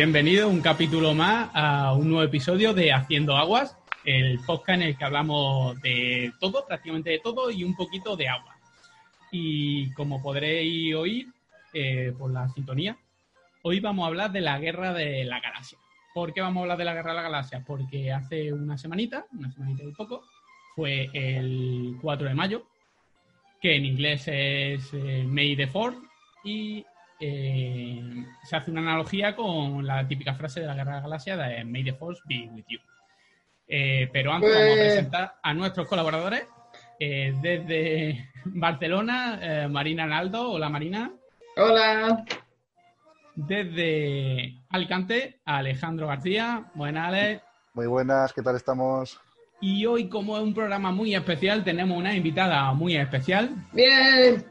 bienvenido un capítulo más a un nuevo episodio de Haciendo Aguas, el podcast en el que hablamos de todo, prácticamente de todo y un poquito de agua. Y como podréis oír eh, por la sintonía, hoy vamos a hablar de la guerra de la galaxia. ¿Por qué vamos a hablar de la guerra de la galaxia? Porque hace una semanita, una semanita y poco, fue el 4 de mayo, que en inglés es eh, May the 4 y eh, se hace una analogía con la típica frase de la Guerra de la Galaxia de May the Force be with you. Eh, pero antes vamos a Pues- presentar a nuestros colaboradores eh, desde Barcelona, eh, Marina Naldo. Hola Marina. Hola. Desde Alicante, Alejandro García. Buenas, Alex. Muy buenas, ¿qué tal estamos? Y hoy, como es un programa muy especial, tenemos una invitada muy especial, Bien.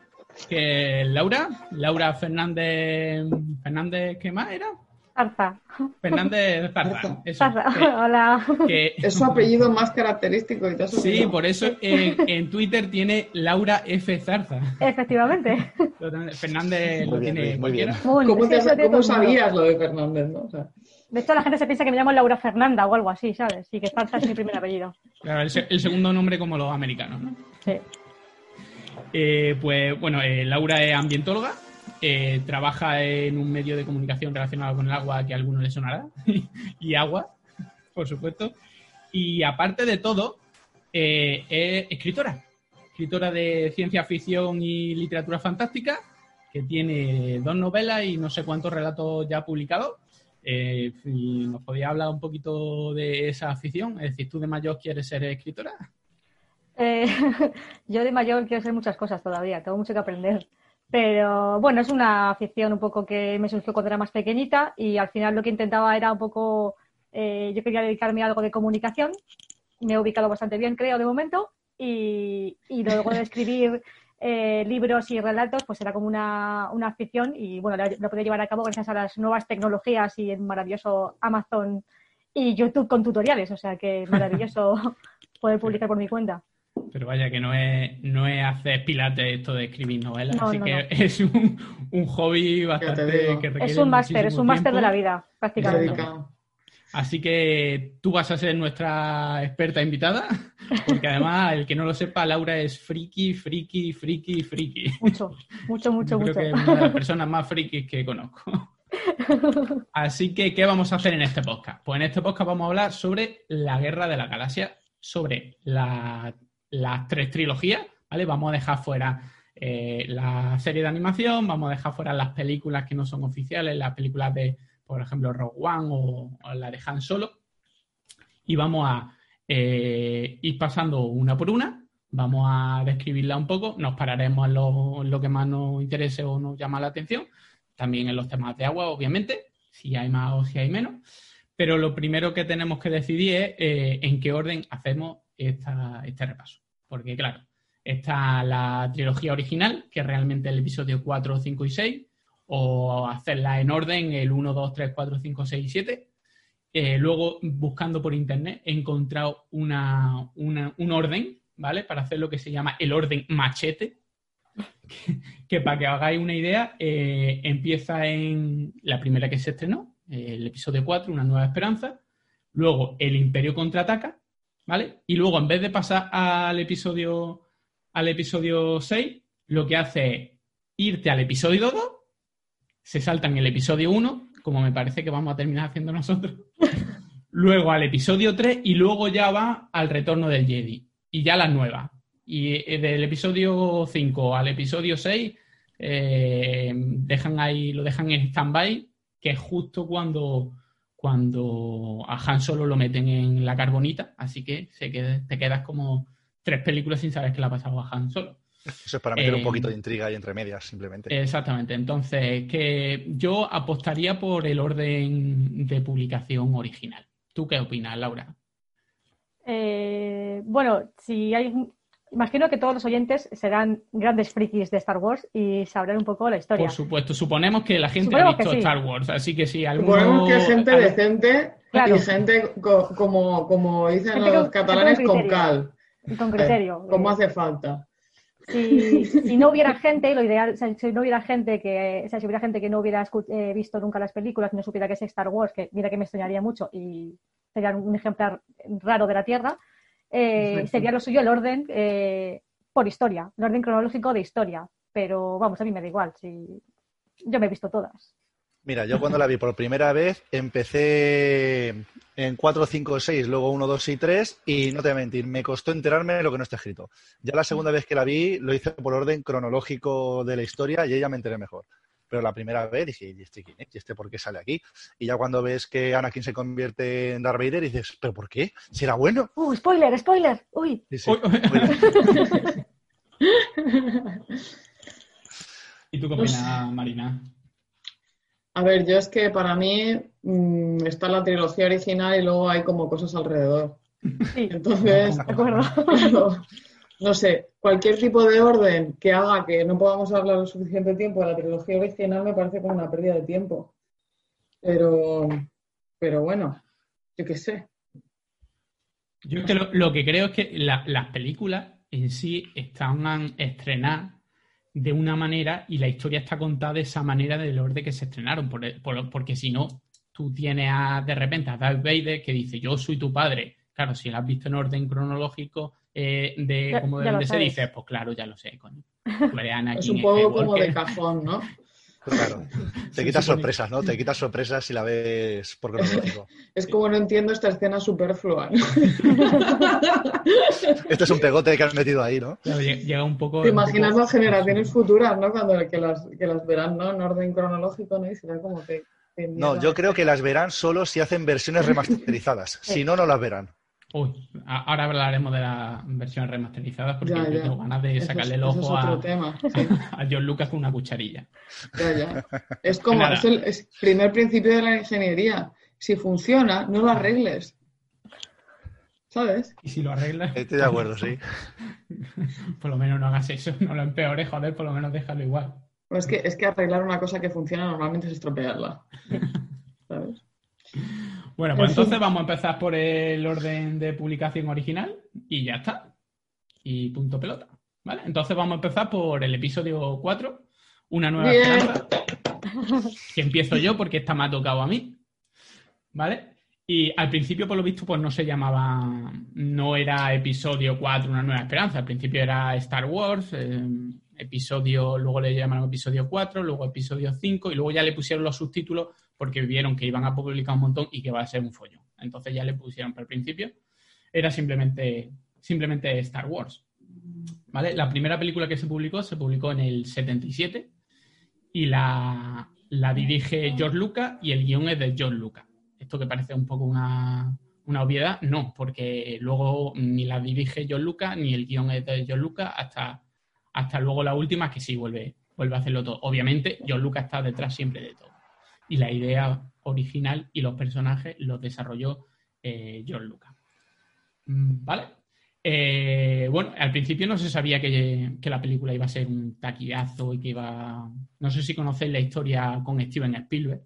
Que Laura. Laura Fernández. ¿Fernández qué más era? Zarza. Fernández Zarza. Eso. Zarza. Que- Hola. que- Es su apellido más característico y todo eso. sí, por eso en, en Twitter tiene Laura F. Zarza. Efectivamente. Fernández lo bien, tiene muy bien. ¿Cómo, sí, te- sabías lo de Fernández, no? O sea, De hecho, la gente se piensa que me llamo Laura Fernanda o algo así, ¿sabes? Y que Zarza es mi primer apellido. Claro, el, el segundo nombre como los americanos, ¿no? Sí. Eh, pues bueno, eh, Laura es ambientóloga, eh, trabaja en un medio de comunicación relacionado con el agua que a algunos les sonará, y agua, por supuesto. Y aparte de todo, eh, es escritora, escritora de ciencia ficción y literatura fantástica, que tiene dos novelas y no sé cuántos relatos ya publicados. Nos podía hablar un poquito de esa afición, es decir, tú de mayor quieres ser escritora. Eh, yo de mayor quiero ser muchas cosas todavía, tengo mucho que aprender. Pero bueno, es una afición un poco que me surgió cuando era más pequeñita y al final lo que intentaba era un poco, eh, yo quería dedicarme a algo de comunicación, me he ubicado bastante bien creo de momento y, y luego de escribir eh, libros y relatos pues era como una, una afición y bueno, la- lo podía llevar a cabo gracias a las nuevas tecnologías y el maravilloso Amazon y YouTube con tutoriales, o sea que maravilloso poder publicar por mi cuenta. Pero vaya que no es, no es hacer pilates esto de escribir novelas, No, así no, que no. es un, un hobby bastante que requiere Es un máster, es un máster de la vida, prácticamente. Así que tú vas a ser nuestra experta invitada, porque además, el que no lo sepa, Laura es friki, friki, friki, friki. Mucho, mucho, mucho, Yo creo mucho. que es una de las personas más frikis que conozco. Así que, ¿qué vamos a hacer en este podcast? Pues en este podcast vamos a hablar sobre la guerra de la galaxia, sobre la- las tres trilogías, ¿vale? Vamos a dejar fuera eh, la serie de animación, vamos a dejar fuera las películas que no son oficiales, las películas de, por ejemplo, Rogue One o, la de Han Solo, y vamos a eh, ir pasando una por una, vamos a describirla un poco, nos pararemos en lo, en lo que más nos interese o nos llama la atención, también en los temas de agua, obviamente, si hay más o si hay menos, pero lo primero que tenemos que decidir es eh, en qué orden hacemos esta- este repaso, porque claro, está la trilogía original, que es realmente el episodio 4, 5 y 6, o hacerla en orden, el 1, 2, 3, 4, 5, 6 y 7. Eh, luego, buscando por internet, he encontrado una, una- un orden, ¿vale? Para hacer lo que se llama el orden machete, que, que para que hagáis una idea, eh, empieza en la primera que se estrenó, el episodio 4, Una nueva esperanza, luego el Imperio contraataca, ¿vale? Y luego, en vez de pasar al episodio, al episodio 6, lo que hace es irte al episodio 2, se saltan el episodio 1, como me parece que vamos a terminar haciendo nosotros, luego al episodio 3 y luego ya va al retorno del Jedi y ya las nuevas. Y eh, del episodio 5 al episodio 6 eh, dejan ahí, lo dejan en stand-by, que es justo cuando, cuando a Han Solo lo meten en la carbonita, así que se te quedas como tres películas sin saber qué le ha pasado a Han Solo. Eso es para meter Eh, un poquito de intriga ahí entre medias, simplemente. Exactamente. Entonces, que yo apostaría por el orden de publicación original. ¿Tú qué opinas, Laura? Eh, bueno, si hay, imagino que todos los oyentes serán grandes frikis de Star Wars y sabrán un poco la historia. Por supuesto, suponemos que la gente Suponemos ha visto sí. Star Wars, así que si alguno... Suponemos que gente al- decente Claro. y gente co- como, como dicen Gente los con- catalanes con cal, con criterio. como Eh, hace falta. si, si no hubiera gente, lo ideal, o sea, si no hubiera gente que, o sea, si hubiera gente que no hubiera escu- eh, visto nunca las películas, no supiera que es Star Wars, que mira que me extrañaría mucho y sería un ejemplar raro de la Tierra, eh, sería lo suyo el orden eh, por historia, el orden cronológico de historia. Pero vamos, a mí me da igual, si yo me he visto todas. Mira, yo cuando la vi por primera vez empecé en 4, 5, 6, luego 1, 2 y 3 y no te voy a mentir, me costó enterarme de lo que no está escrito. Ya la segunda vez que la vi lo hice por orden cronológico de la historia y ella me enteré mejor. Pero la primera vez dije, ¿y este quién es? ¿Y este por qué sale aquí? Y ya cuando ves que Anakin se convierte en Darth Vader dices, ¿pero por qué? ¿Será bueno? ¡Uh, spoiler, spoiler! ¡Uy! Sí, sí. Uy, uy. Muy bien. ¿Y tú qué Pues- opinas, Marina? A ver, yo es que para mí mm, está la trilogía original y luego hay como cosas alrededor. Sí, Entonces, de acuerdo. no sé, cualquier tipo de orden que haga que no podamos hablar lo suficiente tiempo de la trilogía original me parece como una pérdida de tiempo. Pero, pero bueno, yo qué sé. Yo lo, que creo es que la- las películas en sí están estrenadas de una manera y la historia está contada de esa manera del orden que se estrenaron. por- por- porque si no, tú tienes a, de repente a Darth Vader que dice yo soy tu padre. Claro, si lo has visto en orden cronológico eh, de Ya- lo de ser, sabes. dices, pues claro, ya lo sé, eres Anakin Es un poco como de cajón, ¿no? Claro. Te Se quitas sorpresas, ¿no? Te quitas sorpresas si la ves por cronológico. Es como no entiendo esta escena superflua. Este es un pegote que has metido ahí, ¿no? Claro, llega un poco. ¿Te imaginas poco- las generaciones futuras, ¿no? Cuando que las, que las verán, ¿no? En orden cronológico, ¿no? Y será como que... que No, yo creo que las verán solo si hacen versiones remasterizadas. Si no, no las verán. Uy, ahora hablaremos de las versiones remasterizadas porque Ya, yo ya. tengo ganas de Eso sacarle el ojo a, tema. sí. a John Lucas con una cucharilla. Ya, ya. Es como, es el es primer principio de la ingeniería. Si funciona, no lo arregles. ¿Sabes? Y si lo arreglas, Estoy de acuerdo, sí. por lo menos no hagas eso, no lo empeores, joder, por lo menos déjalo igual. Pues es que, es que arreglar una cosa que funciona normalmente es estropearla. ¿Sabes? Bueno, pues En fin. entonces vamos a empezar por el orden de publicación original y ya está. Y punto pelota. ¿Vale? Entonces vamos a empezar por el episodio 4, Una nueva Bien. esperanza. Que empiezo yo porque esta me ha tocado a mí. ¿Vale? Y al principio, por lo visto, pues no se llamaba, no era episodio 4, Una nueva esperanza. Al principio era Star Wars, eh, episodio, luego le llamaron episodio 4, luego episodio 5 y luego ya le pusieron los subtítulos porque vieron que iban a publicar un montón y que va a ser un follón. Entonces ya le pusieron, pero al principio era simplemente, simplemente Star Wars. ¿Vale? La primera película que se publicó se publicó en el 77 y la, la dirige George Lucas y el guion es de George Lucas. Esto que parece un poco una, una obviedad, no, porque luego ni la dirige George Lucas ni el guion es de George Lucas hasta, hasta luego la última que sí vuelve, vuelve a hacerlo todo. Obviamente George Lucas está detrás siempre de todo. Y la idea original y los personajes los desarrolló eh, George Lucas. Mm, ¿Vale? Eh, bueno, al principio no se sabía que, la película iba a ser un taquillazo y que iba... No sé si conocéis la historia con Steven Spielberg.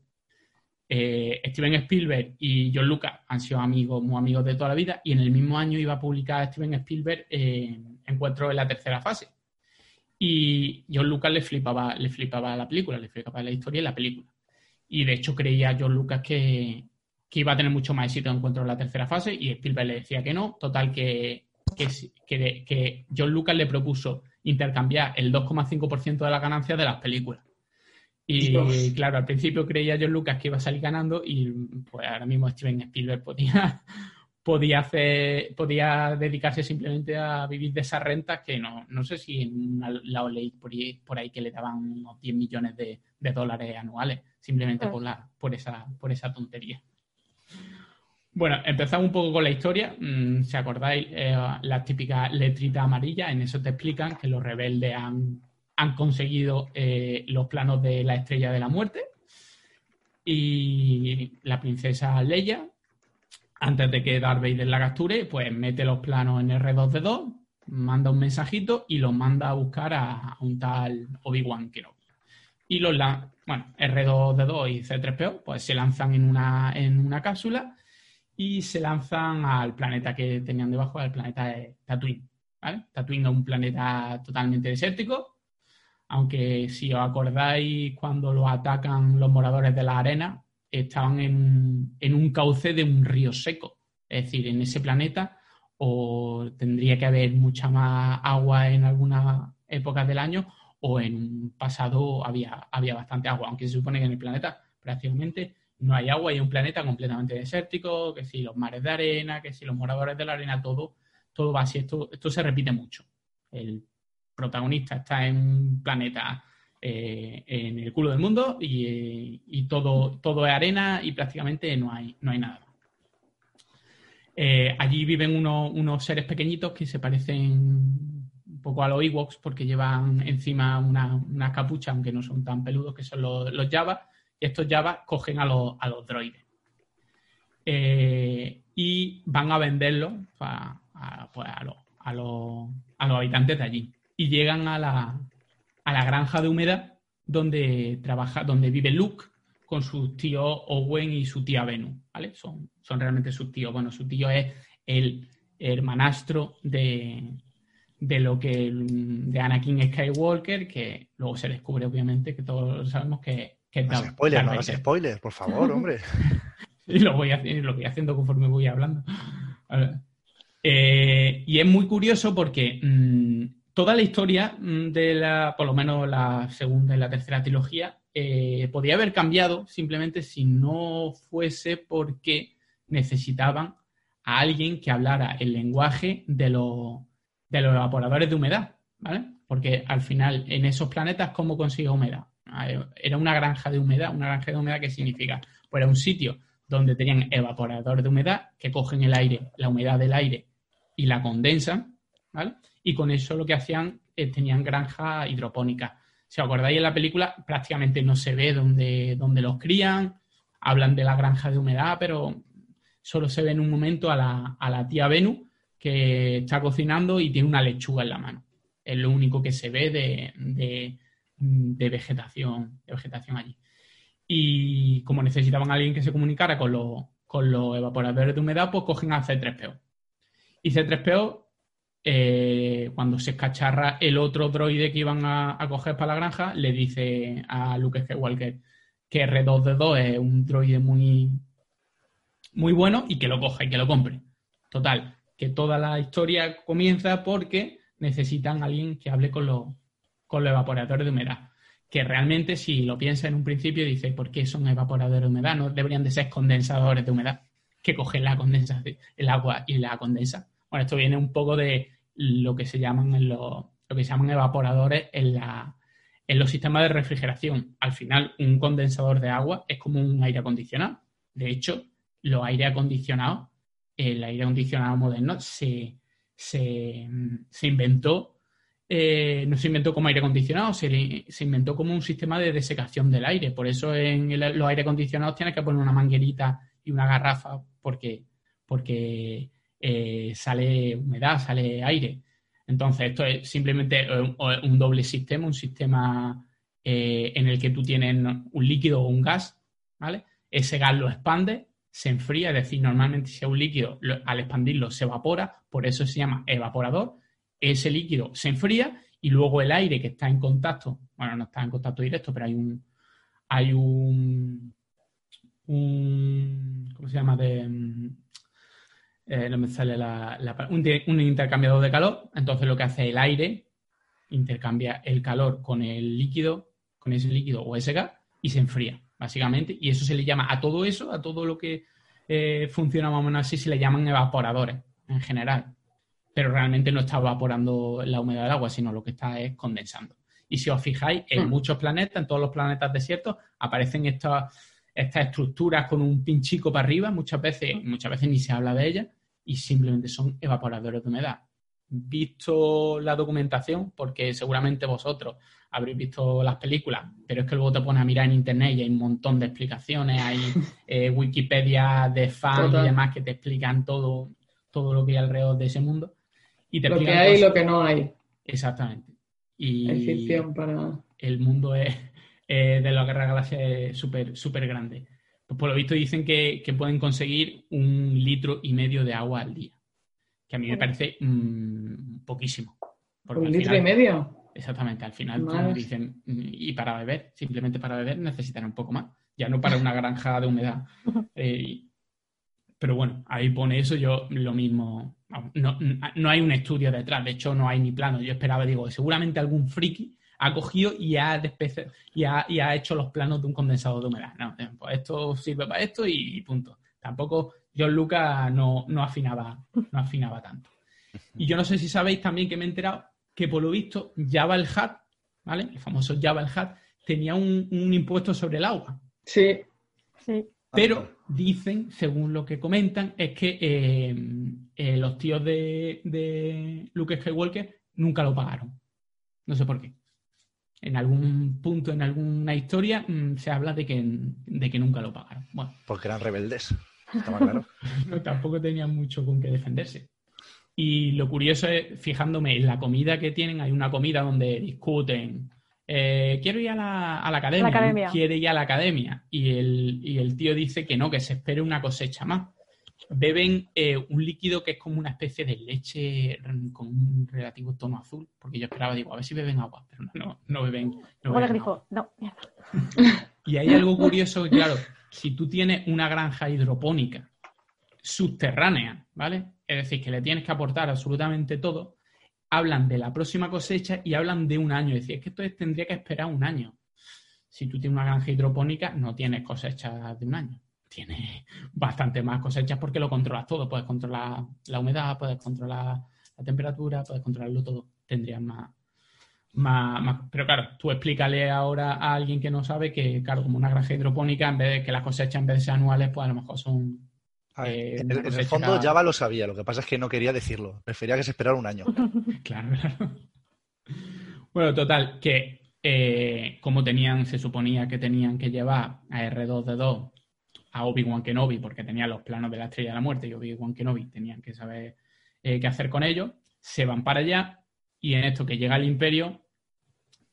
Eh, Steven Spielberg y John Lucas han sido amigos, muy amigos de toda la vida, y en el mismo año iba a publicar Steven Spielberg Encuentro en la tercera fase. Y John Lucas le flipaba, le flipaba la película, le flipaba la historia y la película. Y de hecho creía John Lucas que, que iba a tener mucho más éxito Encuentro en la tercera fase, y Spielberg le decía que no. Total, que, que, que, que John Lucas le propuso intercambiar el 2,5% de las ganancias de las películas. Y Dios. claro, al principio creía John Lucas que iba a salir ganando y pues ahora mismo Steven Spielberg podía, podía hacer, podía dedicarse simplemente a vivir de esas rentas que no, no sé si en un lado leí por ahí, por ahí que le daban unos 10 millones de, de dólares anuales, simplemente por, la, por, esa, por esa tontería. Bueno, empezamos un poco con la historia. Mm, Si acordáis, eh, la típica letrita amarilla, en eso te explican que los rebeldes han, han conseguido eh, los planos de la estrella de la muerte. Y la princesa Leia, antes de que Darth Vader la capture, pues mete los planos en R2D2, manda un mensajito y los manda a buscar a, un tal Obi-Wan Kenobi. Y los bueno, R2D2 y C3PO pues se lanzan en una, en una cápsula y se lanzan al planeta que tenían debajo, al planeta de Tatooine. Tatooine es un planeta totalmente desértico, aunque si os acordáis cuando lo atacan los moradores de la arena, estaban en, en un cauce de un río seco. Es decir, en ese planeta o tendría que haber mucha más agua en algunas épocas del año o en un pasado había, había bastante agua, aunque se supone que en el planeta prácticamente no hay agua y un planeta completamente desértico, que si los mares de arena, que si los moradores de la arena, todo, todo va así. Esto, esto se repite mucho. El protagonista está en un planeta eh, en el culo del mundo y, todo, todo es arena y prácticamente no hay, no hay nada. Eh, allí viven unos seres pequeñitos que se parecen un poco a los Ewoks porque llevan encima una, capucha, aunque no son tan peludos, que son los, los Java, y estos Java cogen a los, a los droides. Eh, y van a venderlos a, pues a, los, a, los, habitantes de allí. Y llegan a la, a la granja de humedad donde trabaja, donde vive Luke con su tío Owen y su tía Venu, ¿vale? Son, son realmente sus tíos. Bueno, su tío es el hermanastro de, de lo que de Anakin Skywalker, que luego se descubre obviamente que todos sabemos que, que es no spoiler, no spoiler, por favor, hombre. y lo voy, haciendo, lo voy haciendo conforme voy hablando. Eh, y es muy curioso porque mm, toda la historia mm, de la, por lo menos la segunda y la tercera trilogía, eh, podría haber cambiado simplemente si no fuese porque necesitaban a alguien que hablara el lenguaje de, los, evaporadores de humedad, ¿vale? Porque al final, en esos planetas, ¿cómo consigue humedad? Ah, era una granja de humedad. ¿Una granja de humedad qué significa? Pues era un sitio donde tenían evaporadores de humedad que cogen el aire, la humedad del aire y la condensan, ¿vale? Y con eso lo que hacían, eh, tenían granja hidropónica si os acordáis en la película, prácticamente no se ve dónde, los crían, hablan de la granja de humedad, pero solo se ve en un momento a la, tía Venu que está cocinando y tiene una lechuga en la mano. Es lo único que se ve de, vegetación, de vegetación allí. Y como necesitaban a alguien que se comunicara con los, con los evaporadores de humedad, pues cogen a C3PO. Y C3PO eh, cuando se escacharra el otro droide que iban a, coger para la granja, le dice a Luke Skywalker que R2D2 es un droide muy, muy bueno y que lo coja y que lo compre. Total, que toda la historia comienza porque necesitan a alguien que hable con los, con los evaporadores de humedad. Que realmente, si lo piensa en un principio, dice, ¿por qué son evaporadores de humedad? No deberían de ser condensadores de humedad que cogen la condensa, el agua y la condensa. Bueno, esto viene un poco de lo que se llaman lo que se llaman evaporadores en, la, en los sistemas de refrigeración. Al final, un condensador de agua es como un aire acondicionado. De hecho, los aire acondicionados, el aire acondicionado moderno se, se, inventó, eh, no se inventó como aire acondicionado, se, se, inventó como un sistema de desecación del aire. Por eso en los aire acondicionados tienes que poner una manguerita y una garrafa porque, porque eh, sale humedad, sale aire. Entonces, esto es simplemente un, doble sistema, un sistema eh, en el que tú tienes un líquido o un gas, ¿vale? Ese gas lo expande, se enfría, es decir, normalmente si es un líquido, al expandirlo se evapora, por eso se llama evaporador. Ese líquido se enfría y luego el aire que está en contacto, bueno, no está en contacto directo, pero hay un, hay un, un ¿cómo se llama? De, eh, no me sale la, un, intercambiador de calor, entonces lo que hace el aire intercambia el calor con el líquido, con ese líquido o ese gas y se enfría, básicamente, y eso se le llama a todo eso, a todo lo que eh, funciona más o menos así, se le llaman evaporadores en general, pero realmente no está evaporando la humedad del agua, sino lo que está es condensando. Y si os fijáis, en hmm. muchos planetas, en todos los planetas desiertos, aparecen estas estas estructuras con un pinchico para arriba, muchas veces, muchas veces ni se habla de ellas, y simplemente son evaporadores de humedad. Visto la documentación, porque seguramente vosotros habréis visto las películas, pero es que luego te pones a mirar en internet y hay un montón de explicaciones, hay eh, Wikipedia de fans y demás que te explican todo, todo lo que hay alrededor de ese mundo. Y lo que hay y lo que no hay. Exactamente. Y ficción para... El mundo es, eh, de la Guerra Galaxia es súper súper grande. Pues por lo visto dicen que, pueden conseguir un litro y medio de agua al día. que a mí me parece mm, poquísimo. Un litro y medio. Exactamente, al final tú dicen, mm, y para beber, simplemente para beber necesitan un poco más, ya no para una granja de humedad. Eh, pero bueno, ahí pone eso, yo lo mismo, no, no hay un estudio detrás, de hecho no hay ni plano, yo esperaba, digo, seguramente algún friki ha cogido y ha, y ha, y ha hecho los planos de un condensador de humedad. No, eh, pues esto sirve para esto y, punto. Tampoco John Lucas no, no afinaba, no afinaba tanto. Y yo no sé si sabéis también que me he enterado que por lo visto Java el Hat, ¿vale? El famoso Java el Hat, tenía un, un impuesto sobre el agua. Sí, Sí. Pero dicen, según lo que comentan, es que eh, eh, los tíos de, de Luke Skywalker nunca lo pagaron. No sé por qué. En algún punto, en alguna historia, mm, se habla de que, de que nunca lo pagaron. Bueno, Porque eran rebeldes. Estaba claro. no, tampoco tenían mucho con qué defenderse. Y lo curioso es, fijándome en la comida que tienen, hay una comida donde discuten, eh, quiero ir a la, a la academia, la academia. quiere ir a la academia. Y el, y el tío dice que no, que se espere una cosecha más. Beben eh, un líquido que es como una especie de leche con un relativo tono azul, porque yo esperaba, digo, a ver si beben agua, pero no, no, no beben. no beben no, y hay algo curioso claro, si tú tienes una granja hidropónica subterránea, ¿vale? Es decir, que le tienes que aportar absolutamente todo, hablan de la próxima cosecha y hablan de un año. Es decir, es que esto es- tendría que esperar un año. Si tú tienes una granja hidropónica, no tienes cosechas de un año. Tienes bastante más cosechas porque lo controlas todo. Puedes controlar la humedad, puedes controlar la temperatura, puedes controlarlo todo. Tendrías más, más, más- Pero claro, tú explícale ahora a alguien que no sabe que, claro, como una granja hidropónica, en vez de que las cosechas en vez de ser anuales, pues a lo mejor son. Eh, en, el- en el cosecha fondo cada- Java lo sabía, lo que pasa es que no quería decirlo. Prefería que se esperara un año. Claro, claro. Bueno, total, que eh, como tenían, se suponía que tenían que llevar a R2D2 a Obi-Wan Kenobi, porque tenían los planos de la Estrella de la Muerte y Obi-Wan Kenobi tenían que saber eh, qué hacer con ellos, se van para allá y en esto que llega el Imperio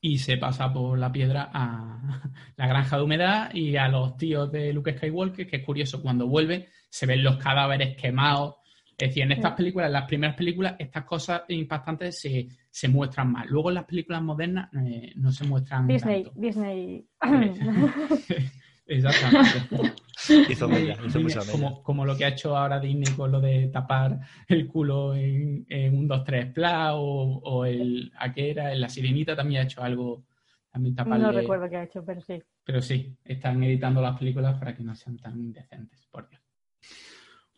y se pasa por la piedra a la granja de humedad y a los tíos de Luke Skywalker, que es curioso, cuando vuelve se ven los cadáveres quemados. Es decir, en estas películas, en las primeras películas, estas cosas impactantes se, se muestran más. Luego en las películas modernas eh, no se muestran Disney, tanto. Disney. Exactamente. Hizo hizo como, como lo que ha hecho ahora Disney con lo de tapar el culo en, en un 2-3 Pla o, o el a qué era, en la sirenita también ha hecho algo también taparle. no recuerdo qué ha hecho, pero sí. Pero sí, están editando las películas para que no sean tan indecentes, por Dios.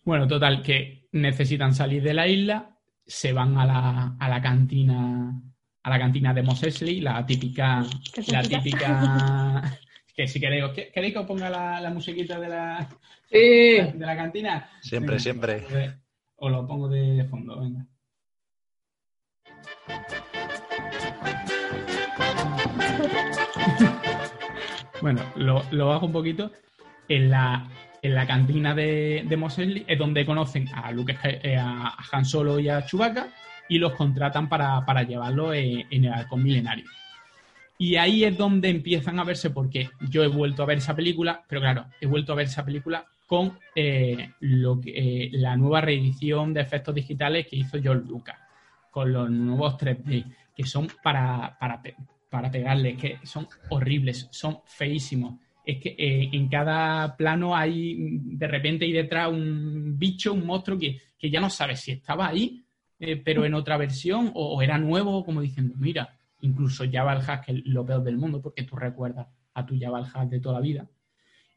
Bueno, total, que necesitan salir de la isla, se van a la, a la cantina, a la cantina de Mos Eisley, la típica, ¿Qué la significa? típica, que si queréis, ¿qué- ¿queréis que os ponga la, la musiquita de la, sí. de la cantina? Siempre, Venga, siempre. Os lo pongo de- Os lo pongo de fondo, venga. Bueno, lo, lo bajo un poquito. En la, en la cantina de, de Mos Eisley es donde conocen a Luke, eh, a a Han Solo y a Chewbacca y los contratan para, para llevarlo en, en el halcón milenario. Y ahí es donde empiezan a verse, porque yo he vuelto a ver esa película, pero claro, he vuelto a ver esa película con eh, lo que, eh, la nueva reedición de efectos digitales que hizo George Lucas, con los nuevos 3D, que son para, para, para pegarle, que son horribles, son feísimos. Es que eh, en cada plano hay, de repente, hay detrás un bicho, un monstruo que, que ya no sabes si estaba ahí, pero en otra versión, o era nuevo, como diciendo, mira, incluso Java Hack, que es lo peor del mundo, porque tú recuerdas a tu Java Hack de toda la vida.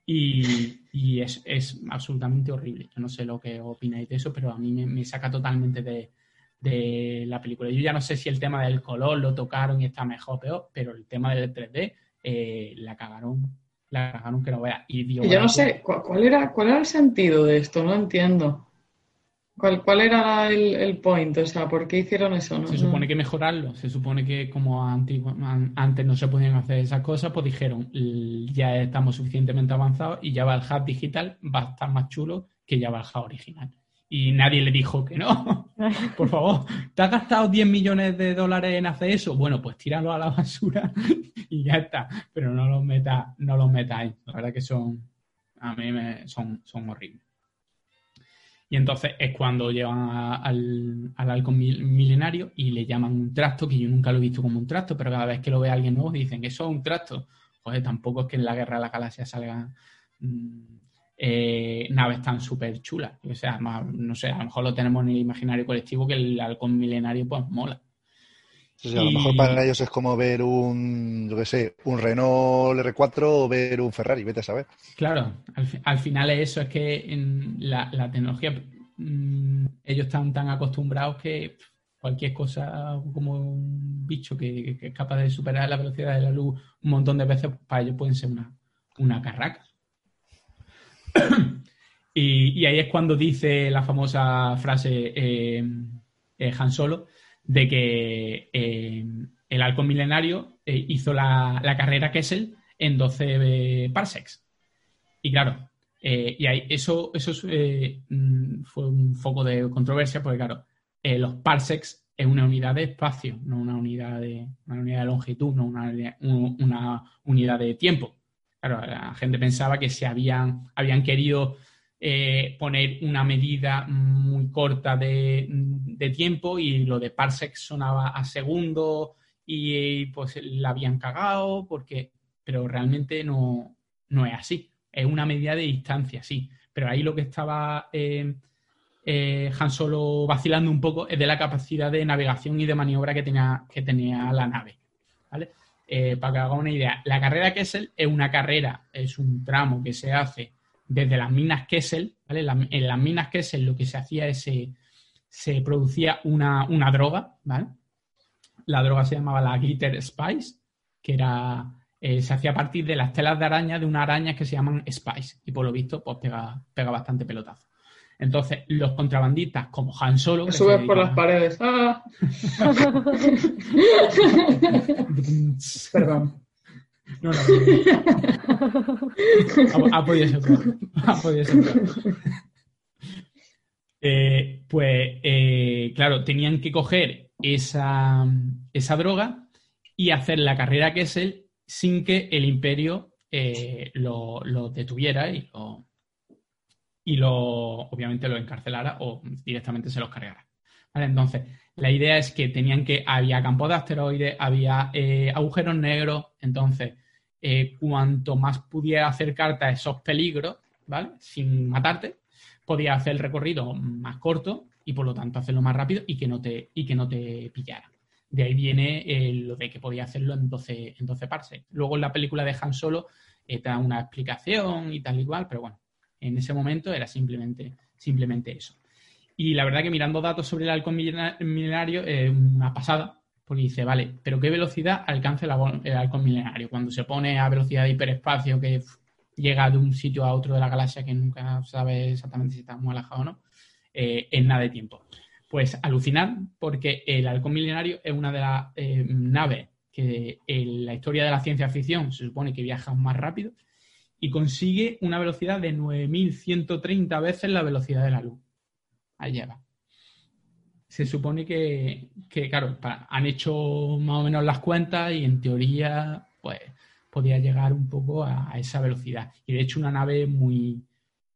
Y, y es, es absolutamente horrible. Yo no sé lo que opináis de eso, pero a mí me, me saca totalmente de, de la película. Yo ya no sé si el tema del color lo tocaron y está mejor o peor, pero el tema del 3D eh, la cagaron, la cagaron que no vea. Y digo, Y yo no sé, ¿cuál, cuál era, ¿cuál era el sentido de esto? No entiendo. ¿Cuál, cuál era el, el point? O sea, ¿por qué hicieron eso? No, Se no. supone que mejorarlo. Se supone que como antigua- an- antes no se podían hacer esas cosas, pues dijeron, "L- ya estamos suficientemente avanzados y Java el Hub digital va a estar más chulo que Java el Hub original. Y nadie le dijo que no. Por favor, ¿te has gastado 10 millones de dólares en hacer eso? Bueno, pues tíralo a la basura y ya está. Pero no los metas, no los metáis. La verdad que son, a mí me, son, son horribles. Y entonces es cuando llevan al, al halcón milenario y le llaman un tracto, que yo nunca lo he visto como un tracto, pero cada vez que lo ve alguien nuevo dicen eso es un tracto. Pues tampoco es que en la guerra de la galaxia salgan mm, eh, naves tan súper chulas. O sea, no sé, a lo mejor lo tenemos en el imaginario colectivo que el halcón milenario pues mola. A lo mejor para ellos es como ver un, yo qué sé, un Renault R4 o ver un Ferrari, vete a saber. Claro, al, final es eso, es que en la, tecnología, mm, ellos están tan acostumbrados que cualquier cosa como un bicho que, es capaz de superar la velocidad de la luz un montón de veces, para ellos pueden ser una, una carraca. y, ahí es cuando dice la famosa frase eh, eh, Han Solo de que eh, el halcón milenario hizo la, carrera Kessel en 12 parsecs. Y claro, y ahí eso, eso mm, fue un foco de controversia porque, claro, los parsecs es una unidad de espacio, no una unidad de, una unidad de longitud, no una, una unidad de tiempo. Claro, la gente pensaba que se habían, habían querido eh, poner una medida muy corta de, tiempo y lo de parsec sonaba a segundo y pues la habían cagado porque pero realmente no, no es así es una medida de distancia sí pero ahí lo que estaba eh, eh, Han Solo vacilando un poco es de la capacidad de navegación y de maniobra que tenía, que tenía la nave ¿vale? Eh, para que haga una idea, la carrera Kessel es una carrera, es un tramo que se hace desde las minas Kessel, ¿vale? en las minas Kessel lo que se hacía es se, se producía una, droga, ¿vale? La droga se llamaba la Glitter Spice, que era eh, se hacía a partir de las telas de araña de una araña que se llaman Spice y por lo visto pues pega, pega bastante pelotazo. Entonces, los contrabandistas como Han Solo... subes por las paredes. ¡Ah! Perdón. No, no. Ha, podido ser. Ha podido ser eh, pues, eh, claro, tenían que coger esa, esa, droga y hacer la carrera que es él sin que el imperio eh, lo, lo, detuviera y lo, y lo, obviamente lo encarcelara o directamente se los cargara. Entonces, la idea es que tenían que, había campos de asteroides, había eh, agujeros negros, entonces, eh, cuanto más pudiera acercarte a esos peligros, ¿vale? Sin matarte, podía hacer el recorrido más corto y por lo tanto hacerlo más rápido y que no te, y que no te pillara. De ahí viene eh, lo de que podía hacerlo en 12, en 12 parsecs. Luego en la película de Han Solo da una explicación y tal igual, pero bueno, en ese momento era simplemente, simplemente eso. Y la verdad que mirando datos sobre el halcón milenario es una pasada, porque dice, vale, pero ¿qué velocidad alcanza el halcón milenario? Cuando se pone a velocidad de hiperespacio, que llega de un sitio a otro de la galaxia que nunca sabe exactamente si está muy alejado o no, eh, en nada de tiempo. Pues alucinar, porque el halcón milenario es una de las eh, naves que en la historia de la ciencia ficción se supone que viaja más rápido y consigue una velocidad de 9.130 veces la velocidad de la luz. Ahí lleva. Se supone que, claro, han hecho más o menos las cuentas y en teoría, pues, podía llegar un poco a, esa velocidad. Y de hecho, una nave muy,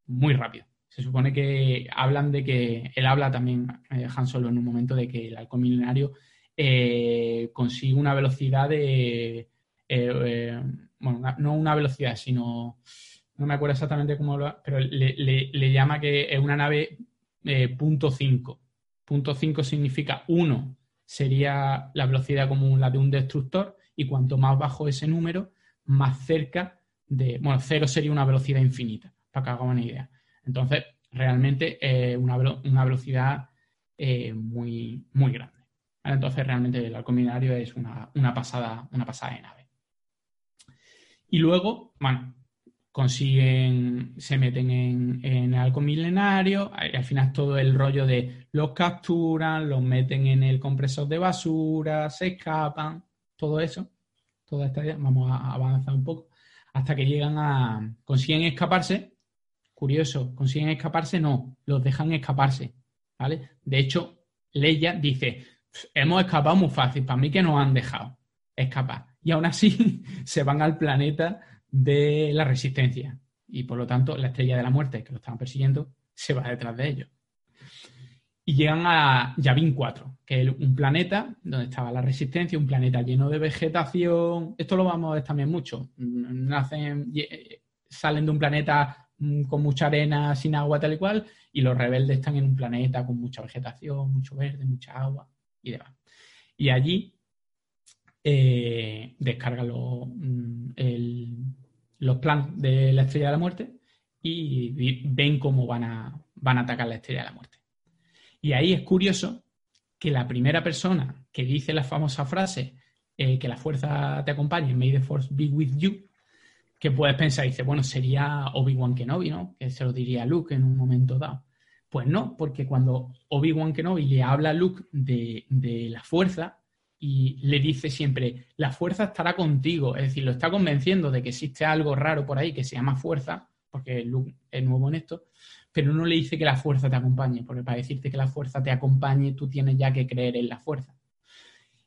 muy rápida. Se supone que hablan de que, él habla también, eh, Han Solo, en un momento de que el halcón milenario eh, consigue una velocidad de eh, bueno, no una velocidad, sino, no me acuerdo exactamente cómo lo, pero le, llama que es una nave eh, punto 5. Punto 5 significa 1 sería la velocidad común, la de un destructor, y cuanto más bajo ese número, más cerca de, bueno, 0 sería una velocidad infinita, para que haga una idea. Entonces, realmente es una, velocidad eh, muy, muy grande. Entonces, realmente el halcón es una, una, pasada, una pasada de nave. Y luego, bueno, consiguen, se meten en, en halcón milenario, al final todo el rollo de los capturan, los meten en el compresor de basura, se escapan, todo eso, toda esta idea, vamos a avanzar un poco, hasta que llegan a, consiguen escaparse, curioso, consiguen escaparse, no, los dejan escaparse, ¿vale? De hecho, Leia dice, hemos escapado muy fácil, para mí que nos han dejado escapar y aún así se van al planeta de la resistencia. Y por lo tanto, la estrella de la muerte, que lo estaban persiguiendo, se va detrás de ellos. y llegan a Yavin 4, que es un planeta donde estaba la resistencia, un planeta lleno de vegetación. Esto lo vamos a ver también mucho. Nacen, eh, salen de un planeta mm, con mucha arena, sin agua, tal y cual, y los rebeldes están en un planeta con mucha vegetación, mucho verde, mucha agua y demás. Y allí eh, descargan los, mm, el- los planes de la Estrella de la Muerte y ven cómo van a, van a atacar la Estrella de la Muerte. Y ahí es curioso que la primera persona que dice la famosa frase eh, que la fuerza te acompañe, May the Force be with you, que puedes pensar, dice, bueno, sería Obi-Wan Kenobi, ¿no? Que se lo diría Luke en un momento dado. Pues no, porque cuando Obi-Wan Kenobi le habla a Luke de, de la fuerza y le dice siempre, la fuerza estará contigo, es decir, lo está convenciendo de que existe algo raro por ahí que se llama fuerza, porque Luke es nuevo en esto, pero no le dice que la fuerza te acompañe, porque para decirte que la fuerza te acompañe, tú tienes ya que creer en la fuerza.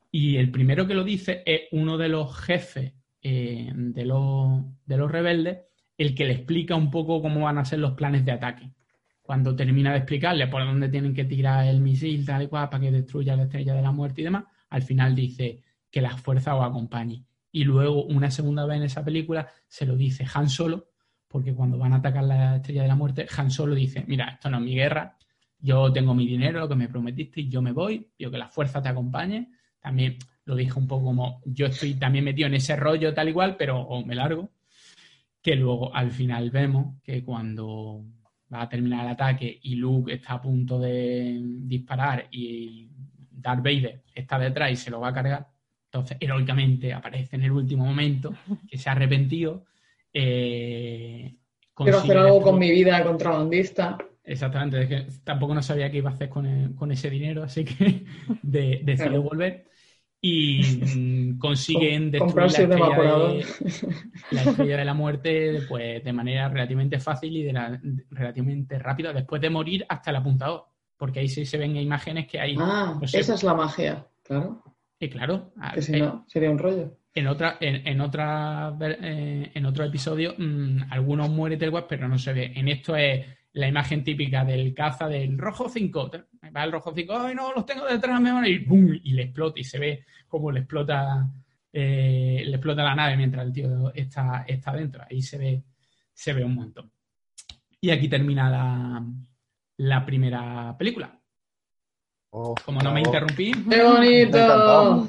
Y el primero que lo dice es uno de los jefes eh, de, los, de los rebeldes, el que le explica un poco cómo van a ser los planes de ataque. Cuando termina de explicarle por dónde tienen que tirar el misil, tal y cual, para que destruya la estrella de la muerte y demás, al final dice que la fuerza os acompañe. Y luego, una segunda vez en esa película, se lo dice Han Solo, porque cuando van a atacar la estrella de la muerte, Han Solo dice, mira, esto no es mi guerra, yo tengo mi dinero, lo que me prometiste, yo me voy, yo que la fuerza te acompañe. También lo dije un poco como, yo estoy también metido en ese rollo tal igual, pero me largo. Que luego al final vemos que cuando va a terminar el ataque y Luke está a punto de disparar y Darth Vader está detrás y se lo va a cargar, entonces heroicamente aparece en el último momento que se ha arrepentido. eh, Quiero hacer algo con mi vida de contrabandista. Exactamente, es que tampoco no sabía qué iba a hacer con, el- con ese dinero, así que de- decidió Claro. volver y mm, consiguen destruir la estrella, de, la estrella de la muerte pues, de manera relativamente fácil y de la- relativamente rápida, después de morir hasta el apuntador, porque ahí sí se ven imágenes que hay, Ah, no sé, esa es la magia, claro. que claro, Que si eh, no, sería un rollo. en otra, en, en otra eh, en otro episodio, mm, algunos mueren del web, pero no se ve. En esto es la imagen típica del caza del rojo 5. Va el rojo 5, ¡ay no! Los tengo detrás, me van a ir. ¡Bum! Y le explota y se ve cómo le explota, eh, le explota la nave mientras el tío está, está dentro. Ahí se ve, se ve un montón. Y aquí termina la, la primera película. Oh, Como no me interrumpí, ¡Qué bonito!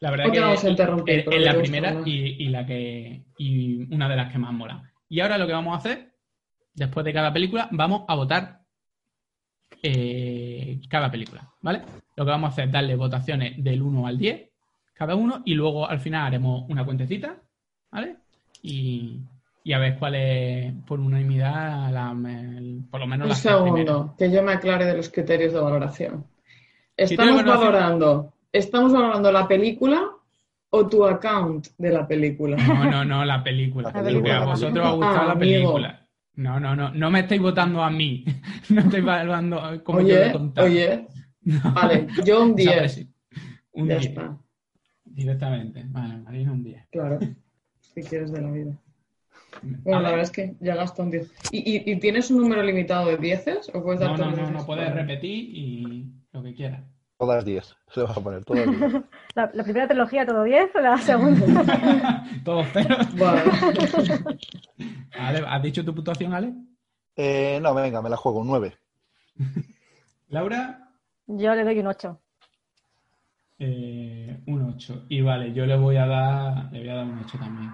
La verdad que vamos a interrumpir, es, la primera y la que y una de las que más mola. Y ahora lo que vamos a hacer, después de cada película, vamos a votar eh, cada película, ¿vale? Lo que vamos a hacer es darle votaciones del 1 al 10 cada uno y luego al final haremos una cuentecita, ¿vale? Y, y a ver cuál es por unanimidad, la- el- por lo menos Un segundo, que yo me aclare de los criterios de valoración. Estamos valorando, ¿estamos valorando la película o tu account de la película? No, no, no, la película. La película, a vosotros os ha gustado Ah, la amigo. película. No, no, no. No me estáis votando a mí. No estáis evaluando como yo Oye, contado. oye, vale, yo un O sea, 10. pues sí. Un Ya 10. está, Directamente. Vale, Marina, un 10. claro. Si quieres de la vida. A Bueno, la ver. verdad es que ya gasto un 10. ¿Y, y, y tienes un número limitado de 10 o puedes dar No, todos no, no, no puedes Vale. repetir y lo que quieras. Todas 10. Se va a poner todas 10. La, la primera trilogía todo 10, la segunda. Todos cero. Vale. Ale, ¿has dicho tu puntuación, Ale? Eh, no, venga, me la juego, un 9. Laura, Yo le doy un 8. eh, un 8. Y vale, yo le voy a dar, le voy a dar un 8 también.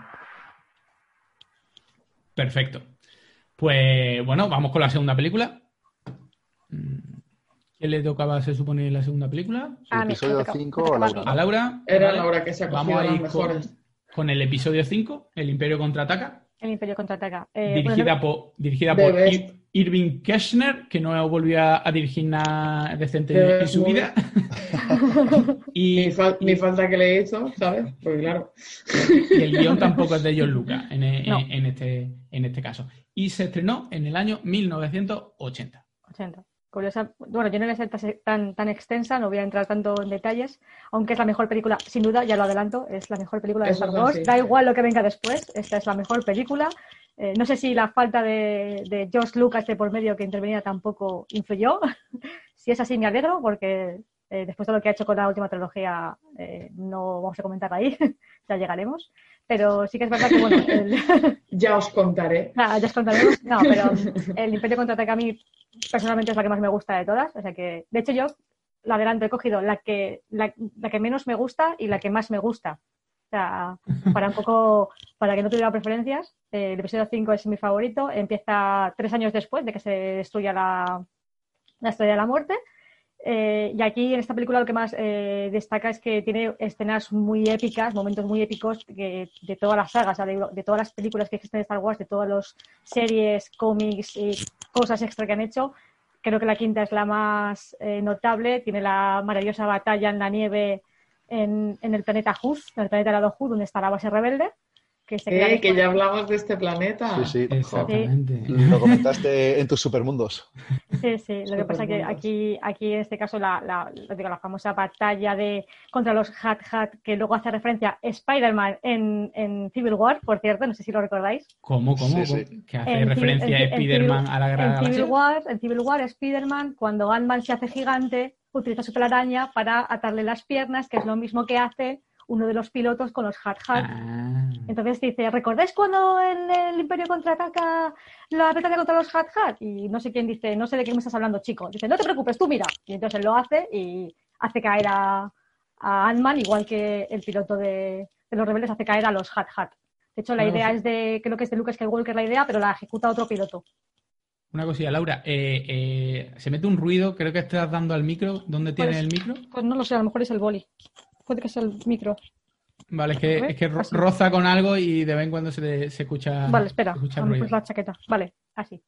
Perfecto. Pues bueno, vamos con la segunda película. Mm, ¿Quién le tocaba, se supone, la segunda película? Ah, episodio toca- me 5 toca a. Laura. A Laura. Era. Laura que se ha Vamos cogido a las ir con, con el episodio 5, El Imperio contraataca, El Imperio contraataca. Eh, dirigida bueno, por, dirigida The por best. Ir- Irving Kirchner, que no volvió a, a dirigir nada decente en su vida. y, Ni, fal- y- ni falta que le hizo, ¿sabes? Porque claro. y el guion tampoco es de John Lucas en, en- No. en este, en este caso. Y se estrenó en el año 1980. 80. Curiosa. Bueno, yo no voy a ser tan- tan, extensa, no voy a entrar tanto en detalles, aunque es la mejor película, sin duda, ya lo adelanto, es la mejor película de Eso Star Wars. Da igual lo que venga después, esta es la mejor película. Eh, no sé si la falta de, de George Lucas de por medio que intervenía tampoco influyó. si es así, me alegro, porque eh, después de lo que ha hecho con la última trilogía, eh, no vamos a comentar ahí, ya llegaremos. Pero sí que es verdad que, bueno, el... Ya os contaré. Ah, ya os contaremos. No, pero el Imperio Contraataca a mí personalmente es la que más me gusta de todas. O sea que, de hecho, yo la adelanto, he cogido la que, la, la que menos me gusta y la que más me gusta. O sea, para un poco, para que no tuviera preferencias, eh, el episodio 5 es mi favorito. Empieza tres años después de que se destruya la, la estrella de la muerte. Eh, y aquí en esta película lo que más eh, destaca es que tiene escenas muy épicas, momentos muy épicos de todas las sagas, o sea, de, de todas las películas que existen de Star Wars, de todas las series, cómics y cosas extra que han hecho. Creo que la quinta es la más eh, notable. Tiene la maravillosa batalla en la nieve en, en el planeta Huz, en el planeta helado Huz, donde está la base rebelde. Que se Eh, que ya hablamos de este planeta. Sí, sí. Exactamente. Lo comentaste en tus supermundos. Sí, sí. Lo que pasa es que aquí, aquí en este caso la, la, digo, la famosa batalla de contra los Hat Hat, que luego hace referencia a Spider-Man en, en Civil War, por cierto, no sé si lo recordáis. ¿Cómo, cómo? Sí, sí. Que hace En Civil- referencia Spider-Man a la Guerra En Civil. War, en Civil War, Spider-Man, cuando Ant-Man se hace gigante, utiliza su telaraña para atarle las piernas, que es lo mismo que hace uno de los pilotos con los Hat Hat. Ah. Entonces dice, ¿recordáis cuando en el Imperio contraataca la batalla contra los Hat Hat? Y no sé quién dice, no sé de qué me estás hablando, chico. Dice, no te preocupes, tú mira. Y entonces él lo hace y hace caer a, a Ant-Man, igual que el piloto de, de los rebeldes hace caer a los Hat Hat. De hecho, la No, idea sí. es de, creo que es de Lucas Skywalker la idea, pero la ejecuta otro piloto. Una cosilla, Laura. eh, eh, se mete un ruido, creo que estás dando al micro. ¿Dónde tienes Pues- el micro? Pues no lo sé, a lo mejor es el boli. Puede que sea el micro. Vale, es que, es que ro- así. roza con algo y de vez en cuando se, le- se escucha. vale, espera, se escucha ruido. la chaqueta. Vale, así.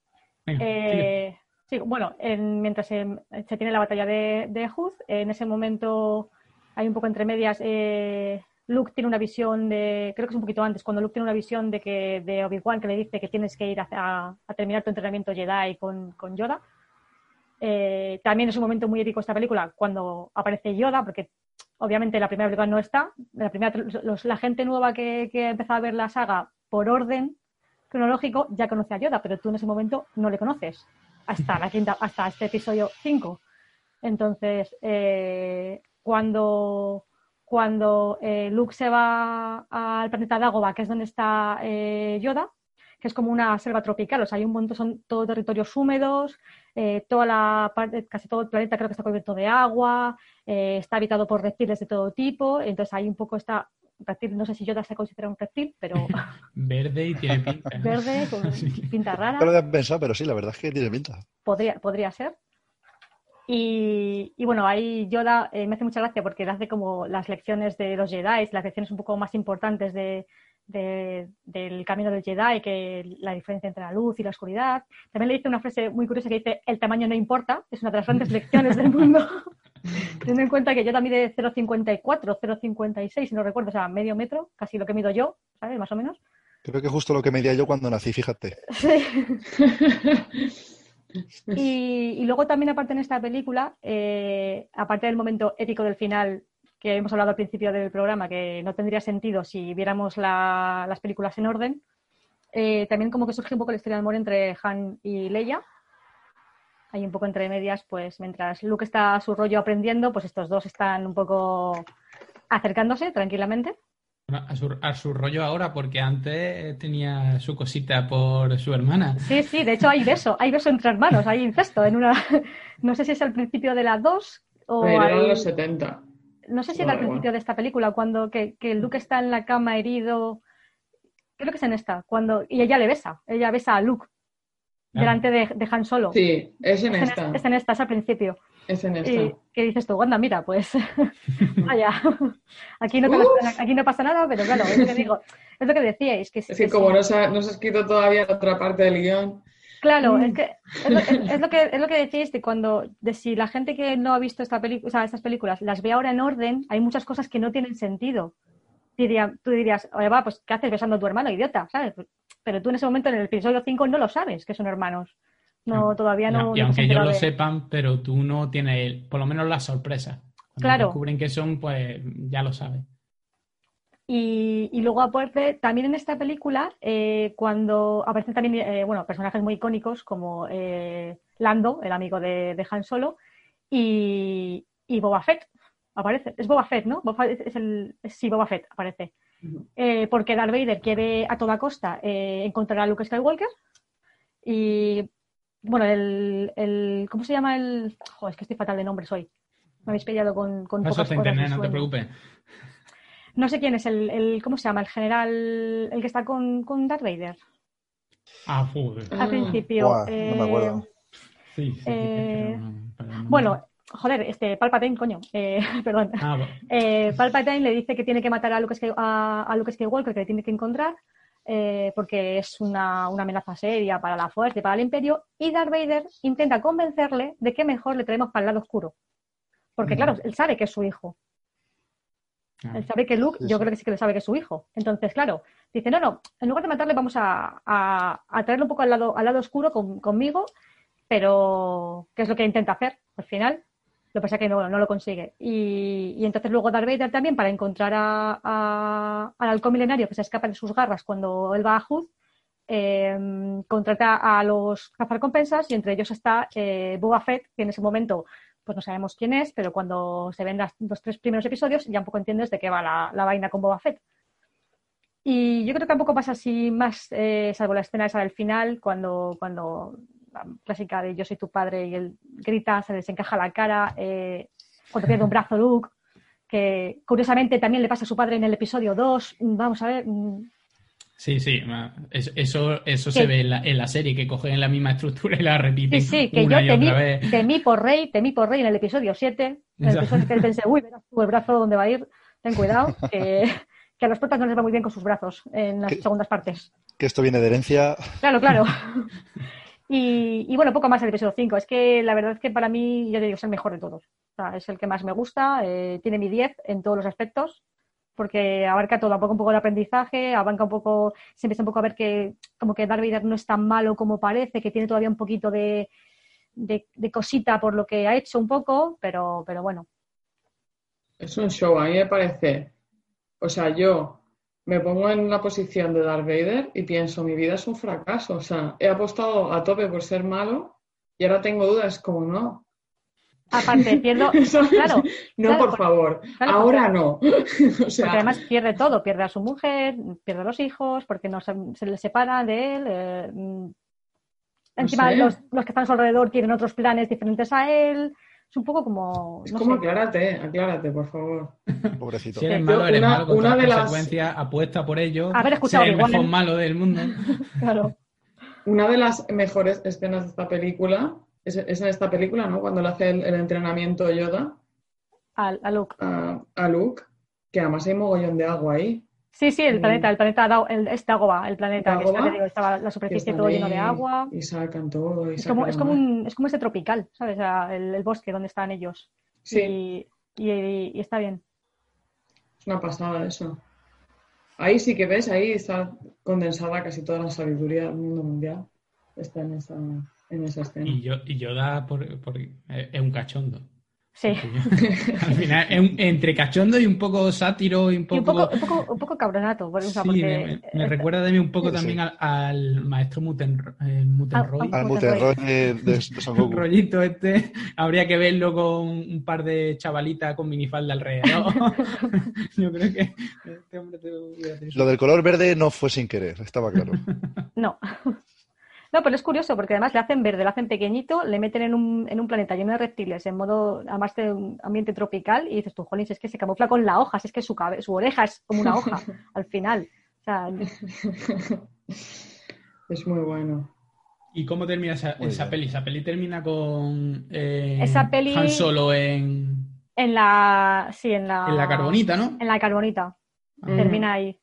Venga. Eh, sí, bueno, en- mientras se, se tiene la batalla de, de Huz, en ese momento hay un poco entre medias. eh, Luke tiene una visión de, creo que es un poquito antes, cuando Luke tiene una visión de que de Obi-Wan que le dice que tienes que ir a, a- a terminar tu entrenamiento Jedi con, con Yoda. Eh, también es un momento muy épico esta película cuando aparece Yoda, porque obviamente la primera película no está. La, primera, los- la gente nueva que, que ha empezado a ver la saga por orden cronológico ya conoce a Yoda, pero tú en ese momento no le conoces hasta la quinta, hasta este episodio 5. Entonces, eh, cuando, cuando eh, Luke se va al planeta Dagobah, que es donde está eh, Yoda, que es como una selva tropical, o sea, hay un montón, son todos territorios húmedos, eh, toda la parte, casi todo el planeta creo que está cubierto de agua, eh, está habitado por reptiles de todo tipo, entonces hay un poco esta reptil, no sé si Yoda se considera un reptil, pero Verde y tiene pinta. verde, con Sí. pinta rara. No lo había pensado, pero sí, la verdad es que tiene pinta. podría, podría ser. Y, y bueno, ahí Yoda eh, me hace mucha gracia porque le hace como las lecciones de los Jedi, las lecciones un poco más importantes de, de- del camino del Jedi, que la diferencia entre la luz y la oscuridad. También le dice una frase muy curiosa que dice, el tamaño no importa, es una de las grandes lecciones del mundo. Teniendo en cuenta que Yoda mide 0,54, 0,56, si no recuerdo, o sea, medio metro, casi lo que mido yo, ¿sabes? Más o menos. Creo que justo lo que medía yo cuando nací, fíjate. Sí. Y, y luego también aparte en esta película, eh, aparte del momento épico del final que hemos hablado al principio del programa, que no tendría sentido si viéramos la- las películas en orden, eh, también como que surge un poco la historia de amor entre Han y Leia. Hay un poco entre medias, pues mientras Luke está a su rollo aprendiendo, pues estos dos están un poco acercándose tranquilamente. A su, a su rollo ahora, porque antes tenía su cosita por su hermana. Sí, sí, de hecho hay beso, hay beso entre hermanos, hay incesto en una, no sé si es al principio de la 2 o Pero al- los 70. no sé si era al principio de esta película, cuando que, que Luke está en la cama herido, creo que es en esta, cuando y ella le besa, ella besa a Luke Ah. delante de, de Han Solo. Sí, es en es, en, esta. es en esta, es al principio. Es en esta. Y que dices tú, anda, mira, pues vaya, aquí no, aquí no pasa nada, pero claro, es lo que digo, es lo que decíais, que, Es que como no se, ha, no se ha escrito todavía la otra parte del guion, Claro, Mm. es que es lo, es- es lo que es lo que decíais de cuando de si la gente que no ha visto esta película, o sea, estas películas las ve ahora en orden, hay muchas cosas que no tienen sentido. Diría, tú dirías, oye, va, pues ¿qué haces besando a tu hermano, idiota? ¿Sabes? Pero tú en ese momento en el episodio 5 no lo sabes que son hermanos. No, todavía no. y no aunque ellos lo sepan, pero tú no tienes, por lo menos la sorpresa. Cuando Claro. descubren que son, pues ya lo sabes. Y, y luego aparte, también en esta película, eh, cuando aparecen también eh, bueno, personajes muy icónicos como eh, Lando, el amigo de, de Han Solo, y, y Boba Fett aparece. Es Boba Fett, ¿no? Boba Fett es el, sí, Boba Fett aparece. Porque Darth Vader quiere a toda costa encontrar a Luke Skywalker. Y bueno, el, el- ¿cómo se llama el? Joder, es que estoy fatal de nombres hoy. Me habéis pillado con, con pocas no te sueño. preocupes. No sé quién es el, el- ¿cómo se llama? El general, el que está con, con Darth Vader. Ah, joder. Ah. Al principio. Buah, no me acuerdo. Sí, sí, eh, pero no- pero no- Bueno, joder, este Palpatine, coño, eh, perdón. Ah, bueno. Eh, Palpatine le dice que tiene que matar a Luke, a, a Luke Skywalker, que le tiene que encontrar, eh, porque es una, una amenaza seria para la fuerza y para el imperio. Y Darth Vader intenta convencerle de que mejor le traemos para el lado oscuro. Porque, claro, él sabe que es su hijo. Ah. Él sabe que Luke, yo creo que sí que le sabe que es su hijo. Entonces, claro, dice, no, no, en lugar de matarle vamos a, a, a traerlo un poco al lado, al lado oscuro con- conmigo, pero ¿qué es lo que intenta hacer al final? Lo que pasa es que no, no lo consigue. Y, y entonces luego Darth Vader también, para encontrar a- a- al halcón milenario que se escapa de sus garras cuando él va a Hood, eh, contrata a los cazarrecompensas y entre ellos está eh, Boba Fett, que en ese momento pues no sabemos quién es, pero cuando se ven las- los tres primeros episodios ya un poco entiendes de qué va la, la vaina con Boba Fett. Y yo creo que tampoco pasa así más, eh, salvo la escena esa del final, cuando, cuando clásica de yo soy tu padre y él grita, se desencaja la cara, eh, cuando pierde un brazo Luke, que curiosamente también le pasa a su padre en el episodio 2. Vamos a ver, mm, Sí, sí, eso, eso, se ve en la, en la serie, que cogen la misma estructura y la repiten Sí, sí, que una yo temí, temí por rey, temí por rey en el episodio 7, en el episodio que pensé, uy, verás tú el brazo dónde va a ir, ten cuidado, que, que a los protas no les va muy bien con sus brazos en las ¿Qué? segundas partes. Que esto viene de herencia. Claro, claro. Y, bueno, poco más el episodio 5. Es que la verdad es que para mí, ya te digo, es el mejor de todos. O sea, es el que más me gusta, eh, tiene mi 10 en todos los aspectos, porque abarca todo, abarca un poco el aprendizaje, abarca un poco, se empieza un poco a ver que como que Darth no es tan malo como parece, que tiene todavía un poquito de, de, de cosita por lo que ha hecho un poco, pero, pero bueno. Es un show, a mí me parece. O sea, yo me pongo en la posición de Darth Vader y pienso, mi vida es un fracaso. O sea, he apostado a tope por ser malo y ahora tengo dudas, como no. Aparte, pierdo, No, claro, por favor, claro, ahora no. O Porque además pierde todo, pierde a su mujer, pierde a los hijos, porque no se, se le separa de él. eh, mm. encima sé. los, los que están a su alrededor tienen otros planes diferentes a él. Es un poco como... es no como sé. aclárate, aclárate, por favor. Pobrecito. Si eres Yo, malo, eres una- malo contra una de las- consecuencias, apuesta por ello. Haber escuchado ser el mejor malo del mundo. Claro. Una de las mejores escenas de esta película es, es en esta película, ¿no? Cuando le hace el, el entrenamiento Yoda Al- a Luke. a, a Luke, que además hay mogollón de agua ahí. Sí, sí, el Mm. planeta, el planeta Dao- el, es Dagobah, el planeta, que está, digo, estaba la superficie todo lleno de agua. Y sacan todo. Y Es como, sacan es como un, es como este tropical, ¿sabes? O sea, el, el bosque donde están ellos. Sí, Y, y- y está bien. es una pasada eso. Ahí sí que ves, ahí está condensada casi toda la sabiduría del mundo mundial. Está en esa, en esa escena. Y yo, y yo da por, por- eh, es un cachondo. Sí. Al final es un- entre cachondo y un poco sátiro y un Y poco. un poco, un poco, un poco cabronato. por- o sea, Sí, porque- me, me- me recuerda de mí un poco Sí. también al, al maestro Muten, eh, Mutenroy. Ah, Al Mutenroy. De, de, Un Goku. rollito este. Habría que verlo con un par de chavalitas con minifalda alrededor. Yo creo que este hombre te hubiera tenido su- Lo del color verde no fue sin querer, estaba claro. No. No, pero es curioso porque además le hacen verde, le hacen pequeñito, le meten en un, en un planeta lleno de reptiles, en modo, además de un ambiente tropical, y dices tú, jolín, si es que se camufla con la hoja, si es que su, cabe- su oreja es como una hoja al final. O sea, Es muy bueno. ¿Y cómo termina esa, esa peli? Esa peli termina con eh, Esa peli- Han Solo en, en la, sí, en la, en la carbonita, ¿no? En la carbonita, Ah. termina ahí.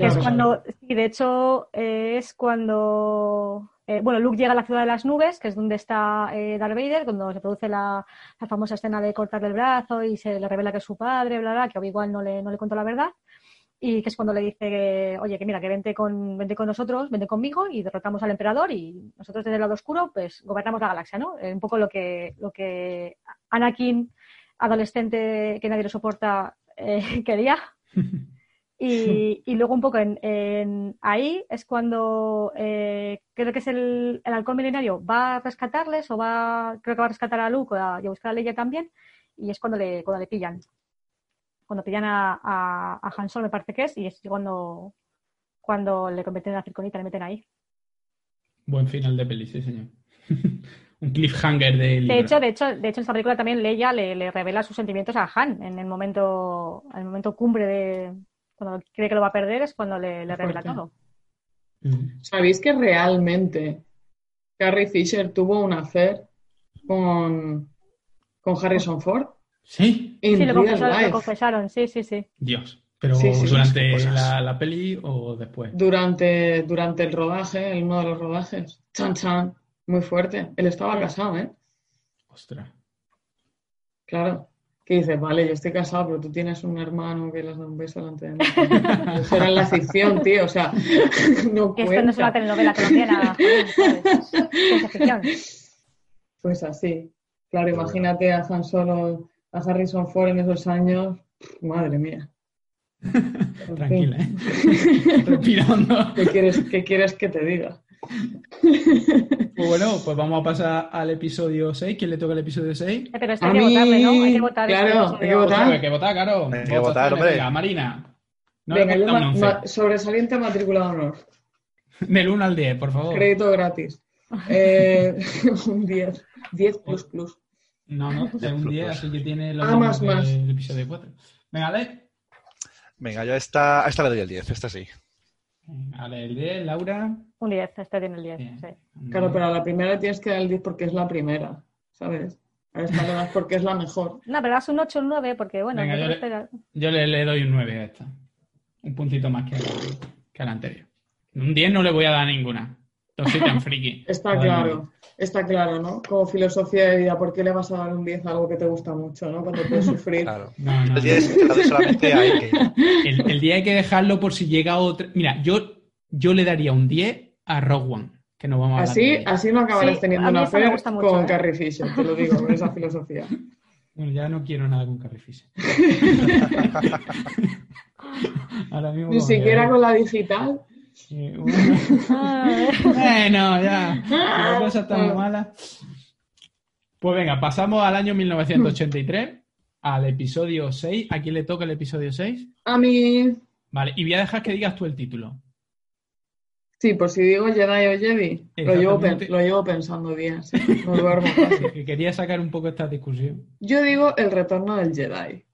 Que Claro. es cuando, sí, de hecho, eh, es cuando, eh, bueno, Luke llega a la ciudad de las nubes, que es donde está eh, Darth Vader, cuando se produce la, la famosa escena de cortarle el brazo y se le revela que es su padre, bla, bla, que Obi-Wan no le, no le contó la verdad. Y que es cuando le dice que, oye, que mira, que vente con, vente con nosotros, vente conmigo y derrotamos al emperador y nosotros desde el lado oscuro, pues gobernamos la galaxia, ¿no? Eh, un poco lo que, lo que Anakin, adolescente que nadie lo soporta, quería. Y, y luego un poco en, en ahí es cuando eh, creo que es el, el halcón milenario va a rescatarles o va, creo que va a rescatar a Luke a- y a buscar a Leia también y es cuando le, cuando le pillan. Cuando pillan a, a, a Han Solo me parece que es y es cuando, cuando le convierten en la circonita, le meten ahí. Buen final de peli, sí, señor. Un cliffhanger de libro. De hecho, de hecho, de hecho en esta película también Leia le, le revela sus sentimientos a Han en el momento, en el momento cumbre de cuando cree que lo va a perder es cuando le, le revela todo. Mm. ¿Sabéis que realmente Carrie Fisher tuvo un affair con, con Harrison Ford? Sí, In Sí, lo confesaron, lo confesaron, sí, sí, sí. Dios. Pero Sí, sí, durante la, la peli o después. Durante, durante el rodaje, en uno de los rodajes. Chan, chan. Muy fuerte. Él estaba Sí. casado, ¿eh? Ostras. Claro. Que dices, vale, yo estoy casado, pero tú tienes un hermano que le has dado un beso delante de mí. Eso era en la ficción, tío. O sea, no Que esto no es una cuenta. telenovela colombiana. Ciencia ficción. Pues así. Claro, imagínate a Han Solo, a Harrison Ford en esos años. Madre mía. Tranquila, ¿eh? Respira hondo. ¿Qué quieres, ¿Qué quieres que te diga? Pues bueno, pues vamos a pasar al episodio 6. ¿Quién le toca el episodio 6? Eh, Pero esto hay que mí, votarle, ¿no? Hay que votar. claro, hay que votar. hay que votar, claro. Hay que votar, hombre. venga, Marina. No Venga, yo ma- 11. ma- sobresaliente matrícula de honor. Del 1 al 10, por favor. Crédito gratis. Eh, un 10. 10 plus plus. No, no, es un 10, así que tiene lo Ah, más, más. el episodio 4. Venga, Ale. Venga, yo a esta, a esta le doy el 10, esta sí. Ale, el 10, Laura. Un 10, este tiene el 10. Bien. sí. Claro, pero a la primera tienes que dar el 10 porque es la primera, ¿sabes? A esta le das porque es la mejor. No, pero das un 8 o un 9 porque, bueno, Venga, yo le- que- Yo le, le doy un 9 a esta. Un puntito más que, que a la anterior. Un 10 no le voy a dar ninguna. No soy tan friki. Está Joder, claro, está claro, ¿no? Como filosofía de vida, ¿por qué le vas a dar un 10 a algo que te gusta mucho, ¿no? Cuando puedes sufrir. Claro. No, no, El 10 se lo doy solamente a Ike. El, el día hay que dejarlo por si llega otro. Mira, yo, yo le daría un 10 a Rogue One, que no vamos a Así, así no acabarás Sí, teniendo una affair gusta mucho, con ¿eh? Carrie Fisher, te lo digo, con esa filosofía. Bueno, ya no quiero nada con Carrie Fisher. Ahora mismo Ni siquiera con la digital. Bueno. Bueno, ya. La cosa está muy mala. Pues venga, pasamos al año 1983, al episodio 6. ¿A quién le toca el episodio 6? A mí, Vale, y voy a dejar que digas tú el título. Sí, por si digo Jedi o Jedi, lo llevo, lo pensando días, ¿sí? no duermo casi. Que quería sacar un poco esta discusión. Yo digo el retorno del Jedi.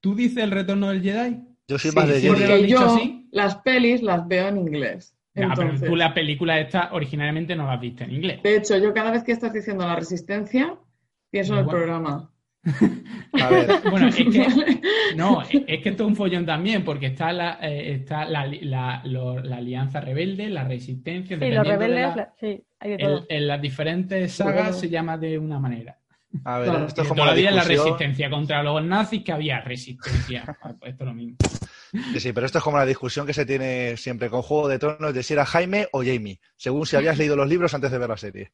¿Tú dices el retorno del Jedi? Yo soy Sí, más de Jedi. Porque yo así? las pelis las veo en inglés. Ya, pero Entonces, tú la película esta originalmente no la has visto en inglés. De hecho, yo cada vez que estás diciendo la resistencia, pienso en el programa. A ver, Bueno, es que no, es que esto es un follón también, porque está la, eh, está la, la- lo- la alianza rebelde, la resistencia, Sí, los de rebeldes, la- la- sí, hay de en, todo. en las diferentes sagas Bueno. se llama de una manera. a ver, esto es como la todavía la discusión. resistencia contra los nazis que había resistencia. Esto es lo mismo. Sí, sí, pero esto es como la discusión que se tiene siempre con Juego de Tronos de si era Jaime o Jamie, según si habías leído los libros antes de ver la serie.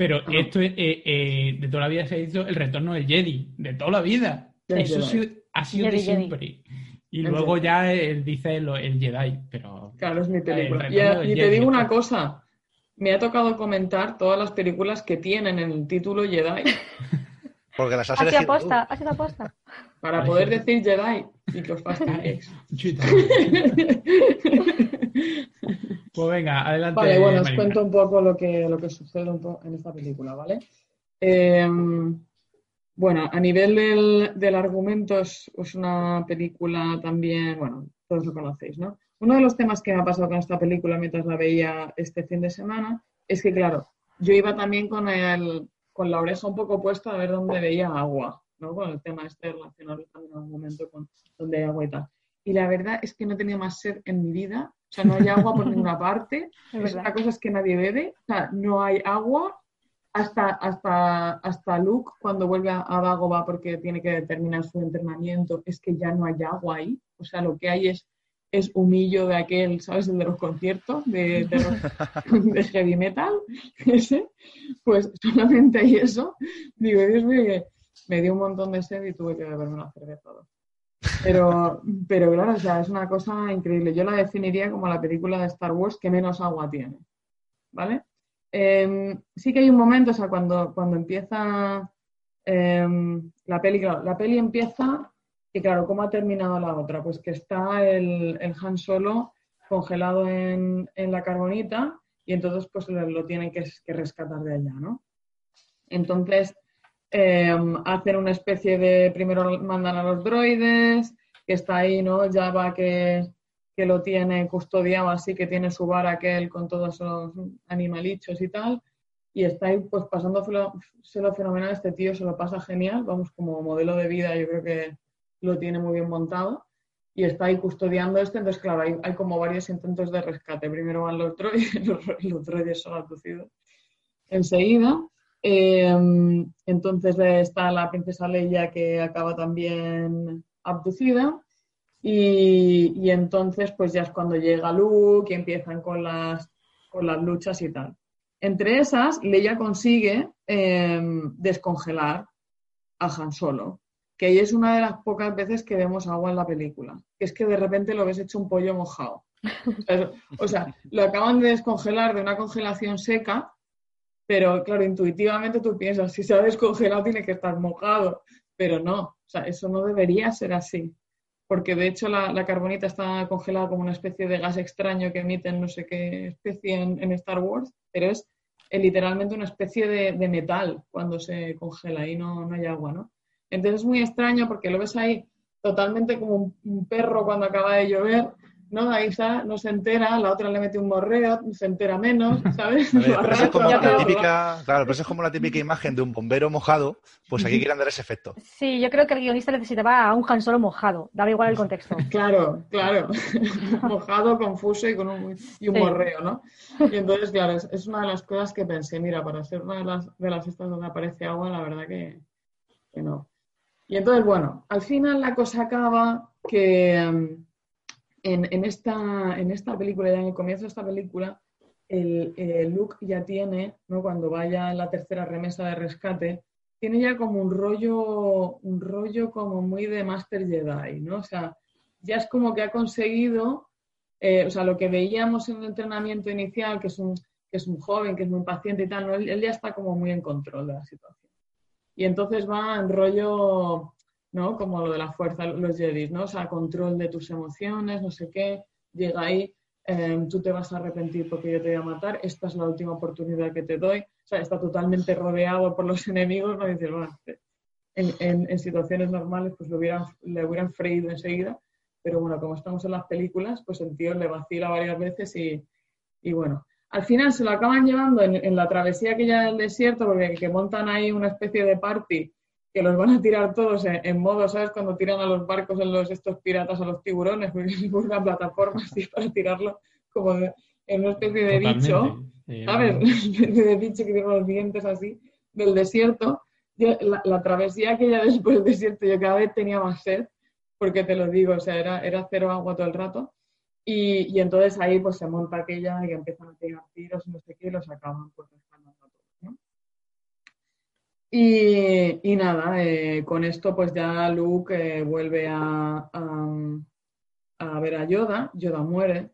Pero esto es, eh, eh, de toda la vida se ha dicho el retorno del Jedi, de toda la vida. Del Eso ha sido, ha sido de Jedi. siempre. Y El luego Jedi. ya él dice lo- el Jedi, pero Claro, es mi película. El Y, y te Jedi, digo una cosa. Me ha tocado comentar todas las películas que tienen en el título Jedi Porque las has Ha sido elegido tú. aposta, ha sido aposta. Para poder decir Jedi y que os. Pues venga, adelante. Vale, bueno, os cuento un poco lo que, lo que sucede un po- en esta película, ¿vale? Eh, bueno, a nivel del, del argumento es, es una película también, bueno, todos lo conocéis, ¿no? Uno de los temas que me ha pasado con esta película mientras la veía este fin de semana es que, claro, yo iba también con, el, con la oreja un poco puesta a ver dónde veía agua, ¿no? Con el tema este relacionado también en algún momento con dónde hay agua y tal. Y la verdad es que no tenía más sed en mi vida, o sea, no hay agua por ninguna parte, Es una cosa es que nadie bebe, o sea, no hay agua. Hasta, hasta, hasta Luke, cuando vuelve a, a Dagobah porque tiene que terminar su entrenamiento, es que ya no hay agua ahí. O sea, lo que hay es, es humillo de aquel, ¿sabes? El de los conciertos de, de, rock- de heavy metal, ese. Pues solamente hay eso. Digo, Dios mío, me dio un montón de sed y tuve que beberme una cerveza. Pero, pero claro, o sea, es una cosa increíble. Yo la definiría como la película de Star Wars que menos agua tiene. ¿Vale? Em, sí que hay un momento, o sea, cuando, cuando empieza em, la peli, claro, la peli empieza y claro, ¿cómo ha terminado la otra? Pues que está el, el Han Solo congelado en, en, la carbonita y entonces pues lo, tienen que, que, rescatar de allá, ¿no? Entonces eh, hacen una especie de, primero mandan a los droides, que está ahí, ¿no? Ya va que, que lo tiene custodiado así, que tiene su bar aquel con todos esos animalichos y tal, y está ahí pues pasándoselo lo fenomenal, este tío se lo pasa genial, vamos, como modelo de vida yo creo que lo tiene muy bien montado y está ahí custodiando esto. Entonces, claro, hay, hay como varios intentos de rescate. Primero van los droides, los, los droides son abducidos enseguida. Eh, entonces está la princesa Leia que acaba también abducida. Y, entonces, pues ya es cuando llega Luke y empiezan con las, con las luchas y tal. Entre esas, Leia consigue eh, descongelar a Han Solo que ahí es una de las pocas veces que vemos agua en la película, que es que de repente lo ves hecho un pollo mojado. O sea, lo acaban de descongelar de una congelación seca, pero claro, intuitivamente tú piensas, si se ha descongelado tiene que estar mojado, pero no, o sea, eso no debería ser así, porque de hecho la, carbonita está congelada como una especie de gas extraño que emiten no sé qué especie en, Star Wars, pero es literalmente una especie de, de, metal cuando se congela y no, no hay agua, ¿no? Entonces es muy extraño porque lo ves ahí totalmente como un, perro cuando acaba de llover, ¿no? Ahí está, no se entera, la otra le mete un morreo, se entera menos, ¿sabes? pero es como la típica, claro, pero eso es como la típica imagen de un bombero mojado, pues aquí quieren dar ese efecto. Sí, yo creo que el guionista necesitaba a un Han Solo mojado, daba igual el contexto. claro, claro, mojado, confuso y con un, y un morreo, ¿no? Y entonces, claro, es, una de las cosas que pensé, mira, para ser una de las, de las estas donde aparece agua, la verdad que, que no. Y entonces, bueno, al final la cosa acaba que em, en, esta, en esta película, ya en el comienzo de esta película, el, Luke ya tiene, ¿no? cuando vaya en la tercera remesa de rescate, tiene ya como un rollo, un rollo como muy de Master Jedi, ¿no? O sea, ya es como que ha conseguido, eh, o sea, lo que veíamos en el entrenamiento inicial, que es un, que es un joven, que es muy paciente y tal, él ya está como muy en control de la situación. Y entonces va en rollo, ¿no? Como lo de la fuerza, los Jedis, ¿no? O sea, control de tus emociones, no sé qué. Llega ahí, em, tú te vas a arrepentir porque yo te voy a matar, esta es la última oportunidad que te doy. O sea, está totalmente rodeado por los enemigos, ¿no? dices, bueno, en, en, situaciones normales pues lo hubieran, le hubieran freído enseguida, pero bueno, como estamos en las películas, pues el tío le vacila varias veces y, y bueno, al final se lo acaban llevando en, la travesía que ya del desierto, porque que montan ahí una especie de party que los van a tirar todos en, modo, ¿sabes? Cuando tiran a los barcos en los estos piratas a los tiburones, porque es una plataforma así para tirarlo como en una especie de bicho, ¿sabes? Una especie de bicho que tiene los dientes así del desierto. la, travesía que ya después del desierto, yo cada vez tenía más sed, porque te lo digo, o sea, era, era cero agua todo el rato. Y, entonces ahí pues se monta aquella y empiezan a tirar tiros y no sé qué y los acaban pues rescatando a todos, ¿no? Y, y nada, eh, con esto pues ya Luke eh, vuelve a, a, ver a Yoda, Yoda muere.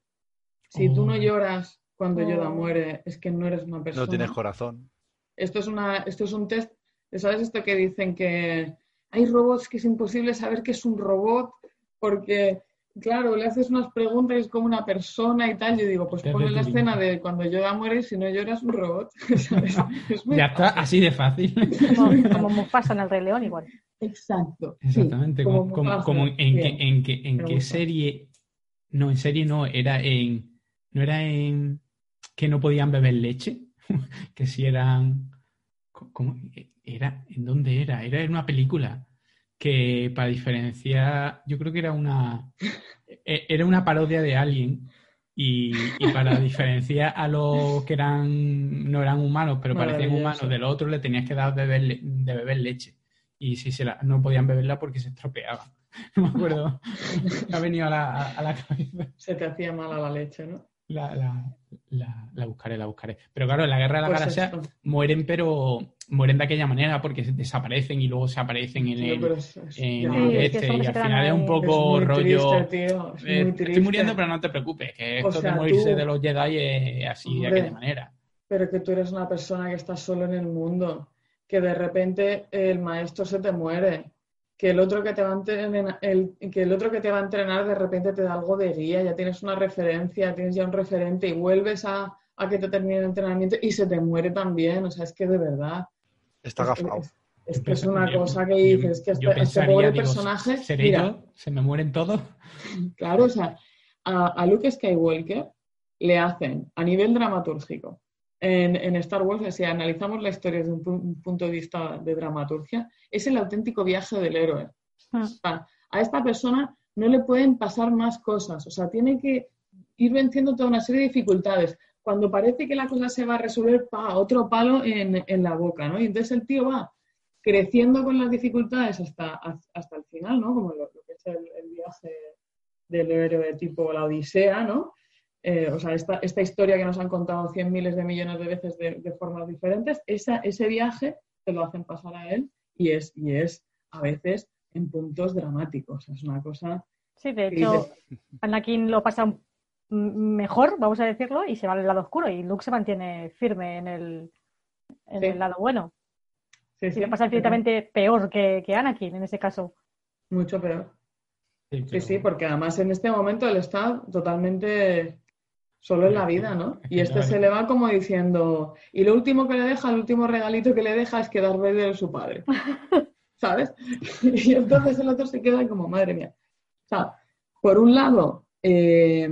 Si tú no oh. lloras cuando Yoda oh. muere, es que no eres una persona. No tienes corazón. Esto es, una, esto es un test, ¿sabes esto que dicen que hay robots que es imposible saber que es un robot porque Claro, le haces unas preguntas y es como una persona y tal. Yo digo, pues ponle la escena de cuando llora muere y si no lloras un robot. ya está, así de fácil. Como, como pasa en el Rey León igual. Exacto. Exactamente. como, como, en, qué, en qué serie. No, en serie no, era en. No era en que no podían beber leche. que si eran. ¿Cómo? Era, ¿En dónde era? Era en una película que para diferenciar, yo creo que era una, e, era una parodia de Alien y, para diferenciar a los que eran, no eran humanos, pero parecían humanos, de los otros le tenías que dar de beber, de beber leche. Y si se la, no podían beberla porque se estropeaba. No me acuerdo. ha venido a la, a la cabeza. Se te hacía mal a la leche, ¿no? La, la, la, la buscaré, la buscaré. Pero claro, en la guerra de la Pues galaxia esto. mueren, pero mueren de aquella manera porque desaparecen y luego se aparecen en el, pero es- es- en ya, el Sí, es que este. son Y al final es un es poco muy rollo. triste, tío, es eh, estoy muriendo, pero no te preocupes, que O esto sea, de morirse tú- de los Jedi es así, de aquella manera. Pero que tú eres una persona que está solo en el mundo, que de repente el maestro se te muere, que el otro que te va a entrenar, el, que el otro que te va a entrenar de repente te da algo de guía, ya tienes una referencia, tienes ya un referente y vuelves a, a que te termine el entrenamiento y se te muere también. O sea, es que de verdad. Está es- agafado. es- es que es una Yo- cosa que dices, que este, este pobre digo, personaje, ¿seré mira, yo? ¿Se me mueren todos? Claro, o sea, a, a Luke Skywalker le hacen a nivel dramatúrgico. En, en Star Wars, si analizamos la historia desde un, pu- un punto de vista de dramaturgia, es el auténtico viaje del héroe. Mm. O sea, a esta persona no le pueden pasar más cosas, o sea, tiene que ir venciendo toda una serie de dificultades. Cuando parece que la cosa se va a resolver, pa, otro palo en, en la boca, ¿no? Y entonces el tío va creciendo con las dificultades hasta, hasta el final, ¿no? Como lo, lo que es el, el viaje del héroe tipo la Odisea, ¿no? Eh, o sea, esta, esta historia que nos han contado cien miles de millones de veces de, de formas diferentes, esa, ese viaje te lo hacen pasar a él y es, y es a veces en puntos dramáticos. Es una cosa Sí, de hecho, Anakin lo pasa mejor, vamos a decirlo, y se va al lado oscuro, y Luke se mantiene firme en el, en Sí. el lado bueno. sí, Y sí, le pasa infinitamente peor que, que Anakin en ese caso. mucho peor. Sí, pero- sí, porque además en este momento él está totalmente solo en la vida, ¿no? Y este se le va como diciendo, y lo último que le deja, el último regalito que le deja es que Darth Vader es su padre, ¿sabes? Y entonces el otro se queda como, madre mía. O sea, por un lado, eh,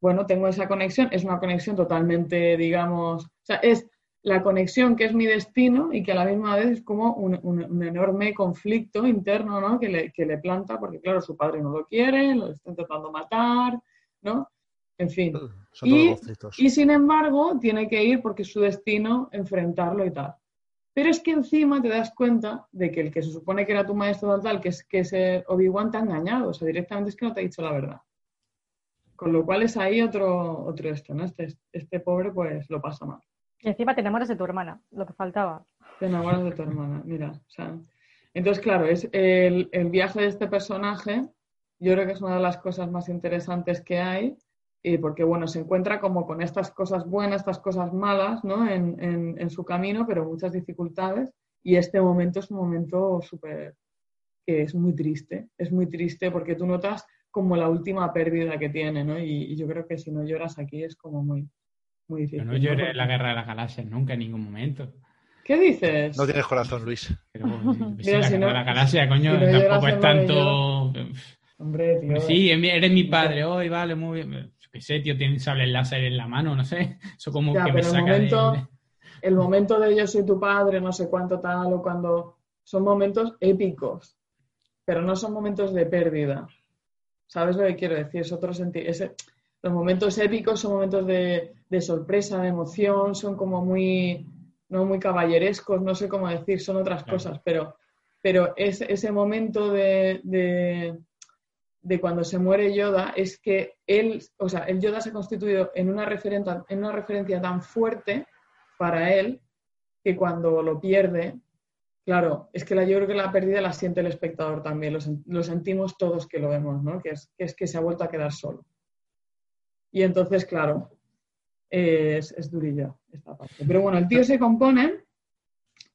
bueno, tengo esa conexión, es una conexión totalmente, digamos, o sea, es la conexión que es mi destino y que a la misma vez es como un, un- un enorme conflicto interno, ¿no? Que le, que le planta, porque claro, su padre no lo quiere, lo está intentando matar, ¿no? En fin. Son Y- todos. Y sin embargo, tiene que ir porque es su destino enfrentarlo y tal. Pero es que encima te das cuenta de que el que se supone que era tu maestro tal, tal que es que ese Obi-Wan te ha engañado, o sea, directamente es que no te ha dicho la verdad. Con lo cual es ahí otro, otro esto, ¿no? Este, este pobre pues lo pasa mal. Y encima te enamoras de tu hermana, lo que faltaba. Te enamoras de tu hermana, mira. O sea, entonces, claro, es el, el viaje de este personaje, yo creo que es una de las cosas más interesantes que hay, y porque, bueno, se encuentra como con estas cosas buenas, estas cosas malas, ¿no? En, en- en su camino, pero muchas dificultades, y este momento es un momento súper, que es muy triste, es muy triste porque tú notas como la última pérdida que tiene, ¿no? Y, y yo creo que si no lloras aquí es como muy, muy difícil. no ¿no? lloré en Porque- la guerra de las galaxias nunca, en ningún momento. ¿Qué dices? No tienes corazón, Luis. Pero sí, Mira, la si guerra no- de la galaxia, coño, si no tampoco es en tanto. Hombre, tío. Sí, eres mi padre, hoy vale, muy bien. Sé, tío, tiene sable láser en la mano, no sé. Eso como Ya, que me pero el saca momento- de. el momento de yo soy tu padre, no sé cuánto tal, o cuando son momentos épicos, pero no son momentos de pérdida. ¿Sabes lo que quiero decir? Es otro sentido. los momentos épicos son momentos de, de sorpresa, de emoción, son como muy, no muy caballerescos, no sé cómo decir, son otras Claro. cosas, pero, pero es, ese momento de, de, de cuando se muere Yoda es que él, o sea, el Yoda se ha constituido en una, referencia, en una referencia tan fuerte para él que cuando lo pierde, claro, es que la, yo creo que la pérdida la siente el espectador también, lo, lo sentimos todos que lo vemos, ¿no? Que es, que es que se ha vuelto a quedar solo. Y entonces, claro, es, es durillo esta parte. Pero bueno, el tío se compone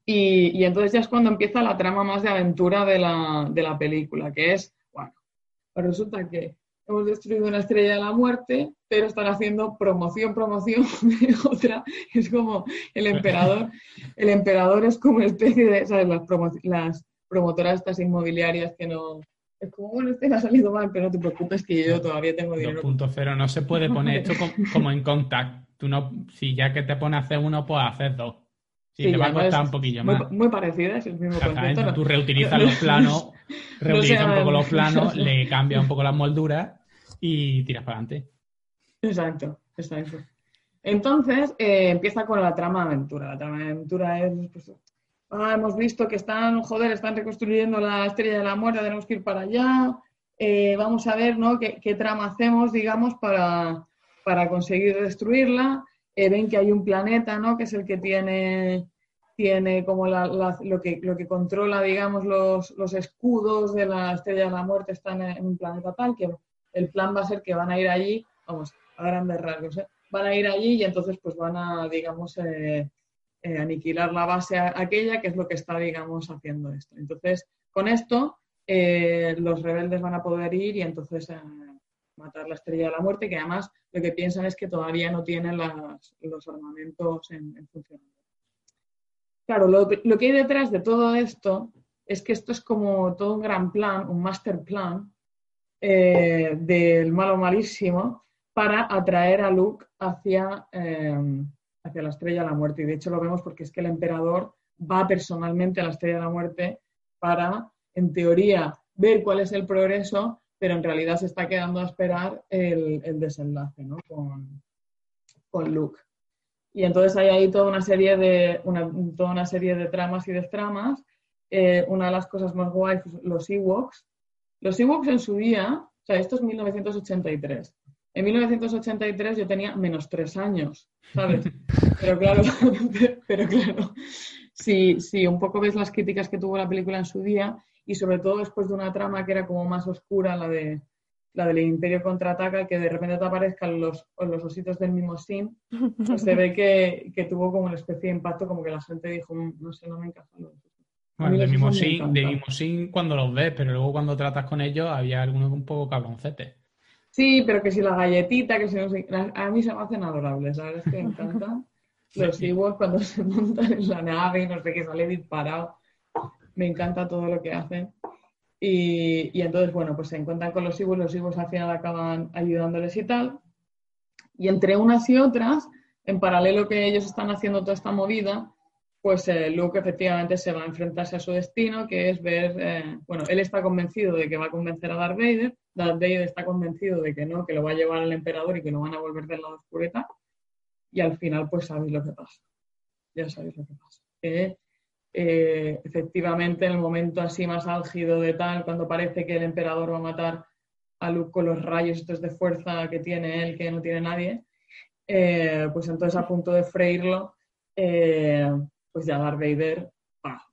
y, y entonces ya es cuando empieza la trama más de aventura de la, de la película, que es, pues resulta que hemos destruido una estrella de la muerte, pero están haciendo promoción, promoción de otra. Es como el emperador. El emperador es como una especie de, ¿sabes? Las, promo- las promotoras estas inmobiliarias que no... Es como, bueno, este me ha salido mal, pero no te preocupes que yo todavía tengo dinero. 2.0 no se puede poner esto com- como en contact. Tú no, si ya que te pone a hacer uno, pues hacer dos. Si Sí, te va a costar un poquillo muy, más. muy parecida, es el mismo concepto. tú reutilizas los planos, reutilizas un poco los planos, le cambias un poco las molduras y tiras para adelante. Exacto, exacto. Entonces eh, empieza con la trama de aventura. La trama de aventura es, pues, ah, hemos visto que están, joder, están reconstruyendo la estrella de la muerte, tenemos que ir para allá. Eh, vamos a ver, ¿no? ¿Qué, qué trama hacemos, digamos, para, para conseguir destruirla. Eh, ven que hay un planeta, ¿no? Que es el que tiene, tiene como lo, que, lo que controla, digamos, los, los escudos de la Estrella de la Muerte están en, un planeta tal, que el plan va a ser que van a ir allí, vamos, a grandes rasgos, ¿eh? van a ir allí y entonces pues van a, digamos, eh, eh, aniquilar la base aquella, que es lo que está, digamos, haciendo esto. Entonces, con esto, los rebeldes van a poder ir y entonces matar la estrella de la muerte, que además lo que piensan es que todavía no tienen los armamentos en, funcionamiento. Claro, lo, que hay detrás de todo esto es que esto es como todo un gran plan, un master plan del malo malísimo, para atraer a Luke hacia, em, hacia la Estrella de la Muerte. Y de hecho lo vemos porque es que el emperador va personalmente a la Estrella de la Muerte para, en teoría, ver cuál es el progreso, pero en realidad se está quedando a esperar el, desenlace ¿no? con, con Luke. Y entonces hay ahí toda una serie de, una, toda una serie de tramas y destramas. Eh, una de las cosas más guays, los Ewoks. Los Ewoks en su día, o sea, esto es 1983. En 1983 yo tenía menos tres años, ¿sabes? Pero claro, pero claro, si, si un poco ves las críticas que tuvo la película en su día y sobre todo después de una trama que era como más oscura, la de la del Imperio contraataca, que de repente te aparezcan los, los ositos del Mimosin, pues se ve que, que, tuvo como una especie de impacto, como que la gente dijo, mm, no sé, no me encaja. Bueno, de Mimosin, de Mimosin cuando los ves, pero luego cuando tratas con ellos había algunos un poco cabroncete. Sí, pero que si la galletita, que si no sé. A mí se me hacen adorables, ¿sabes? Que me encanta. Los Ewoks cuando se montan en la nave y no sé qué sale disparado. Me encanta todo lo que hacen. Y, entonces, bueno, pues se encuentran con los Ewoks, los Ewoks al final acaban ayudándoles y tal. Y entre unas y otras, en paralelo que ellos están haciendo toda esta movida, pues eh, Luke efectivamente se va a enfrentarse a su destino, que es ver, eh, bueno, él está convencido de que va a convencer a Darth Vader, Darth Vader está convencido de que no, que lo va a llevar al emperador y que lo van a volver del lado oscureta, y al final pues sabéis lo que pasa, ya sabéis lo que pasa. Eh, efectivamente, en el momento así más álgido de tal, cuando parece que el emperador va a matar a Luke con los rayos estos de fuerza que tiene él, que no tiene nadie, pues entonces a punto de freírlo, pues ya Darth Vader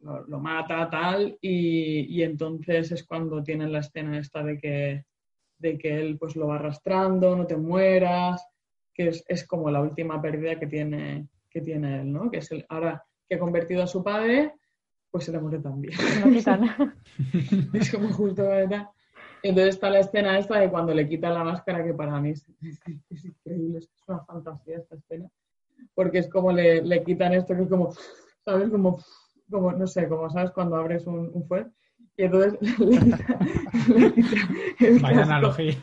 lo, mata, tal, y, entonces es cuando tienen la escena esta de que, de que él pues lo va arrastrando, no te mueras, que es, como la última pérdida que tiene, que tiene él, ¿no? Que es el, ahora que ha convertido a su padre, pues se le muere también. es como justo, ¿verdad? Entonces está la escena esta de cuando le quita la máscara, que para mí es, increíble, es una fantasía esta escena, porque es como le, le quitan esto, que es como ¿sabes? Como, como, no sé, como sabes cuando abres un, un fuet. Y entonces le quita, el Vaya analogía.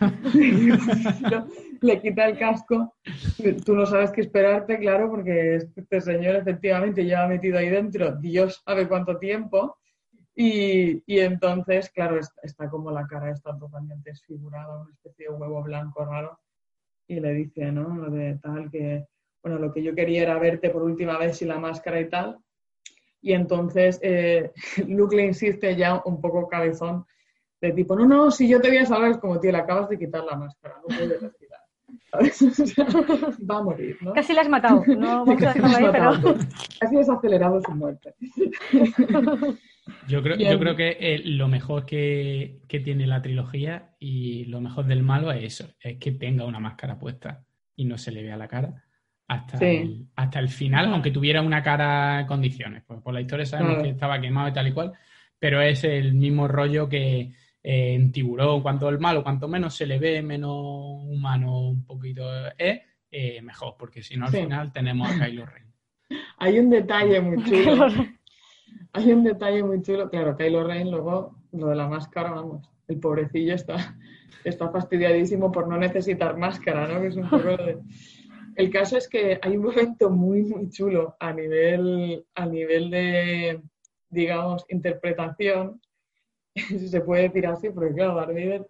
le quita el casco. Tú no sabes qué esperarte, claro, porque este señor efectivamente lleva metido ahí dentro, Dios sabe cuánto tiempo. Y, y entonces, claro, está, como la cara está totalmente desfigurada, una especie de huevo blanco raro. Y le dice, ¿no? Lo de tal que, bueno, lo que yo quería era verte por última vez sin la máscara y tal y entonces eh, Luke le insiste ya un poco cabezón, de tipo, no, no, si yo te voy a salvar, es como, tío, le acabas de quitar la máscara, no puedes respirar. va a morir, ¿no? Casi la has matado, no vamos a dejarlo ahí, pero... Casi has acelerado su muerte. Yo creo, yo creo que eh, lo mejor que, que, tiene la trilogía y lo mejor del malo es eso, es que tenga una máscara puesta y no se le vea la cara hasta, el, hasta el final, aunque tuviera una cara en condiciones. Pues por la historia sabemos que estaba quemado y tal y cual, pero es el mismo rollo que eh, en Tiburón, cuanto el malo, cuanto menos se le ve, menos humano un poquito es, eh, mejor, porque si no al final tenemos a Kylo Ren. Hay un detalle muy chulo. Hay un detalle muy chulo. Claro, Kylo Ren, luego lo de la máscara, vamos, el pobrecillo está, está fastidiadísimo por no necesitar máscara, ¿no? Que es un poco de el caso es que hay un momento muy, muy chulo a nivel, a nivel de, digamos, interpretación, si se puede decir así, porque claro, Darth Vader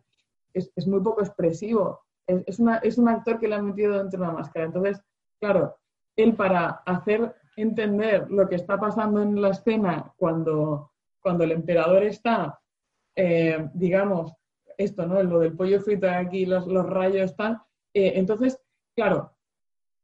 es, muy poco expresivo. Es, es, un actor que le han metido dentro de una máscara. Entonces, claro, él para hacer entender lo que está pasando en la escena cuando, cuando el emperador está, eh, digamos, esto, ¿no? Lo del pollo frito aquí, los, los rayos, tal. Eh, entonces claro,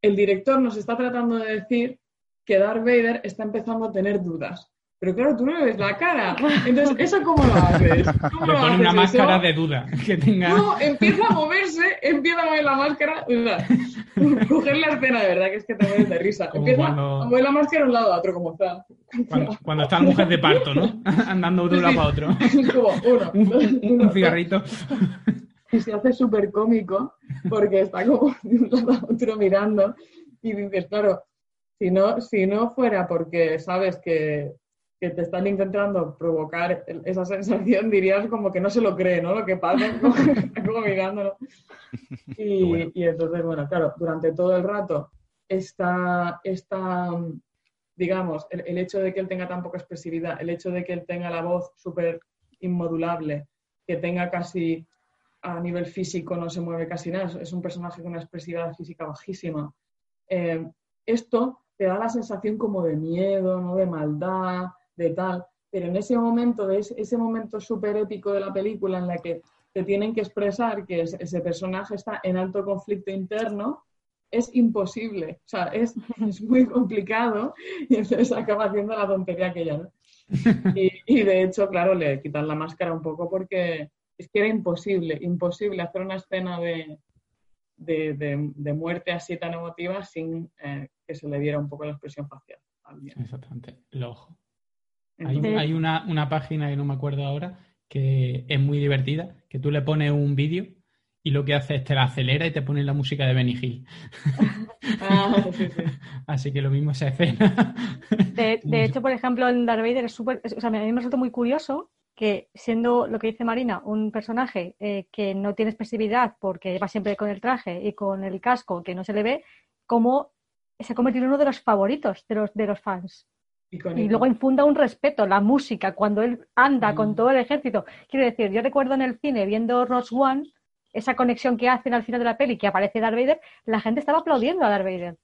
el director nos está tratando de decir que Darth Vader está empezando a tener dudas. Pero claro, tú no le ves la cara. Entonces, ¿eso cómo lo haces? ¿Cómo Le lo una máscara eso? de duda. Que tenga. No, empieza a moverse, empieza a mover la máscara. coger la escena, de verdad, que es que te mueres de risa. Como Empieza cuando- a mover la máscara de un lado a otro, como está. Cuando, cuando está la mujer de parto, ¿no? Andando de un lado para otro. como uno, Un, dos, un- uno, un cigarrito. Y se hace súper cómico porque está como de un lado a otro mirando y dices, claro, si no, si no fuera porque sabes que, que te están intentando provocar esa sensación, dirías como que no se lo cree, ¿no? Lo que pasa, como, como mirándolo. Y, bueno. y entonces, bueno, claro, durante todo el rato está, está digamos, el, el hecho de que él tenga tan poca expresividad, el hecho de que él tenga la voz súper inmodulable, que tenga casi a nivel físico no se mueve casi nada, es- un personaje con una expresividad física bajísima. Eh, esto te da la sensación como de miedo, ¿no? de maldad, de tal, pero en ese momento, de ese, ese momento súper épico de la película en la que te tienen que expresar que es- ese personaje está en alto conflicto interno, es imposible, o sea, es, es muy complicado y entonces acaba haciendo la tontería aquella, ¿no? Y, y de hecho, claro, le quitan la máscara un poco porque es que era imposible, imposible hacer una escena de, de, de- de muerte así tan emotiva sin eh, que se le diera un poco la expresión facial. Exactamente. El ojo. Hay, Entonces, hay una, una página que no me acuerdo ahora que es muy divertida, que tú le pones un vídeo y lo que hace es te la acelera y te pone la música de Benny Hill. ah, sí, sí. Así que lo mismo esa escena. De, de hecho, por ejemplo, en Darth Vader es súper. O sea, a mí me resulta muy curioso que, siendo lo que dice Marina, un personaje eh, que no tiene expresividad porque va siempre con el traje y con el casco que no se le ve, como se ha convertido en uno de los favoritos de los, de los fans. Y luego infunda un respeto, la música, cuando él anda Mm. con todo el ejército. Quiero decir, yo recuerdo en el cine viendo Ross One, esa conexión que hacen al final de la peli, que aparece Darth Vader, la gente estaba aplaudiendo a Darth Vader.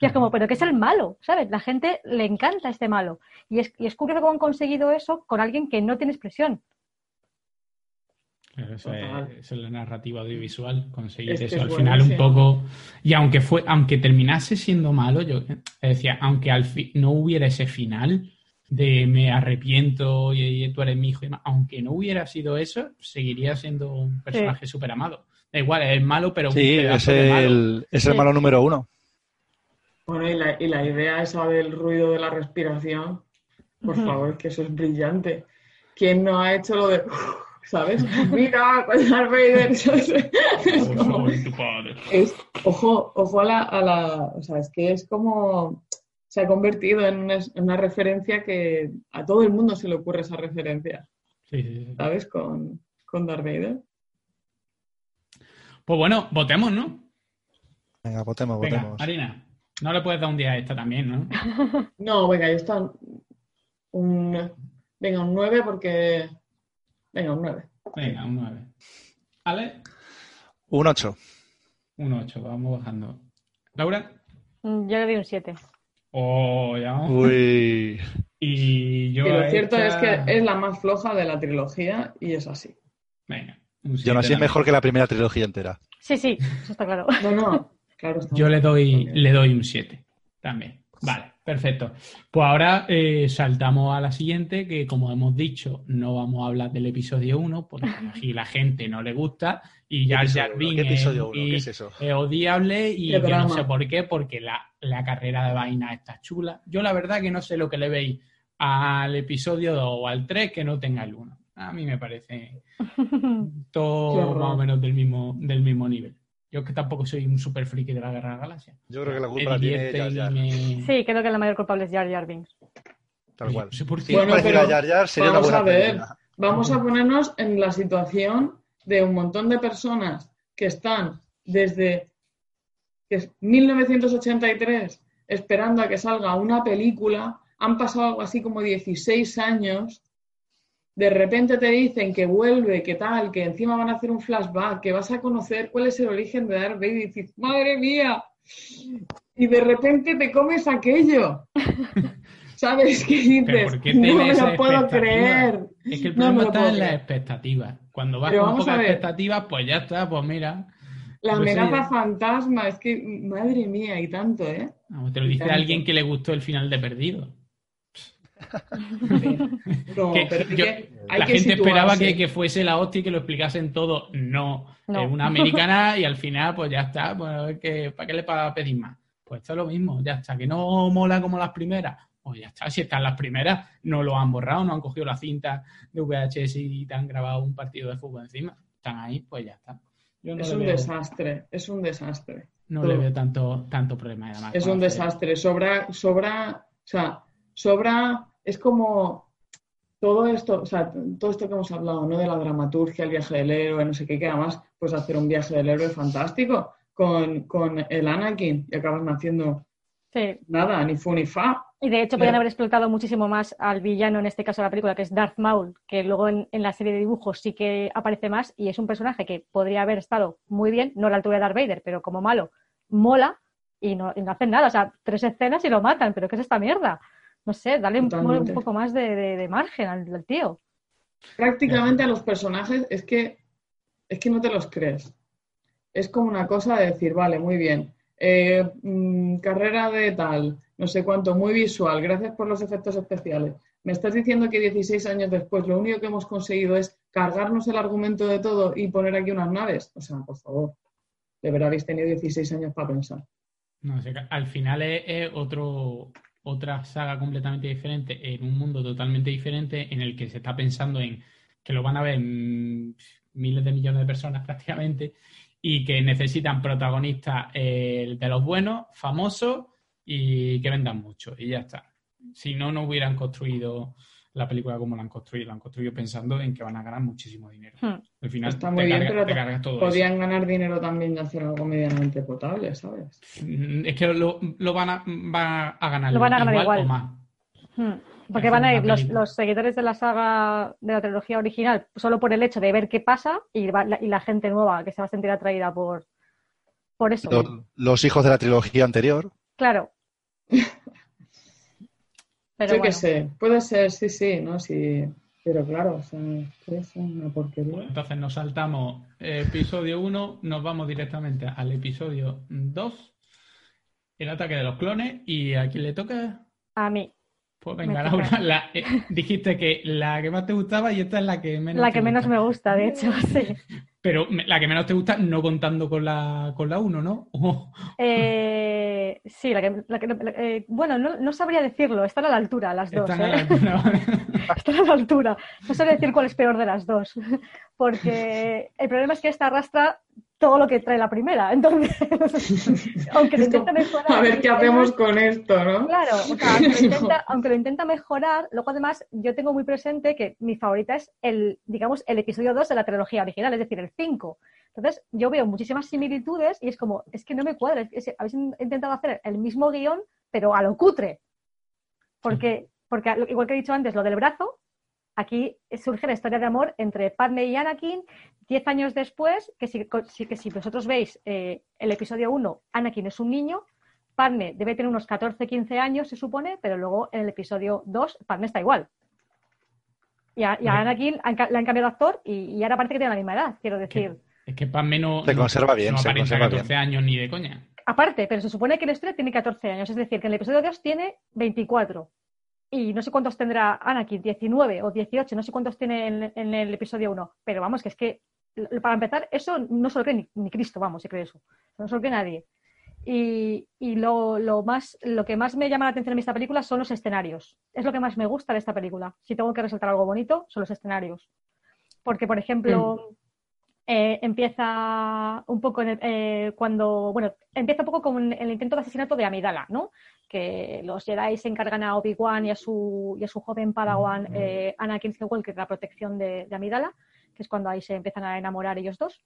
Y es como, pero que es el malo, ¿sabes? La gente le encanta este malo. Y es, y es curioso cómo han conseguido eso con alguien que no tiene expresión. Claro, Eso Total. es, es la narrativa audiovisual, conseguir Es que eso es al final un poco. Y aunque fue, aunque terminase siendo malo, yo decía, aunque al fin no hubiera ese final de me arrepiento y, y tú eres mi hijo y aunque no hubiera sido eso, seguiría siendo un personaje súper amado. Da igual, es malo, pero un Sí, es malo. el, es el Sí. malo número uno. Bueno, y la, y la idea esa del ruido de la respiración, por favor, que eso es brillante. ¿Quién no ha hecho lo de, ¿sabes? Mira, con Darth Vader. Es como- es, ojo, ojo a la, a la, o sea, es que es como, se ha convertido en una, en una referencia que a todo el mundo se le ocurre esa referencia, Sí, sí, sí. ¿sabes? Con, con Darth Vader. Pues bueno, votemos, ¿no? Venga, votemos, Venga, votemos. No le puedes dar un día a esta también, ¿no? No, venga, yo está un, venga, un 9 porque, venga, un 9. Venga, un 9. ¿Ale? Un 8. Un 8, vamos bajando. ¿Laura? Mm, Yo le doy un 7. Oh, ya vamos. Uy. Y yo. Y lo cierto es esta- que es la más floja de la trilogía y es así. Venga, un Yo no así siete es mejor que la primera trilogía entera. Sí, sí, eso está claro. No, no, claro. Yo le doy, le doy un 7 también. Vale, perfecto. Pues ahora eh, saltamos a la siguiente, que como hemos dicho, no vamos a hablar del episodio 1, porque aquí la gente no le gusta y ya ¿Qué episodio es, uno? ¿Qué es odiable y yo no sé por qué, porque la, la carrera de vaina está chula. Yo la verdad que no sé lo que le veis al episodio 2 o al 3 que no tenga el 1. A mí me parece todo más o menos del mismo, del mismo nivel. Yo que tampoco soy un super friki de la Guerra de la Galaxia. Yo creo que la Me culpa la tiene Jar Jar. me- Sí, creo que la mayor culpable es Jar Jar Binks. Tal cual. Si Bueno, no pareciera pero Jar Jar, sería una vamos buena a ver. película. Vamos a ponernos en la situación de un montón de personas que están desde que es 1983 esperando a que salga una película, han pasado algo así como 16 años, de repente te dicen que vuelve, que tal, que encima van a hacer un flashback, que vas a conocer cuál es el origen de Darth Vader y dices, madre mía, y de repente te comes aquello. ¿Sabes qué dices? ¿por qué no me lo puedo creer. Es que el No problema me lo está en las expectativas. Cuando vas con pocas expectativas, pues ya está, pues mira. La Pues amenaza fantasma, es que, madre mía, y tanto, ¿eh? Te lo dice alguien que le gustó el final de Perdido. No, Que pero hay yo- que, hay la que gente esperaba que, que fuese la hostia y que lo explicasen todo. No, No. es una americana y al final, pues ya está. Pues, ¿Para qué le va a pedir más? Pues esto es lo mismo, ya está. Que no mola como las primeras. Pues ya está, si están las primeras, no lo han borrado, no han cogido la cinta de VHS y te han grabado un partido de fútbol encima. Están ahí, pues ya está. Yo no, Es un veo, desastre, es un desastre. no todo. le veo tanto, tanto problema. Además, Es un desastre. Sobra, sobra, o sea, sobra, es como todo esto, o sea, todo esto que hemos hablado, ¿no? De la dramaturgia, el viaje del héroe, no sé qué, que además, pues hacer un viaje del héroe fantástico con, con el Anakin y acabas naciendo Sí. nada, ni fu ni fa. Y de hecho podrían haber explotado muchísimo más al villano, en este caso de la película, que es Darth Maul, que luego en, en la serie de dibujos sí que aparece más y es un personaje que podría haber estado muy bien, no a la altura de Darth Vader, pero como malo, mola y no, y no hacen nada. O sea, tres escenas y lo matan, pero ¿qué es esta mierda? No sé, dale un, poco más de, de- de margen al, al tío. Prácticamente a los personajes es que, es que no te los crees. Es como una cosa de decir, vale, muy bien, eh, mm, carrera de tal, no sé cuánto, muy visual, gracias por los efectos especiales. Me estás diciendo que 16 años después lo único que hemos conseguido es cargarnos el argumento de todo y poner aquí unas naves. O sea, por favor, de verdad habéis tenido 16 años para pensar. No sé, al final es, es otro, otra saga completamente diferente, en un mundo totalmente diferente, en el que se está pensando en que lo van a ver mm, miles de millones de personas prácticamente, y que necesitan protagonistas eh, de los buenos, famosos, y que vendan mucho, y ya está. Si no, no hubieran construido la película como la han construido, la han construido pensando en que van a ganar muchísimo dinero. Hmm. Al final Está te muy bien, carga- pero te cargas todo eso. podrían ganar dinero también de hacer algo medianamente potable, ¿sabes? Mm, Es que lo, lo van, a, va a ganar, Lo van a ganar igual. o más. Hmm. Porque van a ir los, seguidores de la saga de la trilogía original solo por el hecho de ver qué pasa y, va- la, y la gente nueva que se va a sentir atraída por, por eso. Los, los hijos de la trilogía anterior. Claro. Pero Yo bueno. qué sé, puede ser, sí, sí, ¿no? Sí, pero claro, o sea, que es una porquería. Entonces nos saltamos episodio 1, nos vamos directamente al episodio 2, el ataque de los clones, y a quién le toca, A mí. pues venga. Laura, la- eh, dijiste que la que más te gustaba y esta es la que menos La te que menos gusta. me gusta, de hecho, sí. Pero la que menos te gusta no contando con la, con la 1, ¿no? Oh, Eh, sí, la que, la que- la- eh, bueno, no, no sabría decirlo, están a la altura las dos. están a ¿eh? la altura. Están a la altura. No sé decir cuál es peor de las dos, porque el problema es que esta arrastra todo lo que trae la primera. Entonces, aunque lo Es intenta mejorar. a ver qué hacemos con esto, ¿no? Claro, o sea, aunque lo, intenta, aunque lo intenta mejorar, luego además yo tengo muy presente que mi favorita es el, digamos, el episodio 2 de la trilogía original, es decir, el 5. Entonces yo veo muchísimas similitudes y es como, es que no me cuadra, es que habéis intentado hacer el mismo guion, pero a lo cutre. Porque, porque igual que he dicho antes, lo del brazo, aquí surge la historia de amor entre Padme y Anakin, diez años después, que si, que si vosotros veis eh, el episodio 1, Anakin es un niño, Padme debe tener unos 14, 15 años, se supone, pero luego en el episodio 2, Padme está igual. Y a, y a Anakin han, le han cambiado de actor y, y, ahora parece que tiene la misma edad, quiero decir. Es que Padme no, se conserva bien, no se conserva 14 bien. años ni de coña. Aparte, pero se supone que la historia tiene 14 años, es decir, que en el episodio 2 tiene 24. Y no sé cuántos tendrá Anakin, 19 o 18, no sé cuántos tiene en, en el episodio 1. Pero vamos, que es que, para empezar, eso no se lo cree ni, ni Cristo, vamos, se cree eso. No se lo cree nadie. Y, y lo, lo, más, lo que más me llama la atención en esta película son los escenarios. Es lo que más me gusta de esta película. Si tengo que resaltar algo bonito, son los escenarios. Porque, por ejemplo, mm. eh, empieza un poco en el, eh, cuando, bueno, empieza un poco con el intento de asesinato de Amidala, ¿no? Que los Jedi se encargan a Obi-Wan y, a su, y a su joven Padawan eh, Anakin Skywalker de la protección de, de Amidala, que es cuando ahí se empiezan a enamorar ellos dos.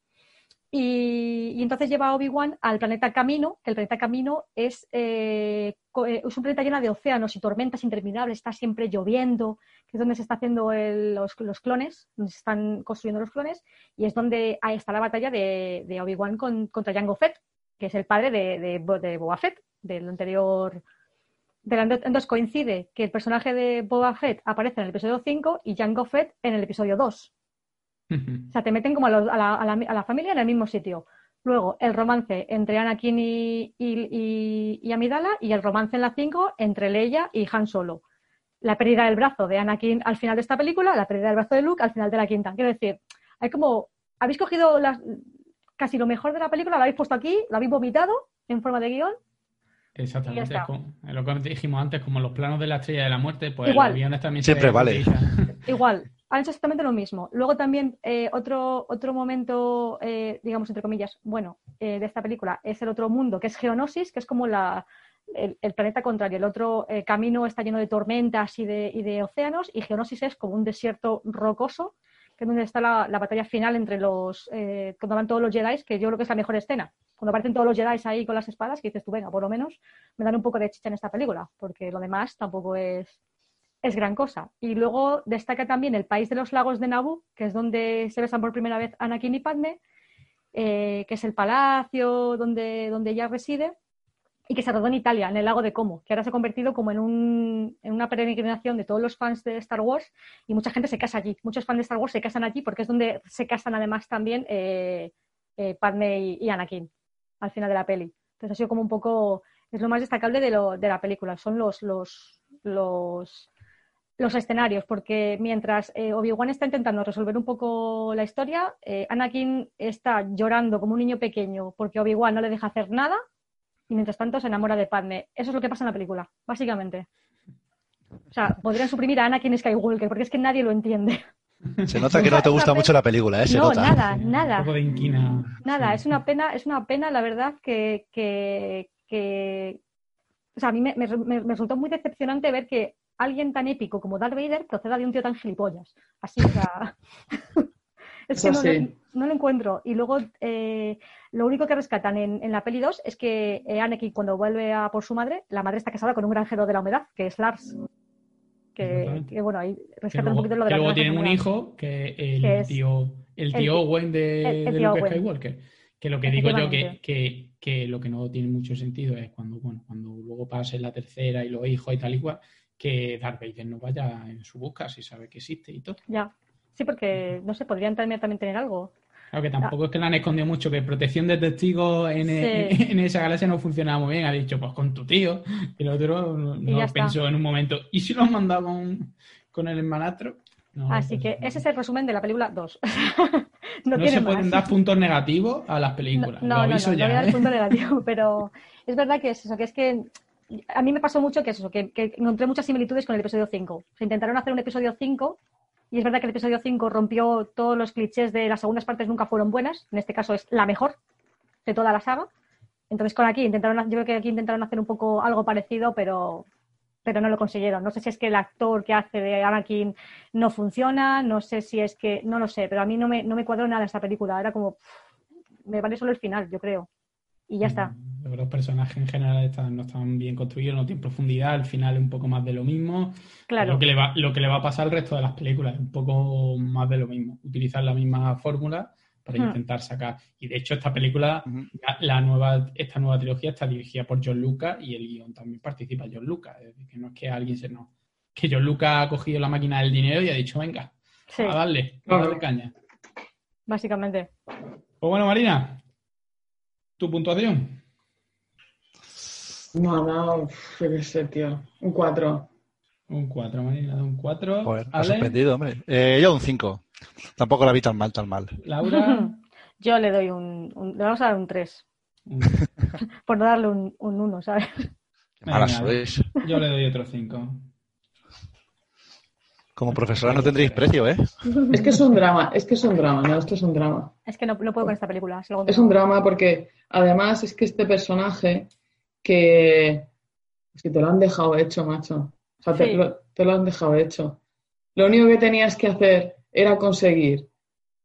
Y, entonces lleva a Obi-Wan al planeta Camino, el planeta Camino es, eh, es, un planeta lleno de océanos y tormentas interminables, está siempre lloviendo, que es donde se está haciendo los, clones, donde se están construyendo los clones, y es donde ahí está la batalla de, Obi-Wan con, contra Jango Fett, que es el padre de, de, de Boba Fett, del anterior... Entonces coincide que el personaje de Boba Fett aparece en el episodio 5 y Jango Fett en el episodio 2. O sea, te meten como a, los, a, la, a, la, a, la, familia en el mismo sitio. Luego, el romance entre Anakin y, y, y- y Amidala y el romance en la 5 entre Leia y Han Solo. La pérdida del brazo de Anakin al final de esta película, la pérdida del brazo de Luke al final de la quinta. Quiero decir, hay como, habéis cogido las, casi lo mejor de la película, lo habéis puesto aquí, lo habéis vomitado en forma de guion. Exactamente. es como- lo que dijimos antes, como los planos de la estrella de la muerte, pues Igual. los guiones también Siempre se vale. Igual, han hecho exactamente lo mismo. Luego también eh, otro, otro momento, eh, digamos, entre comillas, bueno, eh, de esta película es el otro mundo, que es Geonosis, que es como la, el, el planeta contrario. El otro camino está lleno de tormentas y de, y de océanos, y Geonosis es como un desierto rocoso, que es donde está la, la batalla final entre los, cuando van todos los Jedi, que yo creo que es la mejor escena. Cuando aparecen todos los Jedi ahí con las espadas, que dices tú, venga, por lo menos me dan un poco de chicha en esta película, porque lo demás tampoco es, es gran cosa. Y luego destaca también el país de los lagos de Naboo, que es donde se besan por primera vez Anakin y Padme, eh, que es el palacio donde, donde ella reside, y que se rodó en Italia, en el lago de Como, que ahora se ha convertido como en, un- en una peregrinación de todos los fans de Star Wars, y mucha gente se casa allí. Muchos fans de Star Wars se casan allí porque es donde se casan además también eh, eh, Padme y, Anakin al final de la peli. Entonces ha sido como un poco, es lo más destacable de, lo- de la película, son los, los, los escenarios, porque mientras eh, Obi-Wan está intentando resolver un poco la historia, eh, Anakin está llorando como un niño pequeño porque Obi-Wan no le deja hacer nada y mientras tanto se enamora de Padme. Eso es lo que pasa en la película, básicamente. O sea, podrían suprimir a Anakin Skywalker porque es que nadie lo entiende. Se nota que no te gusta mucho la película, ¿eh? Se no, nota. nada, Un nada. poco de inquina. Nada, Sí. es una pena, es una pena, la verdad, que, que, que- o sea, a mí me, me- me- me resultó muy decepcionante ver que alguien tan épico como Darth Vader proceda de un tío tan gilipollas. Así, sea, es que no, lo encuentro. Y luego, eh, lo único que rescatan en, en la peli 2 es que eh, Anakin, cuando vuelve a por su madre, la madre está casada con un granjero de la humedad, que es Lars. Que, que, bueno, ahí Que rescatan un poquito lo de que la luego tienen un hijo que el Que es- tío, el tío Owen de, el- el de tío Luke Owen. Skywalker. Que lo que digo yo que, que, que lo que no tiene mucho sentido es cuando, bueno, cuando luego pase la tercera y los hijos y tal y cual, que Darth Vader no vaya en su busca si sabe que existe y todo. Ya. Sí, porque, no sé, podrían también, también tener algo. Claro que tampoco es que le han escondido mucho, que protección de testigos en, e- Sí. en, esa galaxia no funcionaba muy bien. Ha dicho, pues con tu tío. Y el otro no, no está. pensó en un momento. ¿Y si lo han mandado con, con el hermanastro? No, Así que no. ese es el resumen de la película 2. no, No, se más. pueden dar puntos negativos a las películas. No, lo no, no, aviso no, ya. voy a dar ¿eh? punto negativo, pero es verdad que es eso, que es que a mí me pasó mucho que es eso, que, que encontré muchas similitudes con el episodio 5. Se intentaron hacer un episodio 5 y es verdad que el episodio 5 rompió todos los clichés de las segundas partes nunca fueron buenas, en este caso es la mejor de toda la saga. Entonces con aquí intentaron, yo creo que aquí intentaron hacer un poco algo parecido, pero pero no lo consiguieron. No sé si es que el actor que hace de Anakin no funciona, no sé si es que, no lo sé, pero a mí no me, no me cuadró nada esta película. Era como, me vale solo el final, yo creo. Y ya está. Mm, Los personajes en general están, no están bien construidos, no tienen profundidad, al final es un poco más de lo mismo. Claro. Lo que, le va, lo que le va a pasar al resto de las películas, un poco más de lo mismo. Utilizar la misma fórmula para Hmm. intentar sacar. Y de hecho, esta película, la, la nueva, esta nueva trilogía está dirigida por John Lucas y el guion también participa John Lucas. Es decir, que no es que alguien se no. Que John Lucas ha cogido la máquina del dinero y ha dicho, venga, Sí, a darle, a darle caña. básicamente. Pues bueno, Marina, tu puntuación. Nada, yo qué sé, tío. Un 4. Un 4, Marina, un 4. Joder, ha sorprendido, hombre. Eh, yo un 5. Tampoco la vi tan mal, tan mal. Laura, Yo le doy un, un- le vamos a dar un 3, un- por no darle un, un 1, ¿sabes? Qué mala Venga, sois. yo le doy otro 5. Como profesora no tendréis precio, ¿eh? Es que es un drama, es que es un drama, no, esto es un drama. Es que no, no puedo con esta película. lo Es un drama porque además es que este personaje que es que te lo han dejado hecho, macho. O sea, te, lo, te lo han dejado hecho. Lo único que tenías que hacer era conseguir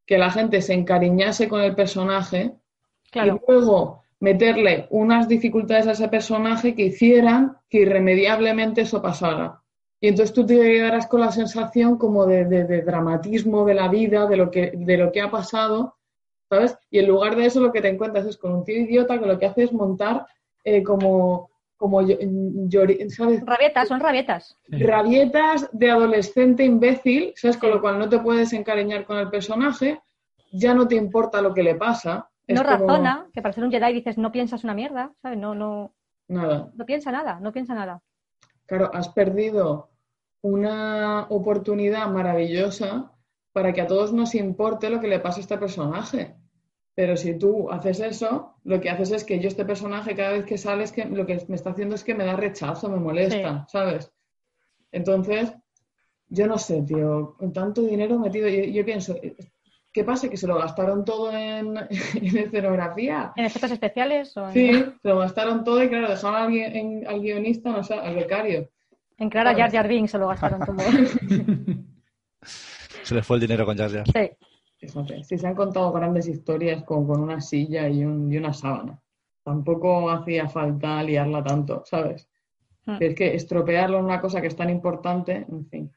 que la gente se encariñase con el personaje Claro, y luego meterle unas dificultades a ese personaje que hicieran que irremediablemente eso pasara. Y entonces tú te quedarás con la sensación como de, de- de dramatismo de la vida, de lo, que, de lo que ha pasado, ¿sabes? Y en lugar de eso lo que te encuentras es con un tío idiota que lo que hace es montar eh, como, como ¿sabes? rabietas, son rabietas. rabietas de adolescente imbécil, ¿sabes? Con lo cual no te puedes encariñar con el personaje, ya no te importa lo que le pasa, Es no como- razona, que para ser un Jedi dices, no piensas una mierda, ¿sabes? No, no, Nada. no piensa nada, no piensa nada. Claro, has perdido una oportunidad maravillosa para que a todos nos importe lo que le pasa a este personaje. Pero si tú haces eso, lo que haces es que yo este personaje cada vez que sale es que lo que me está haciendo es que me da rechazo, me molesta, ¿sabes? Entonces, yo no sé, tío, con tanto dinero metido, yo, yo pienso, ¿qué pasa? ¿Que se lo gastaron todo en, en escenografía? ¿En efectos especiales o en, Sí, se lo gastaron todo y claro, dejaron al, gui- en- al guionista, no sé, al becario. En crear a Jar Jar Binks se lo gastaron todo? Se les fue el dinero con Jar Jar. Sí. Fíjate, si se han contado grandes historias con, con una silla y, un- y una sábana. Tampoco hacía falta liarla tanto, ¿sabes? Mm. Es que estropearlo en una cosa que es tan importante, en fin.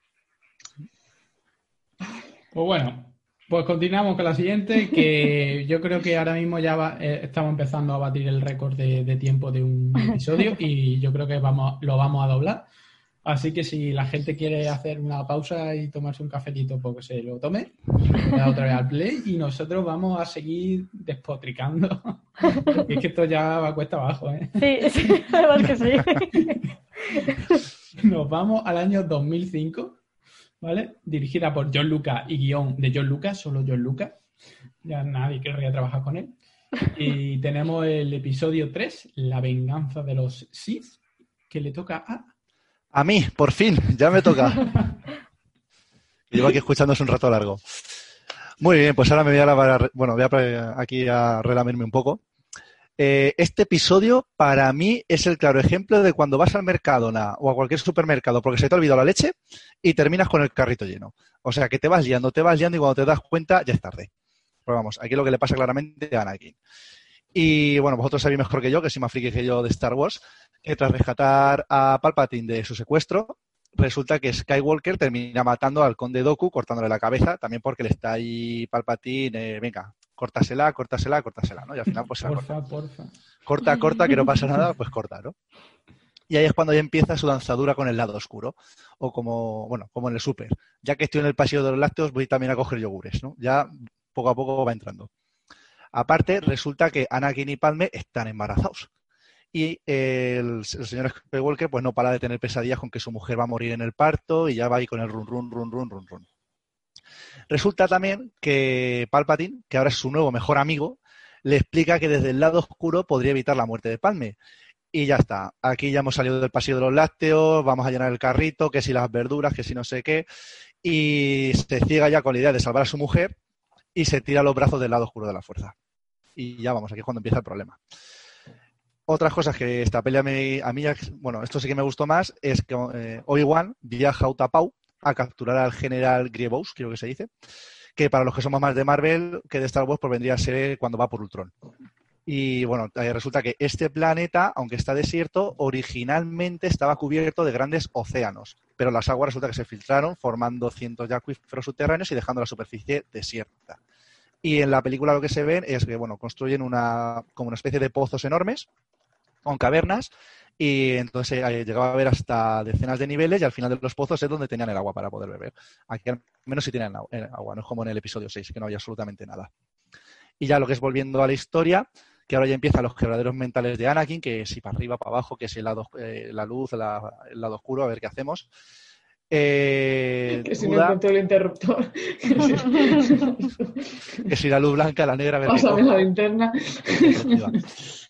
Pues bueno, pues continuamos con la siguiente, que yo creo que ahora mismo ya va- eh, estamos empezando a batir el récord de, de tiempo de un episodio y yo creo que vamos, lo vamos a doblar. Así que si la gente quiere hacer una pausa y tomarse un cafetito, pues se lo tome, da otra vez al play y nosotros vamos a seguir despotricando. Y es que esto ya va cuesta abajo, ¿eh? Sí, sí, además que sí. Nos vamos al año 2005, ¿vale? Dirigida por John Lucas y guion de John Lucas, solo John Lucas. Ya nadie querría trabajar con él. Y tenemos el episodio 3, La venganza de los Sith, que le toca a... A mí, por fin, ya me toca. Llevo aquí escuchándose un rato largo. Muy bien, pues ahora me voy a lavar, bueno, voy a aquí a relamerme un poco. Eh, este episodio para mí es el claro ejemplo de cuando vas al Mercadona o a cualquier supermercado porque se te ha olvidado la leche y terminas con el carrito lleno. O sea, que te vas liando, te vas liando y cuando te das cuenta ya es tarde. Pero vamos, aquí es lo que le pasa claramente a Anakin. Y bueno, vosotros sabéis mejor que yo, que soy más friki que yo de Star Wars, que tras rescatar a Palpatine de su secuestro, resulta que Skywalker termina matando al conde Doku, cortándole la cabeza, también porque le está ahí Palpatine, eh, venga, córtasela, córtasela, córtasela, ¿no? Y al final pues se la corta. Porfa, porfa. corta, corta, que no pasa nada, pues corta, ¿no? Y ahí es cuando ya empieza su danzadura con el lado oscuro. O como, bueno, como en el súper. Ya que estoy en el pasillo de los lácteos, voy también a coger yogures, ¿no? Ya poco a poco va entrando. Aparte, resulta que Anakin y Padme están embarazados. Y el, el señor Skywalker pues no para de tener pesadillas con que su mujer va a morir en el parto y ya va ahí con el run, run, run, run, run, run. Resulta también que Palpatine, que ahora es su nuevo mejor amigo, le explica que desde el lado oscuro podría evitar la muerte de Padme. Y ya está. Aquí ya hemos salido del pasillo de los lácteos, vamos a llenar el carrito, que si las verduras, que si no sé qué. Y se ciega ya con la idea de salvar a su mujer y se tira los brazos del lado oscuro de la fuerza. Y ya vamos, aquí es cuando empieza el problema. Otras cosas que esta pelea a mí, bueno, esto sí que me gustó más, es que eh, viaja a Utapau a capturar al general Grievous, creo que se dice, que para los que somos más de Marvel que de Star Wars, pues vendría a ser cuando va por Ultron. Y bueno, resulta que este planeta, aunque está desierto, originalmente estaba cubierto de grandes océanos, pero las aguas resulta que se filtraron, formando cientos de acuíferos subterráneos y dejando la superficie desierta. Y en la película lo que se ven es que, bueno, construyen una, como una especie de pozos enormes con cavernas y entonces eh, llegaba a haber hasta decenas de niveles y al final de los pozos es donde tenían el agua para poder beber. Aquí al menos sí tienen agua, no es como en el episodio 6, que no había absolutamente nada. Y ya lo que es volviendo a la historia, que ahora ya empiezan los quebraderos mentales de Anakin, que si para arriba, para abajo, que si el lado, eh, la luz, el lado oscuro, a ver qué hacemos. Eh, Que si no duda, encuentro el interruptor. que si la luz blanca, la negra, a ver qué Pásame la linterna.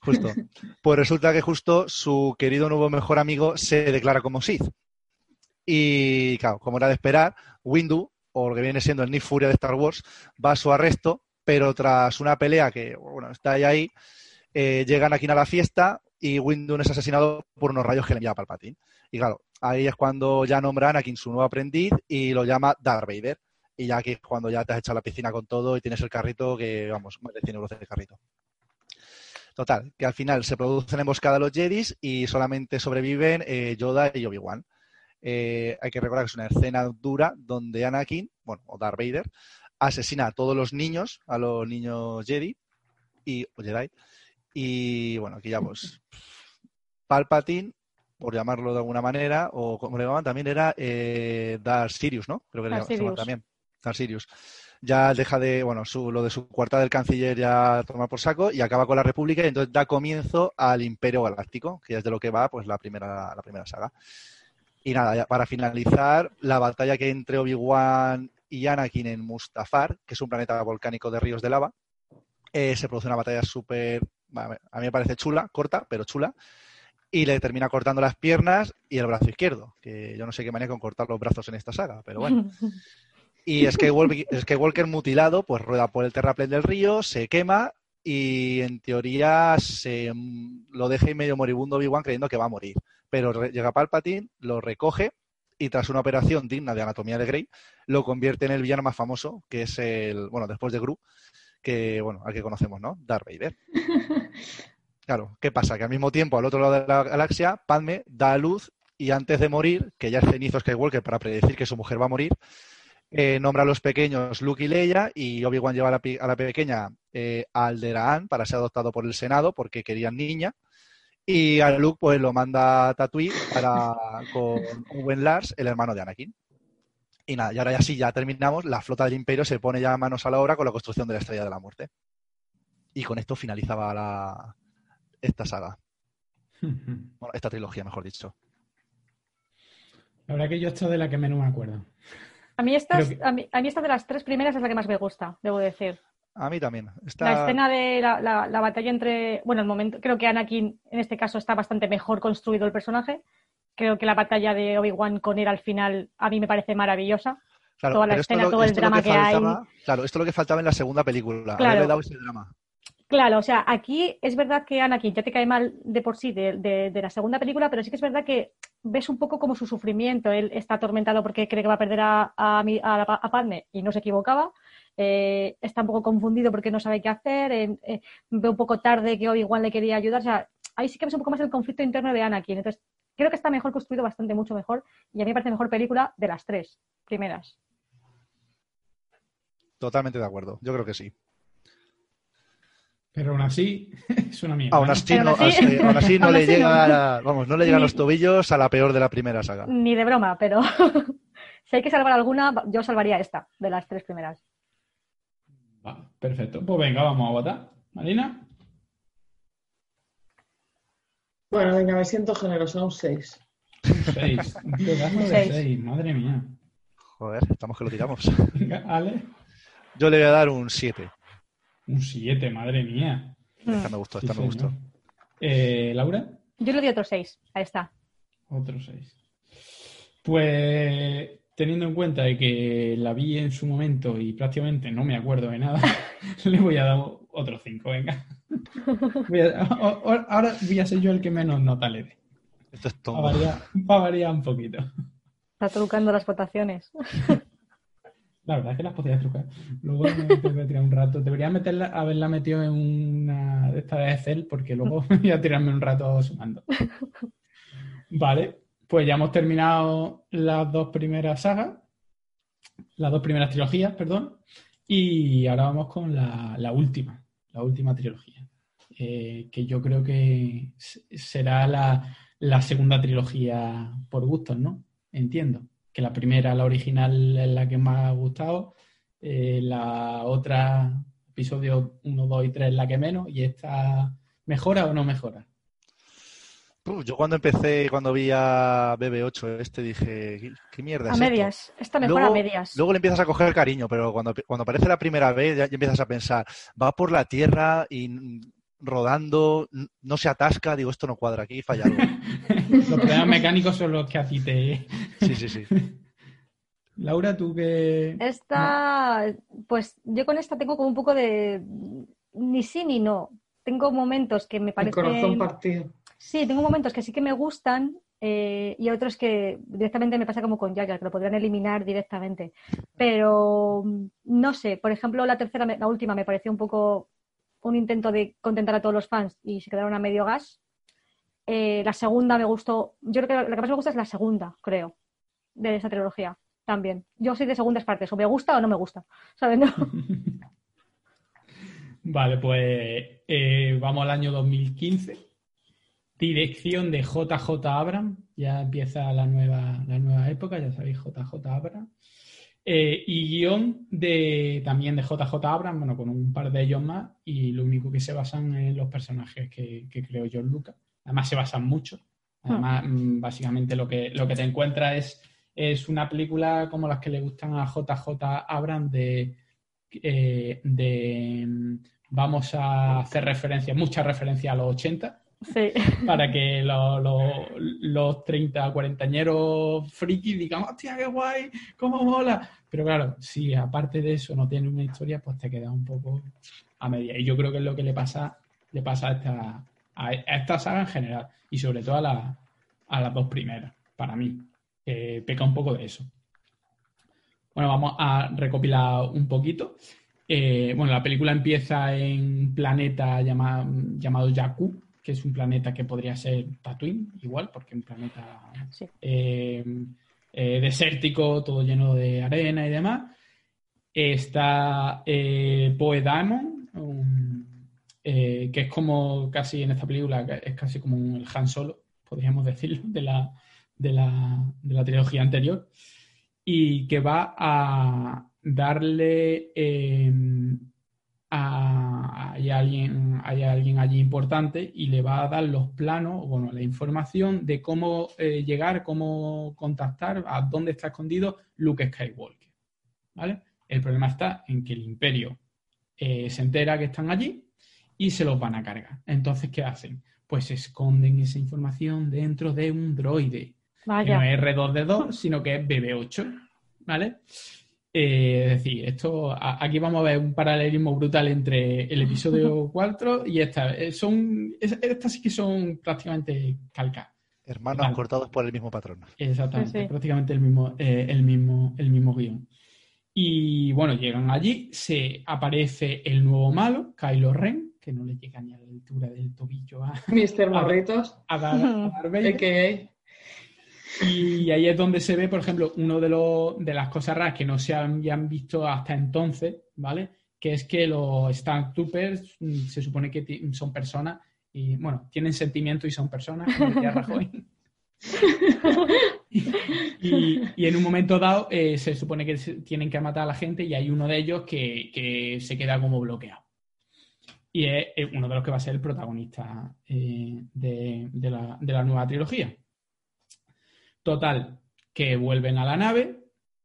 Justo. Pues resulta que justo su querido nuevo mejor amigo se declara como Sith. Y claro, como era de esperar, Windu, o lo que viene siendo el Nick Furia de Star Wars, va a su arresto, pero tras una pelea que, bueno, está ahí, ahí eh, llegan aquí a la fiesta y Windu es asesinado por unos rayos que le envía Palpatine. Y claro, ahí es cuando ya nombra a Anakin su nuevo aprendiz y lo llama Darth Vader. Y ya aquí es cuando ya te has echado la piscina con todo y tienes el carrito que, vamos, más de 100 euros de carrito. Total, que al final se produce la emboscada de los Jedis y solamente sobreviven eh, Yoda y Obi-Wan. Eh, hay que recordar que es una escena dura donde Anakin, bueno, o Darth Vader, asesina a todos los niños, a los niños Jedi y o Jedi. Y bueno, aquí ya pues Palpatine, por llamarlo de alguna manera, o como le llamaban también era eh, Darth Sirius, ¿no? Creo que le Darth llamaban también. Darth Sirius. Ya deja de, bueno, su, lo de su cuarta del canciller ya toma por saco y acaba con la República y entonces da comienzo al Imperio Galáctico, que es de lo que va pues la primera, la primera saga. Y nada, ya para finalizar, la batalla que entre Obi-Wan y Anakin en Mustafar, que es un planeta volcánico de ríos de lava, eh, se produce una batalla súper, a mí me parece chula, corta, pero chula, y le termina cortando las piernas y el brazo izquierdo, que yo no sé qué manera con cortar los brazos en esta saga, pero bueno. Y es que Walker mutilado, pues rueda por el terraplén del río, se quema y en teoría se lo deja y medio moribundo Obi-Wan creyendo que va a morir. Pero llega Palpatine, lo recoge y tras una operación digna de anatomía de Grey, lo convierte en el villano más famoso, que es el, bueno, después de Gru, que, bueno, al que conocemos, ¿no? Darth Vader. Claro, ¿qué pasa? Que al mismo tiempo, al otro lado de la galaxia, Padme da a luz y antes de morir, que ya es cenizo Skywalker para predecir que su mujer va a morir, eh, nombra a los pequeños Luke y Leia y Obi-Wan lleva a la, pequeña eh, Alderaan para ser adoptado por el Senado porque querían niña. Y a Luke pues lo manda a Tatooine para, con Owen Lars, el hermano de Anakin. Y nada, y ahora ya sí, ya terminamos. La flota del Imperio se pone ya manos a la obra con la construcción de la Estrella de la Muerte. Y con esto finalizaba la, esta saga. bueno, esta trilogía, mejor dicho. La verdad que yo esto de la que menos me acuerdo. A mí, esta, a, mí, esta de las tres primeras es la que más me gusta, debo decir. A mí también. La escena de la, batalla entre. Bueno, el momento. Creo que Anakin, en este caso, está bastante mejor construido el personaje. Creo que la batalla de Obi-Wan con él al final a mí me parece maravillosa. Toda la escena, todo el drama que, hay. Claro, esto es lo que faltaba en la segunda película. Claro. dado ese drama. Claro, o sea, aquí es verdad que Anakin ya te cae mal de por sí de, la segunda película, pero sí que es verdad que ves un poco como su sufrimiento. Él está atormentado porque cree que va a perder a, a, Padme y no se equivocaba. Eh, está un poco confundido porque no sabe qué hacer. Eh, ve un poco tarde que Obi-Wan le quería ayudar. O sea, ahí sí que ves un poco más el conflicto interno de Anakin. Entonces, creo que está mejor construido, bastante, mucho mejor. Y a mí me parece mejor película de las tres primeras. Totalmente de acuerdo. Yo creo que sí. Pero aún así es una mierda. Aún así, no, así, no le llega, vamos, no le llegan los tobillos a la peor de la primera saga. Ni de broma, pero si hay que salvar alguna, yo salvaría esta, de las tres primeras. perfecto. Pues venga, vamos a votar. Marina. Bueno, venga, me siento generosa, un 6. Un 6. Un pedazo de 6, madre mía. Joder, estamos que lo tiramos. Venga, Ale. Yo le voy a dar un 7. Un 7, madre mía. Esta me gustó, esta me gustó. Eh, ¿Laura? Yo le di otro 6. Ahí está. Otro 6. Pues teniendo en cuenta de que la vi en su momento y prácticamente no me acuerdo de nada, le voy a dar otro 5, venga. ahora voy a ser yo el que menos nota le dé. Esto es todo. Va a variar un poquito. Está trucando las votaciones. La verdad es que las podías trucar. Luego me voy a un rato. Debería meterla, haberla metido en una de estas de Excel porque luego voy a tirarme un rato sumando. Vale, pues ya hemos terminado las dos primeras sagas, las dos primeras trilogías, perdón, y ahora vamos con la, última, la última trilogía, eh, que yo creo que será la, la segunda trilogía por gustos, ¿no? Entiendo que la primera, la original, es la que más ha gustado, eh, la otra, episodio 1, 2 y 3, es la que menos, y esta, ¿mejora o no mejora? yo cuando empecé, cuando vi a BB8 este, dije, ¿qué, mierda es A medias, esta mejora a medias. Luego le empiezas a coger cariño, pero cuando, cuando aparece la primera vez ya, empiezas a pensar, va por la tierra y rodando, no se atasca, digo, esto no cuadra, aquí falla algo. los problemas mecánicos son los que a ti te... Sí, sí, sí. Laura, tú que... Esta, pues yo con esta tengo como un poco de ni sí ni no. Tengo momentos que me parecen... El corazón partido. Sí, tengo momentos que sí que me gustan eh, y otros que directamente me pasa como con Jaja, que lo podrían eliminar directamente. Pero no sé, por ejemplo, la tercera, la última me pareció un poco un intento de contentar a todos los fans y se quedaron a medio gas. Eh, la segunda me gustó, yo creo que la que más me gusta es la segunda, creo, de esa trilogía también. Yo soy de segundas partes, o me gusta o no me gusta, ¿sabes? vale, pues eh, vamos al año 2015. Dirección de JJ Abram, ya empieza la nueva, la nueva época, ya sabéis, JJ Abram. Eh, y guion de, también de JJ Abrams, bueno, con un par de ellos más, y lo único que se basan en los personajes que, que creó John Lucas. Además, se basan mucho. Además, mm, básicamente lo que, lo que te encuentras es, es una película como las que le gustan a JJ Abrams de, eh, de mm, vamos a hacer referencia, mucha referencia a los 80, Sí. para que los, los, los 30, 40 frikis digan, hostia, qué guay, cómo mola. Pero claro, si aparte de eso no tiene una historia, pues te queda un poco a media. Y yo creo que es lo que le pasa, le pasa a esta, a esta saga en general y sobre todo a, la- a las dos primeras, para mí. que peca un poco de eso. Bueno, vamos a recopilar un poquito. Eh, bueno, la película empieza en un planeta llama- llamado Jakku, que es un planeta que podría ser Tatooine, igual, porque es un planeta Sí. eh, eh, desértico, todo lleno de arena y demás. Está Poe Dameron, un- eh, que es como casi en esta película, es casi como un Han Solo, podríamos decirlo, de la, de la, de la trilogía anterior, y que va a darle eh, a, hay alguien, hay alguien allí importante y le va a dar los planos, bueno, la información de cómo eh, llegar, cómo contactar, a dónde está escondido Luke Skywalker. ¿Vale? El problema está en que el imperio eh, se entera que están allí y se los van a cargar. Entonces, ¿qué hacen? Pues esconden esa información dentro de un droide que no es R2D2, sino que es BB8, ¿vale? Eh, es decir, esto, a- aquí vamos a ver un paralelismo brutal entre el episodio 4 y esta. Eh, Son, es- estas sí que son prácticamente calcadas. Hermanos Vale. cortados por el mismo patrón. Exactamente, Sí, sí. prácticamente el mismo, eh, el mismo, el mismo guion. Y bueno, llegan allí, se aparece el nuevo malo, Kylo Ren, que no le llega ni a la altura del tobillo a, Mr. Morritos, a Dar- a Darth Vader. Y ahí es donde se ve, por ejemplo, uno de, los, de las cosas raras que no se habían visto hasta entonces, ¿vale? Que es que los Stormtroopers mm, se supone que son personas y, bueno, tienen sentimientos y son personas, como decía Rajoy. y, y en un momento dado eh, se supone que tienen que matar a la gente y hay uno de ellos que, que se queda como bloqueado. Y es uno de los que va a ser el protagonista eh, de- la- de la nueva trilogía. Total, que vuelven a la nave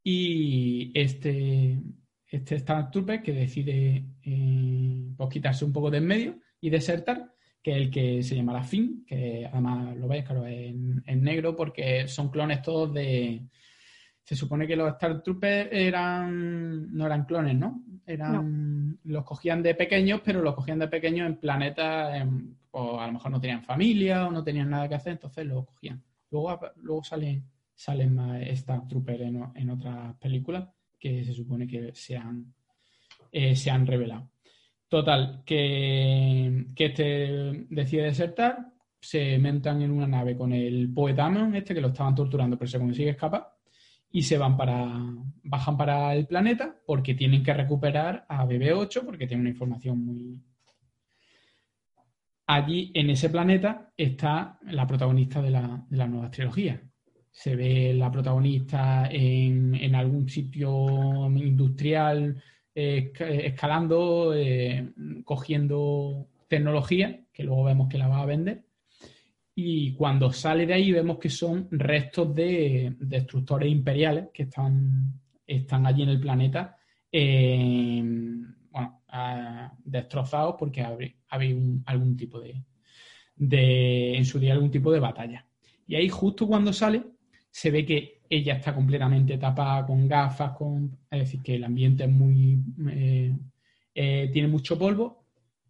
y este, este Star Trooper que decide eh, pues quitarse un poco de en medio y desertar, que es el que se llamará Finn, que además lo veis, claro, en, en negro porque son clones todos de... Se supone que los Star Troopers eran, no eran clones, ¿no? Eran, los cogían de pequeños, pero los cogían de pequeños en planetas, o a lo mejor no tenían familia o no tenían nada que hacer, entonces los cogían. Luego, luego salen, salen más Star Trooper en, en otras películas que se supone que se han, eh, se han revelado. Total, que, que este decide desertar, se mentan en una nave con el Poe Dameron, este que lo estaban torturando, pero se consigue escapar, y se van para, bajan para el planeta porque tienen que recuperar a BB8 porque tiene una información muy, allí en ese planeta está la protagonista de la, de la nueva trilogía. Se ve la protagonista en, en algún sitio industrial eh, esca- escalando, eh, cogiendo tecnología, que luego vemos que la va a vender. Y cuando sale de ahí vemos que son restos de destructores imperiales que están, están allí en el planeta, eh, bueno, destrozados porque un- algún tipo de, de, en su día, algún tipo de batalla. Y ahí justo cuando sale, se ve que ella está completamente tapada con gafas, con, es decir, que el ambiente es muy, eh, eh, tiene mucho polvo.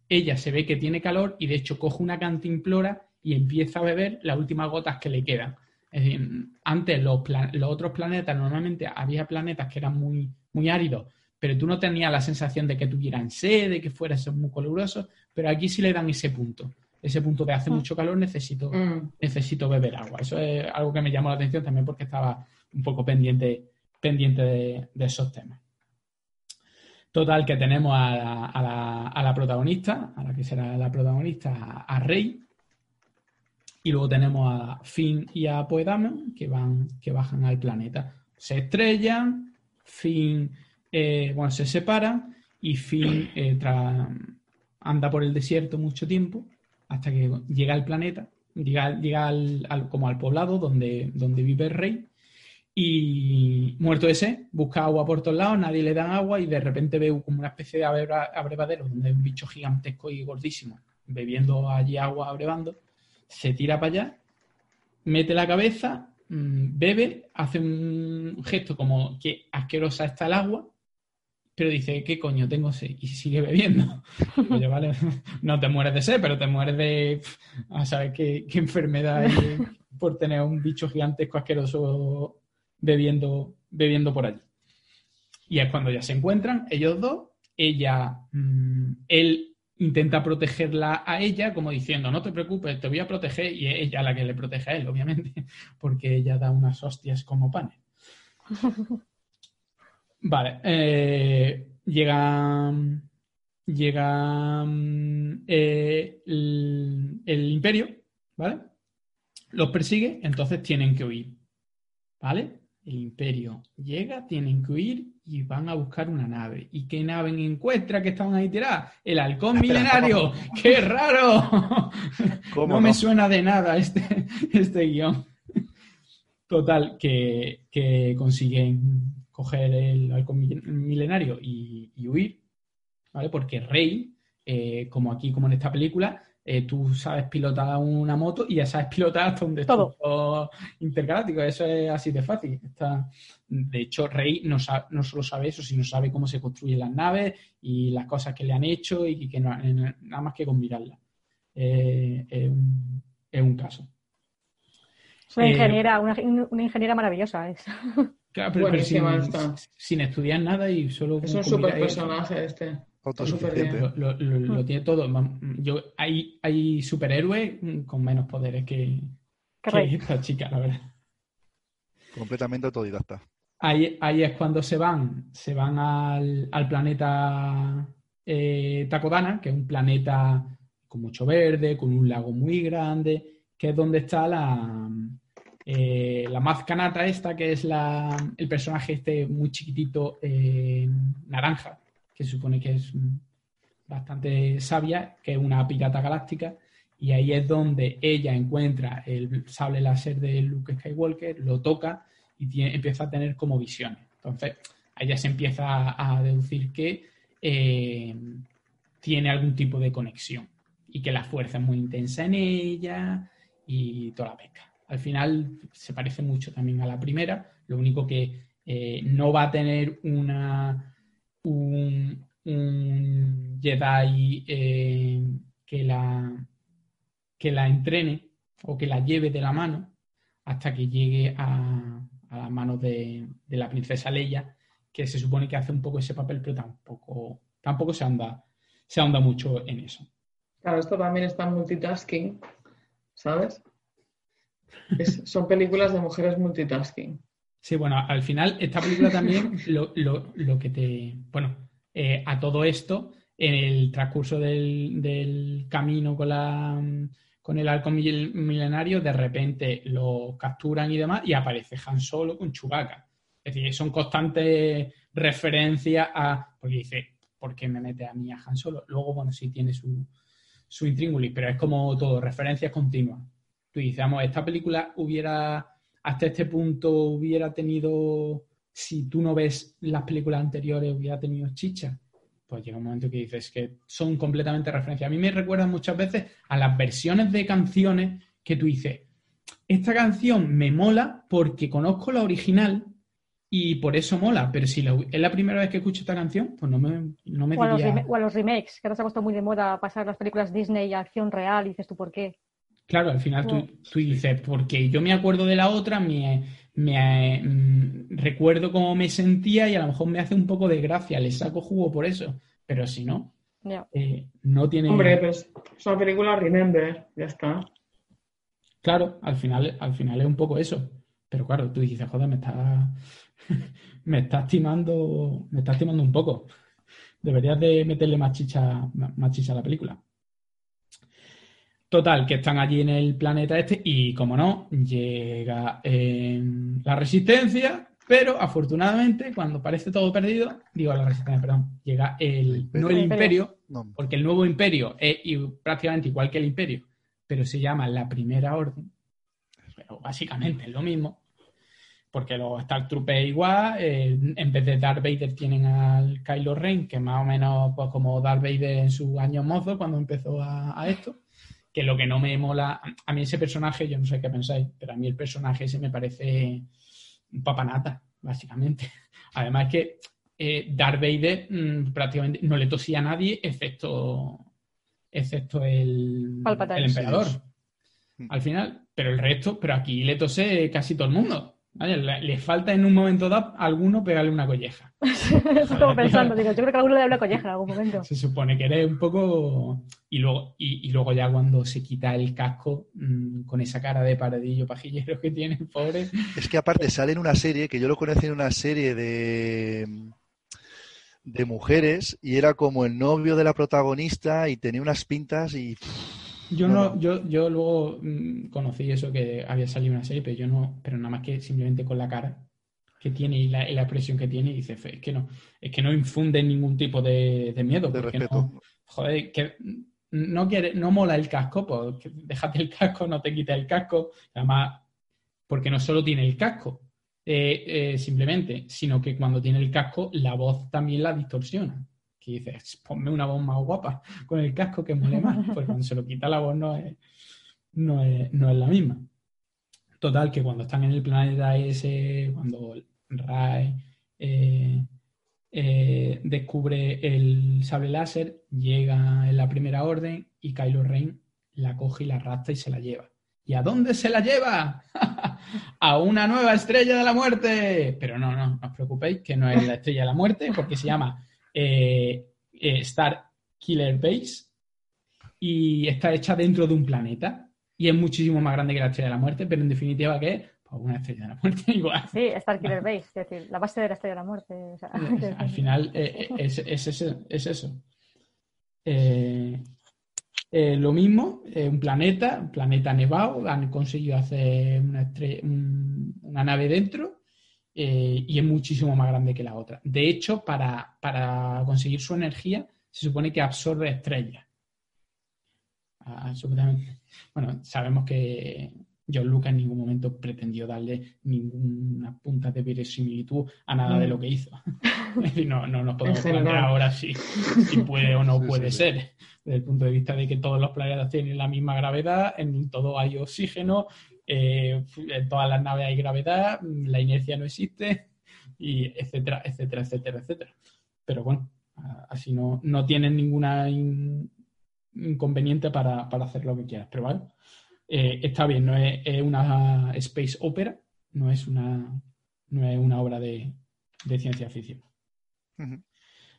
Ella se ve que tiene calor y de hecho coge una cantimplora y empieza a beber las últimas gotas que le quedan. Es decir, antes los, los otros planetas, normalmente había planetas que eran muy, muy áridos, pero tú no tenías la sensación de que tuvieran sed, de que fueran muy calurosos, pero aquí sí le dan ese punto. Ese punto de hace Mm. mucho calor, necesito, Mm. necesito beber agua. Eso es algo que me llamó la atención también porque estaba un poco pendiente, pendiente de, de esos temas. Total, que tenemos a la, a la- a la protagonista, a la que será la protagonista, a, a Rey. Y luego tenemos a Finn y a Poe Dameron que, van, que bajan al planeta. Se estrellan Finn, eh, bueno, se separan y Finn eh, anda por el desierto mucho tiempo hasta que llega al planeta, llega, llega al, al- como al poblado donde, donde vive el rey y muerto ese, busca agua por todos lados, nadie le da agua y de repente ve como una especie de abreva- abrevadero donde hay un bicho gigantesco y gordísimo bebiendo allí agua abrevando, se tira para allá, mete la cabeza, mm, bebe, hace un gesto como que asquerosa está el agua, pero dice, ¿qué coño tengo sed? Y sigue bebiendo. Yo, vale, no te mueres de sed, pero te mueres de, a saber qué, qué enfermedad hay por tener un bicho gigantesco asqueroso bebiendo, bebiendo por allí. Y es cuando ya se encuentran, ellos dos, ella, mm, él intenta protegerla a ella, como diciendo, no te preocupes, te voy a proteger, y es ella la que le protege a él, obviamente, porque ella da unas hostias como panes. Vale, eh, llega, llega eh, el, el imperio, ¿vale? Los persigue, entonces tienen que huir, ¿vale? El imperio llega, tienen que huir y van a buscar una nave. ¿Y qué nave encuentra que estaban ahí tiradas? El halcón milenario. ¡Qué raro! ¿Cómo no, me suena de nada este, este guion. Total, que, que consiguen coger el halcón mil- milenario y, y huir, ¿vale? Porque Rey, eh, como aquí, como en esta película, eh, tú sabes pilotar una moto y ya sabes pilotar hasta un Todo. destructor intergaláctico. Eso es así de fácil. Está- de hecho, Rey no, solo sabe eso, sino sabe cómo se construyen las naves y las cosas que le han hecho y que no- nada más que con mirarlas. Eh, es, un, es un caso. Es una Eh, ingeniera, una, una ingeniera maravillosa. Es. Claro, pero, pero sin, sin estudiar nada y solo Es un super personaje este. Autosuficiente. Lo, lo- lo- lo tiene todo. Yo, hay, hay superhéroes con menos poderes que, esta chica, la verdad. Completamente autodidacta. Ahí, ahí es cuando se van, se van al, al planeta eh, Takodana, que es un planeta con mucho verde, con un lago muy grande, que es donde está la, eh, la Maz Kanata esta, que es la, el personaje este muy chiquitito eh, naranja, que se supone que es mm, bastante sabia, que es una pirata galáctica, y ahí es donde ella encuentra el sable láser de Luke Skywalker, lo toca y empieza a tener como visiones. Entonces, ahí se empieza a, a deducir que eh, tiene algún tipo de conexión y que la fuerza es muy intensa en ella y toda la pesca. Al final se parece mucho también a la primera, lo único que eh, no va a tener una un, un Jedi eh, que la que la entrene o que la lleve de la mano hasta que llegue a, a las manos de, la princesa Leia, que se supone que hace un poco ese papel, pero tampoco, tampoco se anda, se anda mucho en eso. Claro, esto también está en multitasking, ¿sabes? Es- son películas de mujeres multitasking. Sí, bueno, al final esta película también lo, lo- lo que te... Bueno, eh, a todo esto, en el transcurso del, del camino con, la, con el halcón mil- milenario, de repente lo capturan y demás y aparece Han Solo con Chewbacca. Es decir, son constantes referencias a... Porque dice, ¿por qué me mete a mí a Han Solo? Luego, bueno, sí tiene su, su intríngulis, pero es como todo, referencias continuas. Tú dices, vamos, esta película hubiera hasta este punto hubiera tenido, si tú no ves las películas anteriores, hubiera tenido chicha. Pues llega un momento que dices que son completamente referencias. A mí me recuerdan muchas veces a las versiones de canciones que tú dices, esta canción me mola porque conozco la original y por eso mola, pero si la- es la primera vez que escucho esta canción, pues no me, no me O a, los o a los remakes, que ahora se ha puesto muy de moda pasar las películas Disney a acción real y dices tú por qué. Claro, al final tú, dices, porque yo me acuerdo de la otra, me, me, mm, recuerdo cómo me sentía y a lo mejor me hace un poco de gracia, le saco jugo por eso. Pero si no, eh, no tiene. Hombre, pero es es una película Remember, ya está. Claro, al final, al final es un poco eso. Pero claro, tú dices, joder, me está, me está estimando, me está estimando un poco. Deberías de meterle más chicha, más chicha a la película. Total, que están allí en el planeta este y, como no, llega eh, la resistencia Pero afortunadamente, cuando parece todo perdido, digo la resistencia, perdón, llega el, no el imperio, No. porque el nuevo imperio es prácticamente igual que el imperio, pero se llama la primera orden. Pero básicamente es lo mismo, porque los Star Troopers igual, eh, en vez de Darth Vader tienen al Kylo Ren, que más o menos pues, como Darth Vader en sus años mozos cuando empezó a, a esto, que lo que no me mola, a mí ese personaje, yo no sé qué pensáis, pero a mí el personaje ese me parece un papanata, básicamente. Además que eh, Darth Vader mm, prácticamente no le tosía a nadie excepto, excepto el, Palpatine. el emperador. Sí. Al final, pero el resto, pero aquí le tose casi todo el mundo. Vaya, le, le falta en un momento dado a alguno pegarle una colleja. Estuve pensando, digo, yo creo que alguno le habla colleja en algún momento. Se supone que eres un poco. Y luego, y, y luego ya cuando se quita el casco, mm, con esa cara de paradillo pajillero que tiene, pobre. Es que aparte sale en una serie, que yo lo conocí en una serie de, de mujeres, y era como el novio de la protagonista y tenía unas pintas y... Yo No, yo, yo luego mm, conocí eso que había salido una serie, pero yo no, pero nada más que simplemente con la cara que tiene y la, y la expresión que tiene, y dice, "Fe, es que no, es que no infunde ningún tipo de, de miedo, De porque respeto. no, joder, que no quiere, no mola el casco, pues déjate el casco, no te quites el casco, además, porque no solo tiene el casco, eh, eh, simplemente, sino que cuando tiene el casco, la voz también la distorsiona. Que dices, ponme una voz más guapa con el casco que mole más, porque cuando se lo quita la voz no es, no es, no es la misma. Total, que cuando están en el planeta ese, cuando Rai eh, eh, descubre el sable láser, llega en la primera orden y Kylo Ren la coge y la arrastra y se la lleva. ¿Y a dónde se la lleva? a una nueva estrella de la muerte. Pero no, no, no os preocupéis que no es la estrella de la muerte porque se llama eh, eh, Star Killer Base y está hecha dentro de un planeta y es muchísimo más grande que la estrella de la muerte, pero en definitiva que es pues, una estrella de la muerte igual. Sí, Star Killer Base, es decir, la base de la estrella de la muerte. o sea, Al final eh, eh, es, es ese- es eso. Eh, eh, lo mismo, eh, un planeta, un planeta nevado, han conseguido hacer una, estre- un- una nave dentro eh, y es muchísimo más grande que la otra. De hecho, para, para conseguir su energía, se supone que absorbe estrellas. Ah, absolutamente. Bueno, sabemos que John Lucas en ningún momento pretendió darle ninguna punta de verosimilitud a nada de lo que hizo. Es decir, no, no nos podemos plantear ahora si, si puede o no Sí, puede sí, sí. ser. Desde el punto de vista de que todos los planetas tienen la misma gravedad, en todo hay oxígeno, eh, en todas las naves hay gravedad, la inercia no existe, y etcétera, etcétera, etcétera, etcétera. Pero bueno, así no, no tienen ninguna in- inconveniente para, para hacer lo que quieras. Pero vale, eh, está bien, no es, es una space opera, no es una, no es una obra de, de ciencia ficción.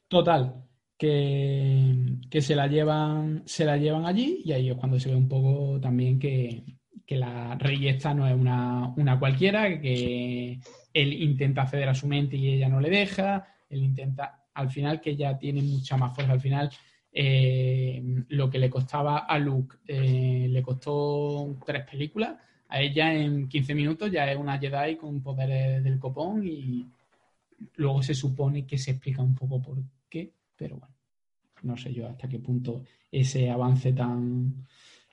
Total, que, que se la llevan, se la llevan allí y ahí es cuando se ve un poco también que, que la rey esta no es una, una cualquiera, que él intenta acceder a su mente y ella no le deja, él intenta, al final que ella tiene mucha más fuerza, al final eh, lo que le costaba a Luke eh, le costó tres películas, a ella en 15 minutos ya es una Jedi con poderes del copón y luego se supone que se explica un poco por qué, pero bueno, no sé yo hasta qué punto ese avance tan,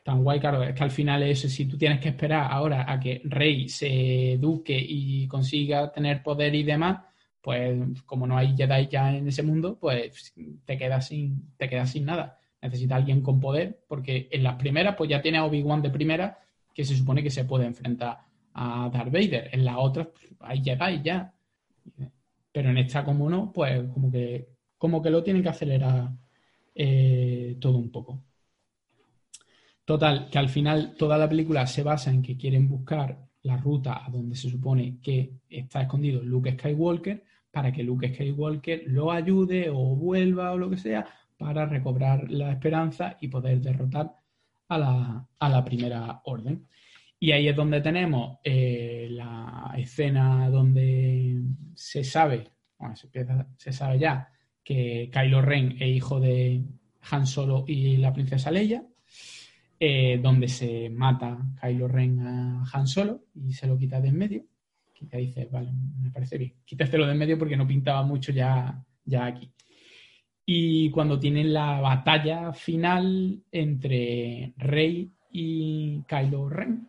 tan guay, claro, es que al final es si tú tienes que esperar ahora a que Rey se eduque y consiga tener poder y demás, pues como no hay Jedi ya en ese mundo, pues te quedas sin, te quedas sin nada. Necesita alguien con poder, porque en las primeras, pues ya tiene a Obi-Wan de primera, que se supone que se puede enfrentar a Darth Vader. En las otras pues, hay Jedi ya. Pero en esta, como no, pues como que, como que lo tienen que acelerar eh, todo un poco. Total, que al final toda la película se basa en que quieren buscar la ruta a donde se supone que está escondido Luke Skywalker para que Luke Skywalker lo ayude o vuelva o lo que sea para recobrar la esperanza y poder derrotar a la, a la primera orden. Y ahí es donde tenemos eh, la escena donde se sabe, bueno, se, empieza- se sabe ya que Kylo Ren es hijo de Han Solo y la princesa Leia, eh, donde se mata Kylo Ren a Han Solo y se lo quita de en medio, ya dices, vale, me parece bien. Quítatelo de en medio porque no pintaba mucho ya, ya aquí. Y cuando tienen la batalla final entre Rey y Kylo Ren,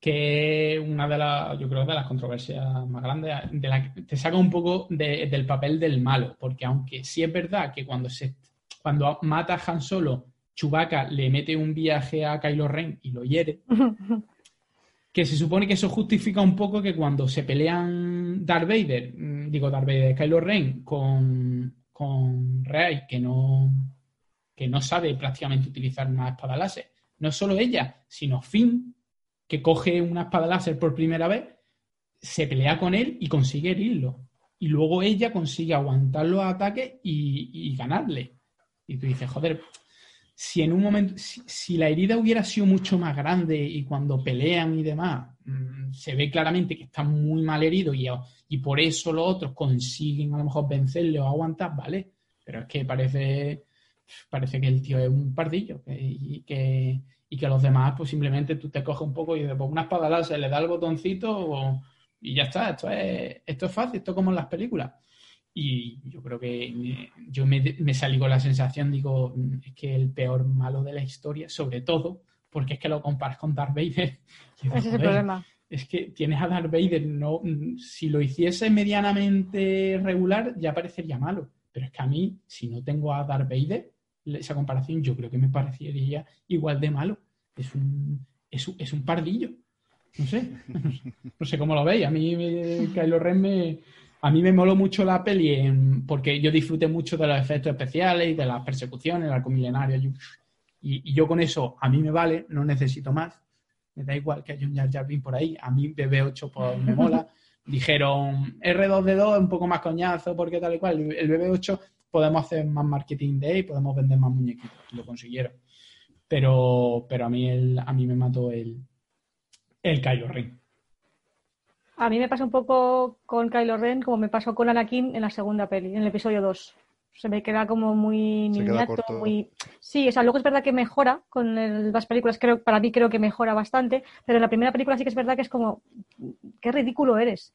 que es una de las, yo creo, de las controversias más grandes, de la te saca un poco de- del papel del malo, porque aunque sí es verdad que cuando se cuando mata a Han Solo, Chewbacca le mete un viaje a Kylo Ren y lo hiere, que se supone que eso justifica un poco que cuando se pelean Darth Vader, mm, digo Darth Vader, Kylo Ren con, con Rey, que no, que no sabe prácticamente utilizar una espada láser, no solo ella, sino Finn, que coge una espada láser por primera vez, se pelea con él y consigue herirlo. Y luego ella consigue aguantar los ataques y, y ganarle. Y tú dices, joder, si en un momento, si, si la herida hubiera sido mucho más grande y cuando pelean y demás, mm, se ve claramente que está muy mal herido y, y por eso los otros consiguen a lo mejor vencerle o aguantar, vale. Pero es que parece, parece que el tío es un pardillo y, que, y que los demás, pues simplemente tú te coges un poco y dices, pues una espada láser, le da el botoncito y ya está. Esto es, esto es fácil, esto es como en las películas. Y yo creo que me- yo me, me salí con la sensación, digo, mm, es que el peor malo de la historia, sobre todo porque es que lo comparas con Darth Vader. Ese es el "Joder, problema. es que tienes a Darth Vader, no, mm, si lo hiciese medianamente regular, ya parecería malo. Pero es que a mí, si no tengo a Darth Vader, esa comparación yo creo que me parecería igual de malo. Es un, es un, es un pardillo. No sé. No sé cómo lo veis. A mí me- Kylo Ren me, a mí me moló mucho la peli en- porque yo disfruté mucho de los efectos especiales y de las persecuciones, el arco milenario. y, y yo con eso, a mí me vale, no necesito más. Me da igual que haya un Jar Jar por ahí. A mí BB8 pues, me mola. Dijeron R2D2 es un poco más coñazo porque tal y cual. El BB8 podemos hacer más marketing de ahí, podemos vender más muñequitos. Lo consiguieron. Pero, pero a mí el, a mí me mató el, el Kylo Ren. A mí me pasa un poco con Kylo Ren como me pasó con Anakin en la segunda peli, en el episodio 2. Se me queda como muy niñato, muy... Sí, o sea, luego es verdad que mejora con el- las películas, creo, para mí creo que mejora bastante, pero en la primera película sí que es verdad que es como, qué ridículo eres.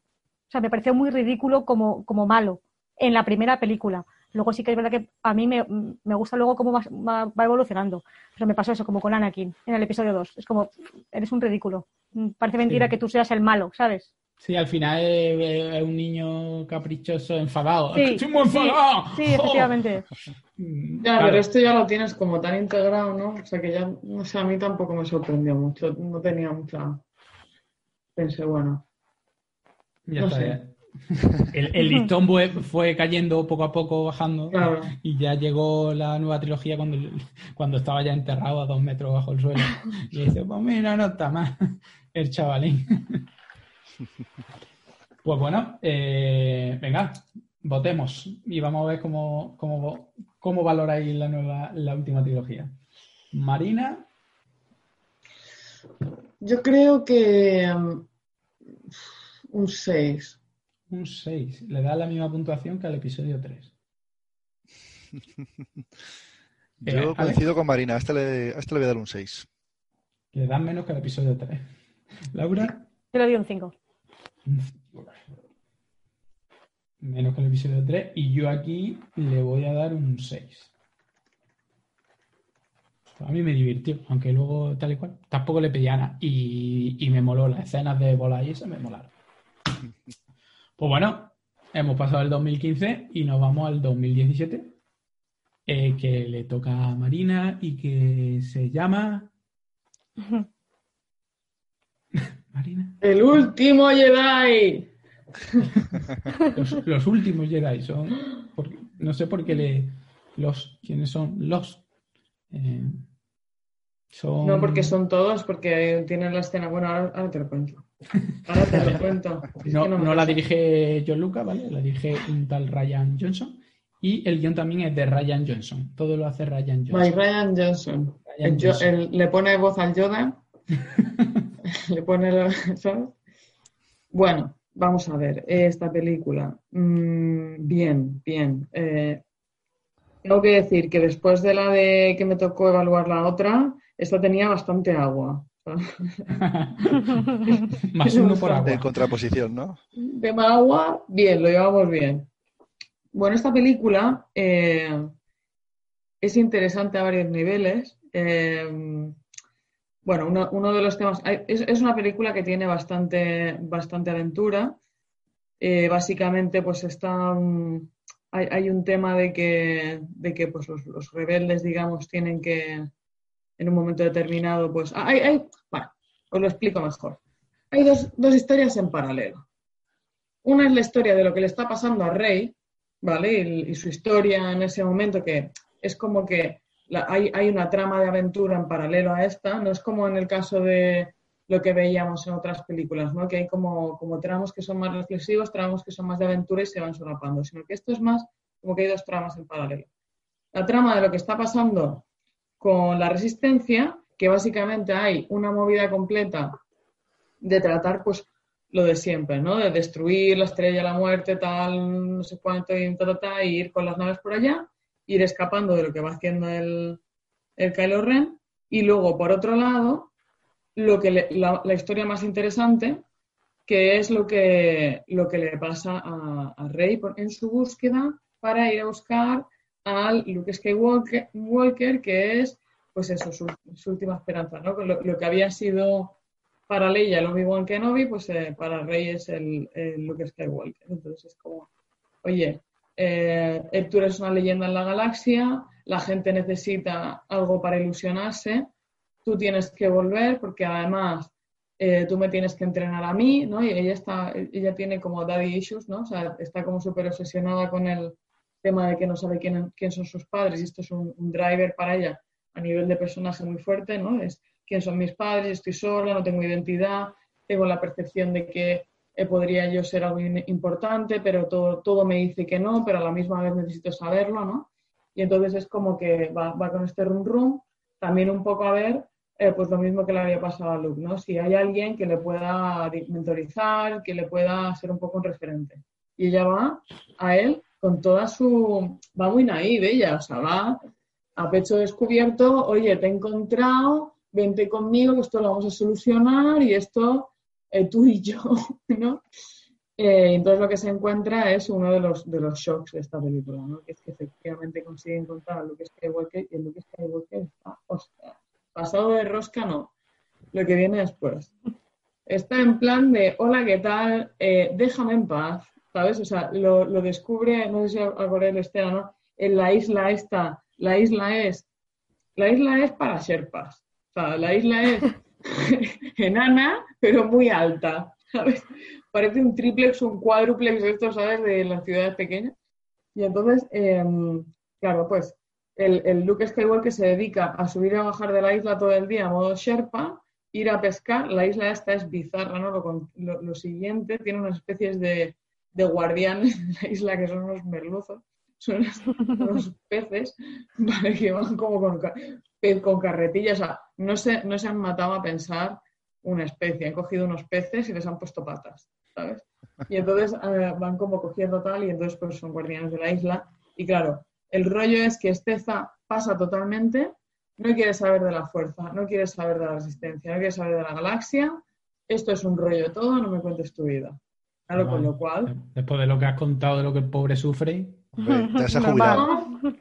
O sea, me pareció muy ridículo como, como malo en la primera película. Luego sí que es verdad que a mí me, me gusta luego cómo va, va- va evolucionando. Pero me pasó eso, como con Anakin en el episodio 2. Es como, eres un ridículo. Mm, Parece mentira Sí. que tú seas el malo, ¿sabes? Sí, al final es, es un niño caprichoso, enfadado. Sí, ¡Es que estoy muy enfadado! sí, efectivamente. Ya, claro. pero esto ya lo tienes como tan integrado, ¿no? O sea que ya, no sé, a mí tampoco me sorprendió mucho, no tenía mucha... Pensé, bueno, Ya no está, sé. ya. El, el listón fue, fue cayendo poco a poco, bajando. claro. Y ya llegó la nueva trilogía cuando, cuando estaba ya enterrado a dos metros bajo el suelo. Y dice, pues mira, no está mal el chavalín. Pues bueno, eh, venga, votemos y vamos a ver cómo, cómo, cómo valoráis la nueva, la última trilogía. Marina, Yo creo que um, un 6. un 6. Le da la misma puntuación que al episodio 3. Eh, Yo Ale. coincido con Marina, a este le, a este le voy a dar un 6. Le dan menos que al episodio 3. Laura, Yo le doy un 5. Menos que el episodio 3. Y yo aquí le voy a dar un 6. A mí me divirtió, aunque luego tal y cual. Tampoco le pedía nada. Y, y me moló las escenas de bola y eso me molaron. Pues bueno, hemos pasado el 2015 y nos vamos al 2017. eh, que le toca a Marina y que se llama. Marina. El último Jedi. Los, los últimos Jedi son. no sé por qué le. Los. ¿Quiénes son? Los. Eh, son. No, porque son todos, porque tienen la escena. Bueno, ahora, ahora te lo cuento. Ahora te lo cuento. Es No, no la dirige John Lucas, ¿vale? La dirige un tal Ryan Johnson. Y el guion también es de Ryan Johnson. Todo lo hace Ryan By Johnson. Ryan Johnson. Ryan El Johnson. el- le pone voz al Yoda. le pone. lo- ¿Sabes? Bueno, vamos a ver. Esta película. mm, bien, bien. Eh, tengo que decir que después de la de que me tocó evaluar la otra, esta tenía bastante agua. Más uno por agua. En contraposición, ¿no? Tema agua, bien, lo llevamos bien. Bueno, esta película eh, es interesante a varios niveles. Eh, bueno, uno, de los temas. Es, una película que tiene bastante, bastante aventura. Eh, básicamente, pues está. Um, hay, un tema de que, de que pues los, rebeldes, digamos, tienen que, en un momento determinado, pues. Hay, hay, bueno, os lo explico mejor. Hay dos, dos historias en paralelo. Una es la historia de lo que le está pasando a Rey, ¿vale? Y su historia en ese momento, que es como que la, hay, hay, una trama de aventura en paralelo a esta, no es como en el caso de lo que veíamos en otras películas, ¿no? que hay como, como tramos que son más reflexivos, tramos que son más de aventura y se van solapando, sino que esto es más como que hay dos tramas en paralelo. La trama de lo que está pasando con la resistencia, que básicamente hay una movida completa de tratar pues lo de siempre, ¿no? De destruir la estrella de la muerte, tal, no sé cuánto, y, ta, ta, ta, y ir con las naves por allá ir escapando de lo que va haciendo el, el Kylo Ren. Y luego, por otro lado, lo que le, la, la, historia más interesante, que es lo que, lo que le pasa a, Rey en su búsqueda para ir a buscar al Luke Skywalker, Walker, que es, pues eso, su, última esperanza, ¿no? Lo, lo, que había sido para Leia el Obi-Wan Kenobi, pues eh, para Rey es el, el Luke Skywalker. Entonces es como, oye, eh, eres una leyenda en la galaxia, la gente necesita algo para ilusionarse, tú tienes que volver porque además eh, tú me tienes que entrenar a mí, ¿no? Y ella está, ella tiene como daddy issues, ¿no? O sea, está como súper obsesionada con el tema de que no sabe quién, quién son sus padres y esto es un, un, driver para ella a nivel de personaje muy fuerte, ¿no? Es quién son mis padres, estoy sola, no tengo identidad, tengo la percepción de que eh, podría yo ser algo importante, pero todo, todo me dice que no, pero a la misma vez necesito saberlo, ¿no? Y entonces es como que va, va con este rum rum, también un poco a ver, eh, pues lo mismo que le había pasado a Luke, ¿no? Si hay alguien que le pueda mentorizar, que le pueda ser un poco un referente. Y ella va a él con toda su... va muy naive ella, o sea, va a pecho descubierto, oye, te he encontrado, vente conmigo, que esto lo vamos a solucionar y esto eh, tú y yo, ¿no? Eh, entonces lo que se encuentra es uno de los, de los shocks de esta película, ¿no? Que es que efectivamente consigue encontrar a Luke Skywalker y el Luke Skywalker está, hostia, pasado de rosca no, lo que viene después. Está en plan de, hola, ¿qué tal? Eh, déjame en paz, ¿sabes? O sea, lo, lo descubre, no sé si acordé de Estela, ¿no? En la isla esta, la isla es, la isla es para Sherpas, o sea, la isla es enana, pero muy alta, ¿sabes? Parece un triplex, un cuádruplex, esto, ¿sabes? De las ciudades pequeñas. Y entonces, eh, claro, pues el, el Luke Skywalker se dedica a subir y bajar de la isla todo el día a modo Sherpa, ir a pescar. La isla esta es bizarra, ¿no? Lo, siguiente, tiene unas especies de, de guardianes en la isla que son unos merluzos son unos peces ¿vale? que van como con, con carretillas. O sea, no se, no se han matado a pensar una especie, han cogido unos peces y les han puesto patas, ¿sabes? Y entonces eh, van como cogiendo tal y entonces pues son guardianes de la isla. Y claro, el rollo es que Esteza pasa totalmente, no quiere saber de la fuerza, no quiere saber de la resistencia, no quiere saber de la galaxia, esto es un rollo todo, no me cuentes tu vida. Claro, con lo cual... Después de lo que has contado de lo que el pobre sufre... Hombre, te no,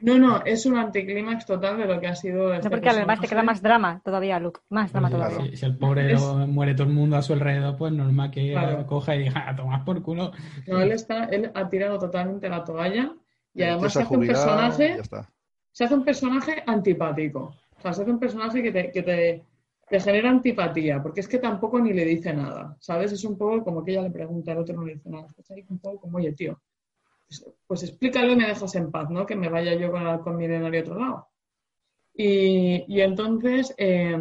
no, no, es un anticlímax total de lo que ha sido. Este no, porque además te queda más drama todavía, Luke. Más drama pues, todavía. Si, si, el pobre es... muere todo el mundo a su alrededor, pues normal que claro. coja y diga, a tomar por culo. No, él, está, él ha tirado totalmente la toalla y además se hace un personaje. Se hace un personaje antipático. O sea, se hace un personaje que te, que te, te genera antipatía, porque es que tampoco ni le dice nada. ¿Sabes? Es un poco como que ella le pregunta, al otro no le dice nada. Es un poco como, oye, tío pues explícalo y me dejas en paz, ¿no? Que me vaya yo con el halcón milenario a otro lado. Y, y entonces, eh,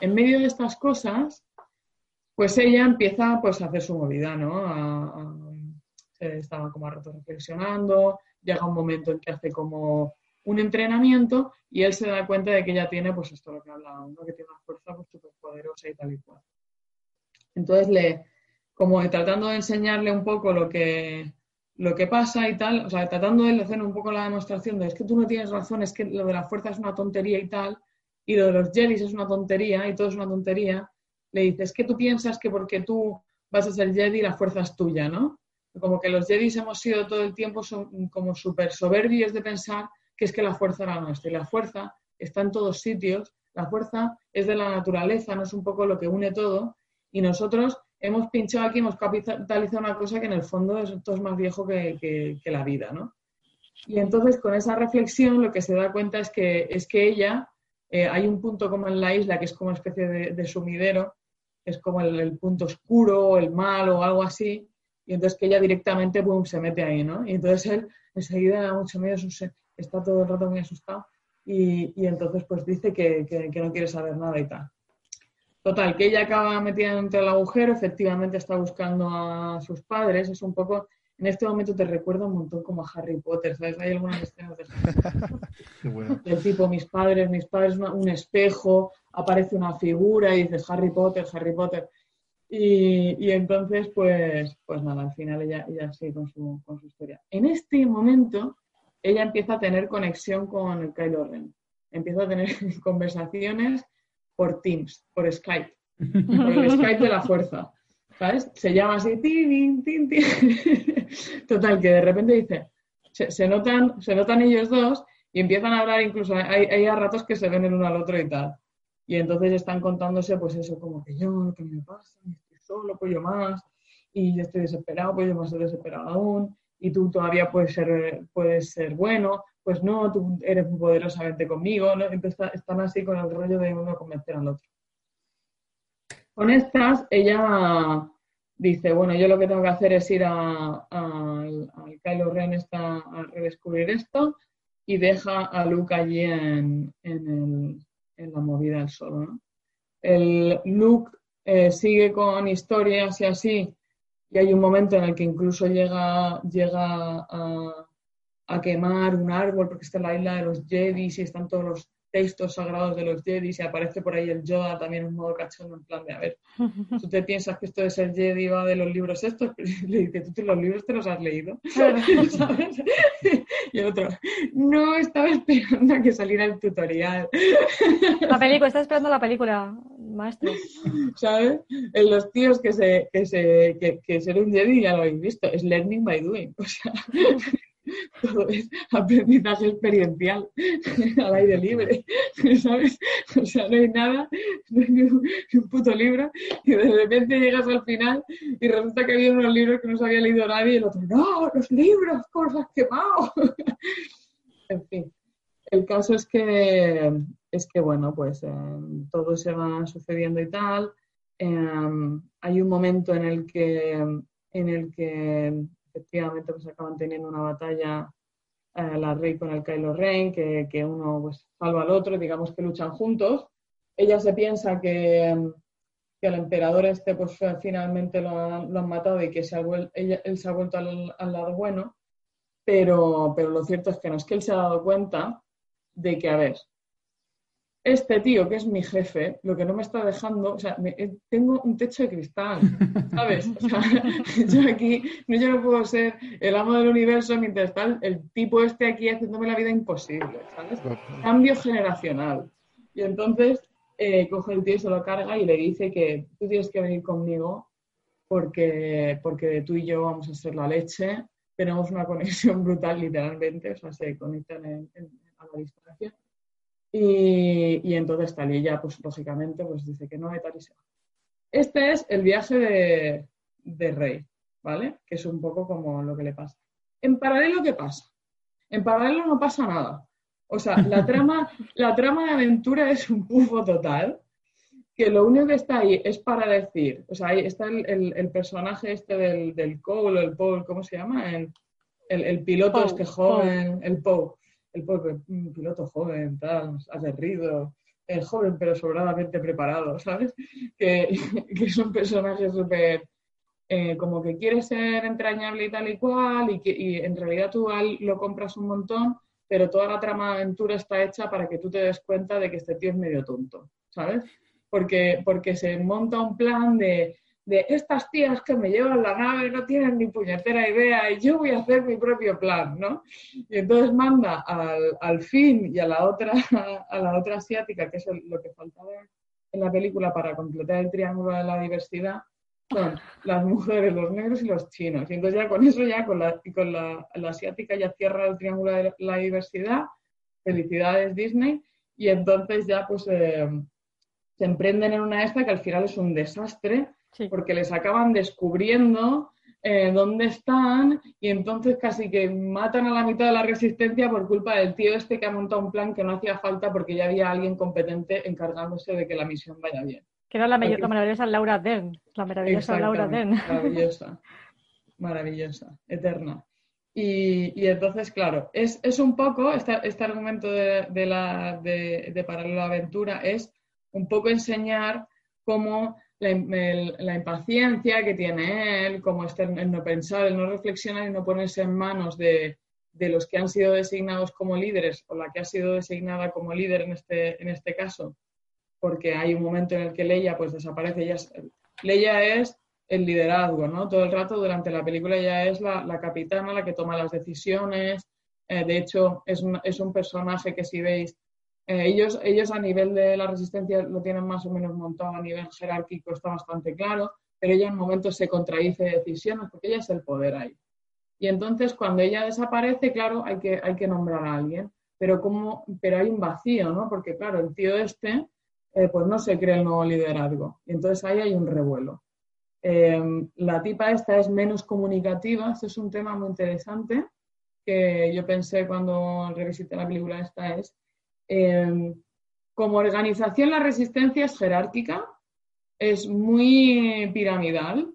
en medio de estas cosas, pues ella empieza pues, a hacer su movida, ¿no? A, estaba como a rato reflexionando, llega un momento en que hace como un entrenamiento y él se da cuenta de que ella tiene, pues esto lo que hablábamos, ¿no? Que tiene una fuerza pues, súper poderosa y tal y cual. Entonces, le, como tratando de enseñarle un poco lo que, lo que pasa y tal, o sea, tratando de hacer un poco la demostración de es que tú no tienes razón, es que lo de la fuerza es una tontería y tal, y lo de los Jedis es una tontería y todo es una tontería, le dice, es que tú piensas que porque tú vas a ser Jedi la fuerza es tuya, ¿no? Como que los Jedis hemos sido todo el tiempo como súper soberbios de pensar que es que la fuerza era nuestra y la fuerza está en todos sitios, la fuerza es de la naturaleza, no es un poco lo que une todo y nosotros hemos pinchado aquí, hemos capitalizado una cosa que en el fondo es, es más viejo que, la vida, ¿no? Y entonces con esa reflexión lo que se da cuenta es que, es que ella, eh, hay un punto como en la isla que es como una especie de, sumidero, es como el, punto oscuro, el mal o algo así, y entonces que ella directamente boom, se mete ahí, ¿no? Y entonces él enseguida da mucho miedo, está todo el rato muy asustado y, entonces pues dice que, que no quiere saber nada y tal. Total, que ella acaba metida dentro del agujero, efectivamente está buscando a sus padres, es un poco, en este momento te recuerda un montón como a Harry Potter, ¿sabes? Hay algunas escenas de del tipo, mis padres, mis padres, un espejo, aparece una figura y dices Harry Potter, Harry Potter. Y, y entonces, pues, pues nada, al final ella, ella sigue con su, con su historia. En este momento, ella empieza a tener conexión con el Kylo Ren. Empieza a tener conversaciones por Teams, por Skype, por el Skype de la fuerza. ¿Sabes? Se llama así, tin, tin, tin. Total, que de repente dice, se, notan, se notan ellos dos y empiezan a hablar, incluso hay, hay a ratos que se ven el uno al otro y tal. Y entonces están contándose, pues eso, como que yo, ¿qué me pasa? Estoy solo, pues yo más. Y yo estoy desesperado, pues yo más estoy desesperado aún. Y tú todavía puedes ser, puedes ser bueno pues no, tú eres muy poderosamente conmigo, ¿no? Entonces están así con el rollo de uno convencer al otro. Con estas, ella dice, bueno, yo lo que tengo que hacer es ir al Kylo Ren a redescubrir esto y deja a Luke allí en, la movida del solo. El Luke eh, sigue con historias y así, y hay un momento en el que incluso llega, llega a, a quemar un árbol porque está en la isla de los Jedis y están todos los textos sagrados de los Jedis y aparece por ahí el Yoda también en modo cachondo en plan de, a ver, tú te piensas que esto de ser Jedi va de los libros estos, le dice, tú los libros te los has leído, Y el otro, no, estaba esperando a que saliera el tutorial. La película, estás esperando la película, maestro. ¿Sabes? En los tíos que se, que se, que, que ser un Jedi ya lo habéis visto, es learning by doing, o sea todo es aprendizaje experiencial al aire libre, ¿sabes? O sea, no hay nada, no hay ni un, puto libro y de repente llegas al final y resulta que había unos libros que no se había leído nadie y el otro, no, los libros, cosas quemado. en fin, el caso es que, es que bueno, pues eh, todo se va sucediendo y tal. Em, hay un momento en el que, en el que efectivamente pues acaban teniendo una batalla eh, la Rey con el Kylo Ren, que, que, uno pues salva al otro, digamos que luchan juntos. Ella se piensa que, que el emperador este pues finalmente lo, han matado y que se ha él se ha vuelto al, al, lado bueno, pero, pero lo cierto es que no es que él se ha dado cuenta de que, a ver, este tío que es mi jefe, lo que no me está dejando, o sea, eh, tengo un techo de cristal, ¿sabes? O sea, yo aquí, no, yo no puedo ser el amo del universo mientras está el tipo este aquí haciéndome la vida imposible, ¿sabes? Cambio generacional. Y entonces eh, coge el tío y se lo carga y le dice que tú tienes que venir conmigo porque, porque tú y yo vamos a ser la leche, tenemos una conexión brutal literalmente, o sea, se conectan a la distancia y, y entonces tal, y ella, pues lógicamente, pues dice que no, y tal y se Este es el viaje de, de Rey, ¿vale? Que es un poco como lo que le pasa. En paralelo, ¿qué pasa? En paralelo no pasa nada. O sea, la trama, la trama de aventura es un pufo total, que lo único que está ahí es para decir, o sea, ahí está el, el, personaje este del, del Cole, el Paul, ¿cómo se llama? El, el piloto este joven, el Poe el pobre piloto joven, tal, aguerrido, el joven pero sobradamente preparado, ¿sabes? Que, que es un personaje súper, eh, como que quiere ser entrañable y tal y cual, y que y en realidad tú lo compras un montón, pero toda la trama de aventura está hecha para que tú te des cuenta de que este tío es medio tonto, ¿sabes? Porque, porque se monta un plan de de estas tías que me llevan la nave no tienen ni puñetera idea y yo voy a hacer mi propio plan, ¿no? Y entonces manda al, al fin y a la otra, a la otra asiática, que es lo que faltaba en la película para completar el triángulo de la diversidad, son las mujeres, los negros y los chinos. Y entonces ya con eso, ya con la, con la, asiática ya cierra el triángulo de la diversidad. Felicidades Disney. Y entonces ya pues eh, se emprenden en una esta que al final es un desastre porque les acaban descubriendo eh, dónde están y entonces casi que matan a la mitad de la resistencia por culpa del tío este que ha montado un plan que no hacía falta porque ya había alguien competente encargándose de que la misión vaya bien. Que era la, maravillosa Laura Dern, la maravillosa Laura Dern. Maravillosa, maravillosa, eterna. Y, entonces, claro, es, un poco, este, argumento de, de, la, de, de Paralelo Aventura es un poco enseñar cómo la, impaciencia que tiene él, como este, el no pensar, el no reflexionar y no ponerse en manos de, los que han sido designados como líderes o la que ha sido designada como líder en este, en este caso, porque hay un momento en el que Leia pues desaparece. Ella es, Leia es el liderazgo, ¿no? Todo el rato durante la película ella es la, capitana, la que toma las decisiones. Eh, de hecho, es es un personaje que si veis eh, ellos, ellos a nivel de la resistencia lo tienen más o menos montado, a nivel jerárquico está bastante claro, pero ella en momentos se contradice decisiones porque ella es el poder ahí. Y entonces cuando ella desaparece, claro, hay que, hay que nombrar a alguien, pero, como, pero hay un vacío, ¿no? Porque claro, el tío este, eh, pues no se cree el nuevo liderazgo. Y entonces ahí hay un revuelo. Eh, la tipa esta es menos comunicativa, este es un tema muy interesante que yo pensé cuando revisité la película esta, es Em, como organización, la resistencia es jerárquica, es muy piramidal,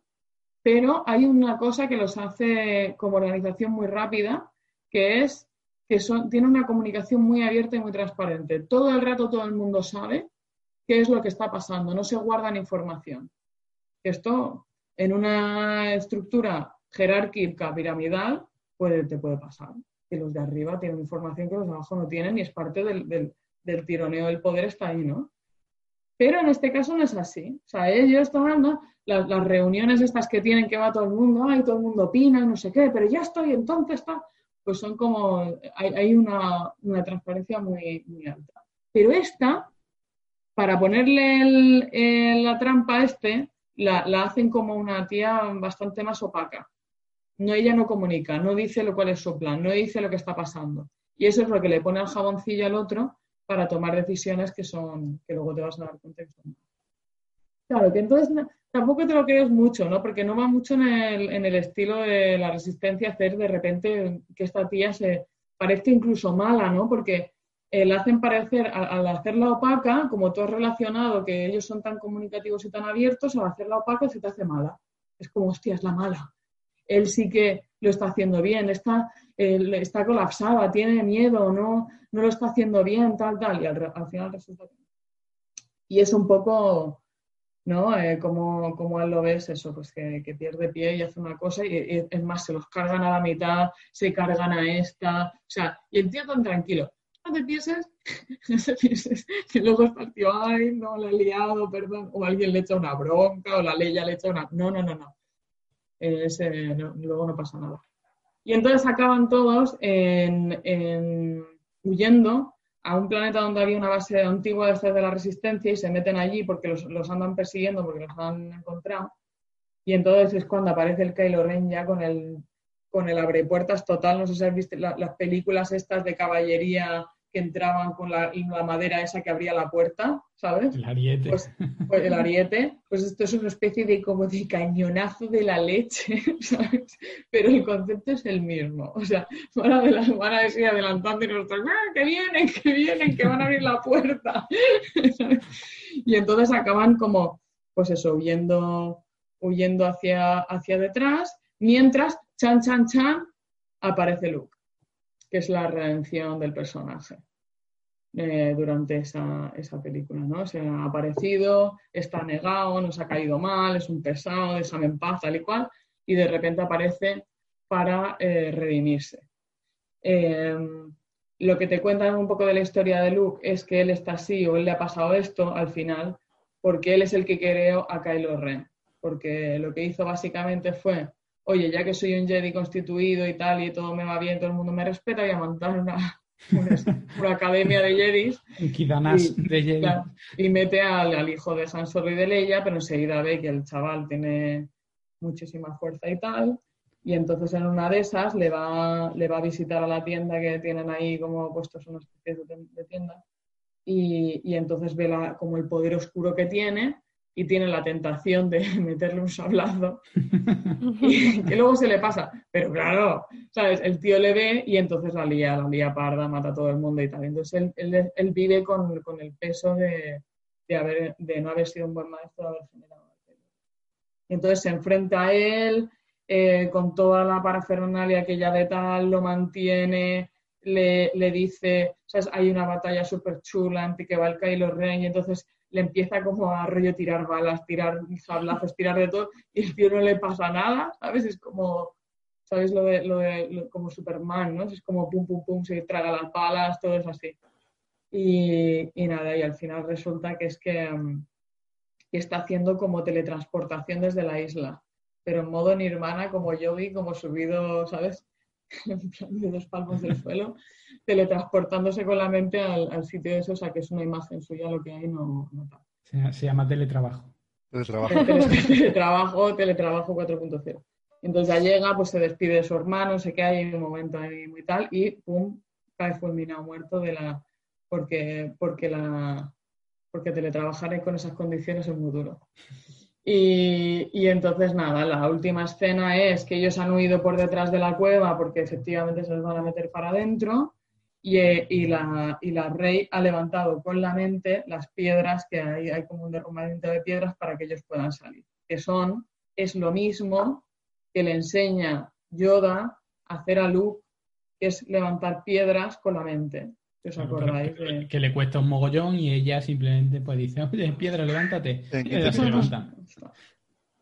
pero hay una cosa que los hace como organización muy rápida, que es que son, tiene una comunicación muy abierta y muy transparente. Todo el rato todo el mundo sabe qué es lo que está pasando, no se guardan información. Esto en una estructura jerárquica piramidal te puede pasar que los de arriba tienen información que los de abajo no tienen y es parte del, tironeo del poder está ahí, ¿no? Pero en este caso no es así. O sea, ellos tomando las, las, reuniones estas que tienen que va todo el mundo, ay, todo el mundo opina, no sé qué, pero ya estoy, entonces está, pues son como, hay, una, una, transparencia muy, alta. Pero esta, para ponerle el, la trampa a este, la hacen como una tía bastante más opaca no, ella no comunica, no dice lo cual es su plan, no dice lo que está pasando. Y eso es lo que le pone el jaboncillo al otro para tomar decisiones que son, que luego te vas a dar cuenta Claro, que entonces tampoco te lo crees mucho, ¿no? Porque no va mucho en el, en el estilo de la resistencia hacer de repente que esta tía se parezca incluso mala, ¿no? Porque eh, la hacen parecer, al, hacerla opaca, como tú has relacionado que ellos son tan comunicativos y tan abiertos, al hacerla opaca se te hace mala. Es como, hostia, es la mala él sí que lo está haciendo bien, está, está colapsada, tiene miedo, no, no lo está haciendo bien, tal, tal, y al, final resulta que... Y es un poco, ¿no? Eh, como, como él lo ves, eso, pues que, pierde pie y hace una cosa y, es más, se los cargan a la mitad, se cargan a esta, o sea, y el tío tan tranquilo. No te pienses, no te pienses que luego es partido, ay, no, le he liado, perdón, o alguien le echa una bronca, o la ley ya le echa una... No, no, no, no luego no pasa nada. Y entonces acaban todos huyendo a un planeta donde había una base antigua de de la resistencia y se meten allí porque los, andan persiguiendo, porque los han encontrado. Y entonces es cuando aparece el Kylo Ren ya con el, con el abrepuertas total. No sé si has visto las películas estas de caballería que entraban con la, madera esa que abría la puerta, ¿sabes? El ariete. Pues, pues, el ariete, pues esto es una especie de como de cañonazo de la leche, ¿sabes? Pero el concepto es el mismo. O sea, van a, van a decir adelantando y nosotros, ¡ah, que vienen, que vienen, que van a abrir la puerta! y entonces acaban como, pues eso, huyendo, huyendo hacia, hacia detrás, mientras, chan, chan, chan, aparece Luke que es la redención del personaje eh, durante esa, película, ¿no? Se ha aparecido, está negado, nos ha caído mal, es un pesado, déjame en paz, tal y cual, y de repente aparece para eh, redimirse. Em, lo que te cuentan un poco de la historia de Luke es que él está así o él le ha pasado esto al final porque él es el que creó a Kylo Ren porque lo que hizo básicamente fue, oye, ya que soy un Jedi constituido y tal, y todo me va bien, todo el mundo me respeta, voy a montar una, una, academia de Jedis. y, de Jedi. y mete al, hijo de Han Solo y de Leia, pero enseguida ve que el chaval tiene muchísima fuerza y tal. Y entonces en una de esas le va, le va a visitar a la tienda que tienen ahí como puestos una especie de, tienda. Y, y, entonces ve la, como el poder oscuro que tiene y tiene la tentación de meterle un sablazo y que luego se le pasa. Pero claro, ¿sabes? El tío le ve y entonces la lía, la lía parda, mata a todo el mundo y tal. Entonces él, él, vive con, con, el peso de, de, haber, de no haber sido un buen maestro, de haber generado. Y entonces se enfrenta a él eh, con toda la parafernalia que ya de tal lo mantiene, le, le dice, ¿sabes? Hay una batalla súper chula antes que va el Kylo Ren y entonces le empieza como a rollo tirar balas, tirar sablazos, tirar de todo, y el tío no le pasa nada, ¿sabes? Es como, ¿sabes? Lo de, lo de como Superman, ¿no? Es como pum, pum, pum, se traga las balas, todo es así. Y, nada, y al final resulta que es que, mm, que, está haciendo como teletransportación desde la isla, pero en modo nirvana, como yogi, como subido, ¿sabes? de dos palmos del suelo, teletransportándose con la mente al, sitio de eso, o sea que es una imagen suya lo que hay, no, no Se, llama teletrabajo. Teletrabajo. teletrabajo, teletrabajo 4.0. Entonces ya llega, pues se despide de su hermano, sé que hay un momento ahí muy tal, y pum, cae fulminado muerto de la. porque, porque la porque teletrabajar con esas condiciones es muy duro. Y, entonces, nada, la última escena es que ellos han huido por detrás de la cueva porque efectivamente se les van a meter para adentro y, eh, y, la, y la rey ha levantado con la mente las piedras, que hay, hay como un derrumbamiento de piedras para que ellos puedan salir. Que son, es lo mismo que le enseña Yoda a hacer a Luke, que es levantar piedras con la mente. ¿Os acordáis? Que le cuesta un mogollón y ella simplemente pues dice, oye, piedra, levántate. Y se levanta.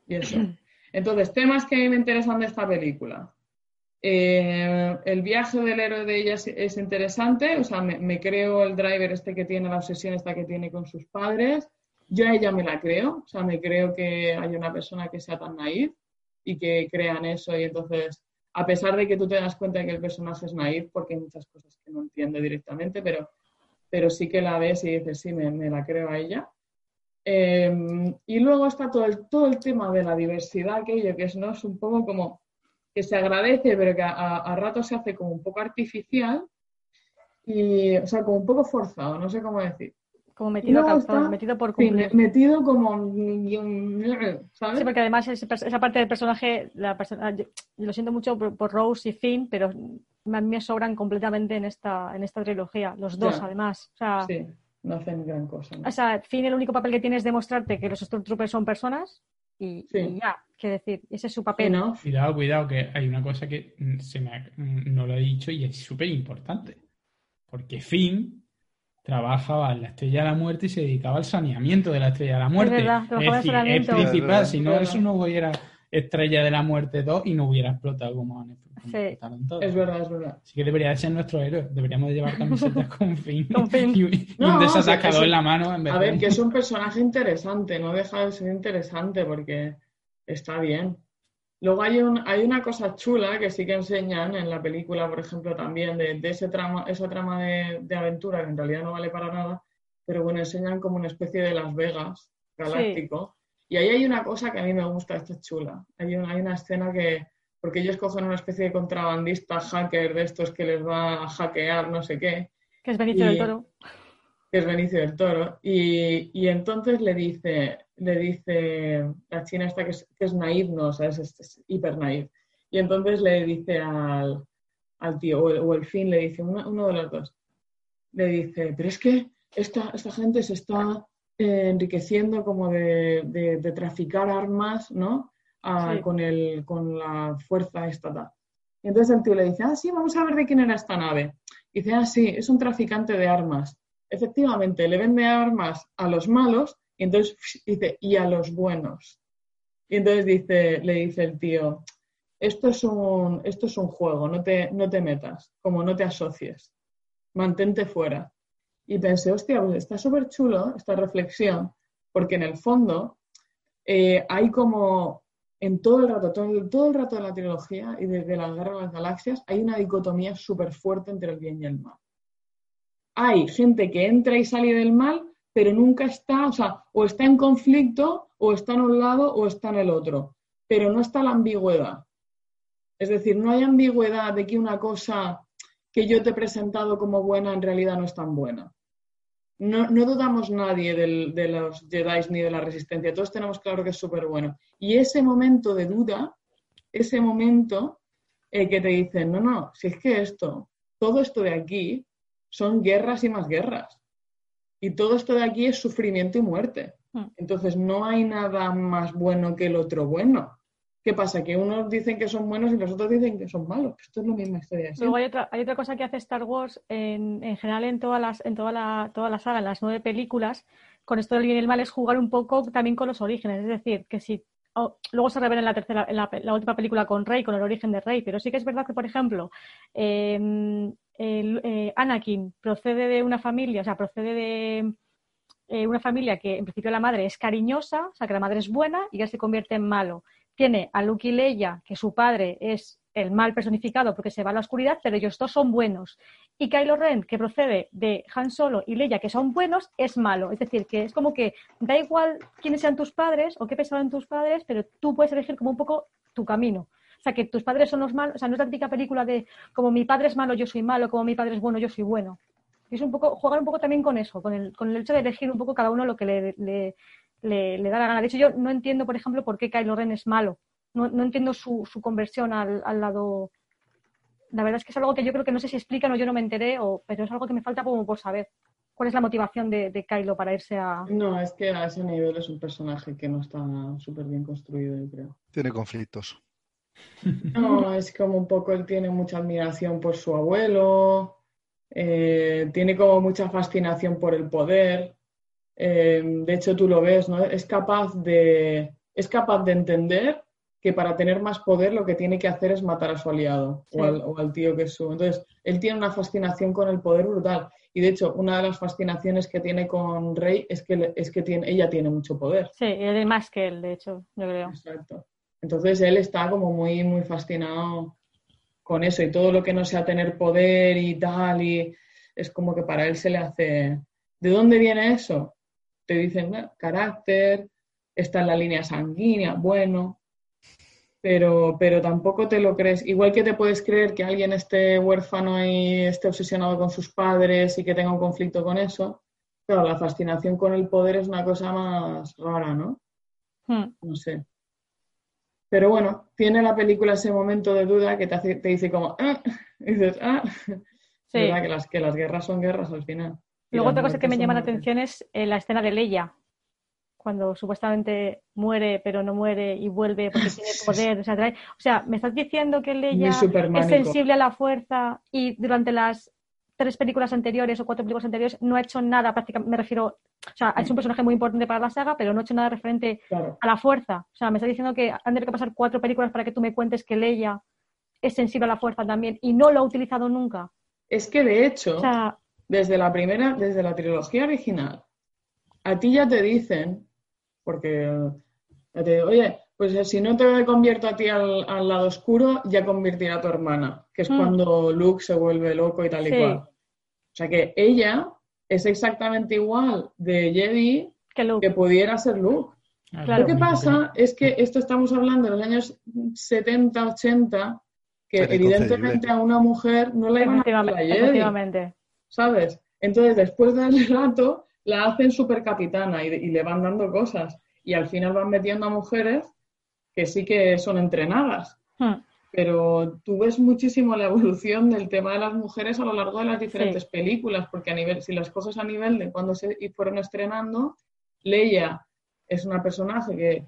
Y eso. Entonces, temas que me interesan de esta película. Eh, el viaje del héroe de ella es, interesante, o sea, me, creo el driver este que tiene, la obsesión esta que tiene con sus padres. Yo a ella me la creo, o sea, me creo que hay una persona que sea tan naif y que crean eso y entonces a pesar de que tú te das cuenta de que el personaje es naif, porque hay muchas cosas que no entiende directamente, pero, pero sí que la ves y dices, sí, me, la creo a ella. Em, y luego está todo el, todo el tema de la diversidad, aquello que es, ¿no? es un poco como que se agradece, pero que a, a rato se hace como un poco artificial y, o sea, como un poco forzado, no sé cómo decir. Como metido, metido por cumplir. Sí, metido como... ¿sabes? Sí, porque además esa parte del personaje, la persona, yo, lo siento mucho por, Rose y Finn, pero a mí me sobran completamente en esta, en esta trilogía, los dos además. O sea, sí, no hacen gran cosa. O sea, Finn el único papel que tiene es demostrarte que los Stormtroopers son personas y, ya, qué decir, ese es su papel. ¿no? Cuidado, cuidado, que hay una cosa que se me no lo he dicho y es súper importante. Porque Finn trabajaba en la Estrella de la Muerte y se dedicaba al saneamiento de la Estrella de la Muerte. Es, decir, es principal, si no eso no hubiera Estrella de la Muerte 2 y no hubiera explotado como han explotado Es verdad, es verdad. Así que debería ser nuestro héroe. Deberíamos de llevar camisetas con fin, y, un desatacador en la mano. a ver, que es un personaje interesante, no deja de ser interesante porque está bien. Luego hay, un, hay una cosa chula que sí que enseñan en la película, por ejemplo, también de, ese trama, esa trama de, aventura que en realidad no vale para nada, pero bueno, enseñan como una especie de Las Vegas galáctico. Y ahí hay una cosa que a mí me gusta, esto es chula. Hay, hay una escena que, porque ellos cogen una especie de contrabandista hacker de estos que les va a hackear no sé qué. Que es Benicio del Toro. Que es Benicio del Toro. Y, y entonces le dice, le dice la china esta que es, que es naive, no, o sea, es, hiper naive. Y entonces le dice al, al tío, o el, fin le dice, uno, de los dos, le dice, pero es que esta, esta gente se está eh, enriqueciendo como de, de, traficar armas, ¿no? con, el, con la fuerza estatal. Y entonces el tío le dice, ah, sí, vamos a ver de quién era esta nave. Y dice, ah, sí, es un traficante de armas. Efectivamente, le vende armas a los malos y entonces dice, y a los buenos. Y entonces dice, le dice el tío, esto es un, esto es un juego, no te, no te metas, como no te asocies, mantente fuera. Y pensé, hostia, pues está súper chulo esta reflexión, porque en el fondo eh, hay como en todo el rato, todo, todo el rato de la trilogía y desde la Guerra de las Galaxias, hay una dicotomía súper fuerte entre el bien y el mal. Hay gente que entra y sale del mal, pero nunca está, o sea, o está en conflicto, o está en un lado, o está en el otro, pero no está la ambigüedad. Es decir, no hay ambigüedad de que una cosa que yo te he presentado como buena en realidad no es tan buena. No, dudamos nadie de los Jedi ni de la resistencia, todos tenemos claro que es súper bueno. Y ese momento de duda, ese momento eh, que te dicen, no, no, si es que esto, todo esto de aquí son guerras y más guerras. Y todo esto de aquí es sufrimiento y muerte. Hmm. Entonces no hay nada más bueno que el otro bueno. ¿Qué pasa? Que unos dicen que son buenos y los otros dicen que son malos. Esto es la misma historia. Luego hay otra, hay otra cosa que hace Star Wars en, general en todas las, en toda la, toda la saga, en las nueve películas, con esto del bien y el mal, es jugar un poco también con los orígenes. Es decir, que si luego se revela en la tercera, en la, última película con Rey, con el origen de Rey, pero sí que es verdad que, por ejemplo, em, eh, Anakin procede de una familia, o sea, procede de eh, una familia que en principio la madre es cariñosa, o sea, que la madre es buena y ya se convierte en malo tiene a Luke y Leia, que su padre es el mal personificado porque se va a la oscuridad, pero ellos dos son buenos. Y Kylo Ren, que procede de Han Solo y Leia, que son buenos, es malo. Es decir, que es como que da igual quiénes sean tus padres o qué pensaban tus padres, pero tú puedes elegir como un poco tu camino. O sea, que tus padres son los malos, o sea, no es la típica película de como mi padre es malo, yo soy malo, como mi padre es bueno, yo soy bueno. Y es un poco, jugar un poco también con eso, con el, con el hecho de elegir un poco cada uno lo que le, le, da la gana. De hecho, yo no entiendo, por ejemplo, por qué Kylo Ren es malo. No, entiendo su, conversión al, lado. La verdad es que es algo que yo creo que no sé si explican o yo no me enteré, o, pero es algo que me falta como por saber. ¿Cuál es la motivación de, de Kylo para irse a.? No, es que a ese nivel es un personaje que no está súper bien construido, yo creo. Tiene conflictos. No, es como un poco él tiene mucha admiración por su abuelo, eh, tiene como mucha fascinación por el poder. Em, de hecho, tú lo ves, ¿no? Es capaz de, es capaz de entender que para tener más poder lo que tiene que hacer es matar a su aliado o, al, tío que es su. Entonces, él tiene una fascinación con el poder brutal. Y de hecho, una de las fascinaciones que tiene con Rey es que, es que tiene, ella tiene mucho poder. Sí, más que él, de hecho, yo creo. Exacto. Entonces, él está como muy, muy fascinado con eso y todo lo que no sea tener poder y tal. Y es como que para él se le hace. ¿De dónde viene eso? te dicen carácter, está en la línea sanguínea, bueno, pero, pero tampoco te lo crees. Igual que te puedes creer que alguien esté huérfano y esté obsesionado con sus padres y que tenga un conflicto con eso, claro, la fascinación con el poder es una cosa más rara, ¿no? Hmm. No sé. Pero bueno, tiene la película ese momento de duda que te, hace, te dice como, ah", y dices, ah, que las, que las guerras son guerras al final. Luego otra cosa que me llama la atención es eh, la escena de Leia, cuando supuestamente muere pero no muere y vuelve porque tiene poder. O sea, me estás diciendo que Leia es sensible a la fuerza y durante las tres películas anteriores o cuatro películas anteriores no ha hecho nada prácticamente, me refiero, o sea, hecho un personaje muy importante para la saga, pero no ha hecho nada referente a la fuerza. O sea, me estás diciendo que han tenido que pasar cuatro películas para que tú me cuentes que Leia es sensible a la fuerza también y no lo ha utilizado nunca. Es que de hecho, desde la primera, desde la trilogía original, a ti ya te dicen, porque, oye, pues si no te convierto a ti al, lado oscuro, ya convertirá a tu hermana, que es mm. cuando Luke se vuelve loco y tal y cual. O sea que ella es exactamente igual de Jedi que, pudiera ser Luke. Lo que pasa es que esto estamos hablando de los años 70, 80, que evidentemente a una mujer no le iban a la Jedi. ¿sabes? Entonces, después del rato, la hacen supercapitana y, y le van dando cosas. Y al final van metiendo a mujeres que sí que son entrenadas. Hmm. Pero tú ves muchísimo la evolución del tema de las mujeres a lo largo de las diferentes películas, porque a nivel, si las cosas a nivel de cuando se fueron estrenando, Leia es una personaje que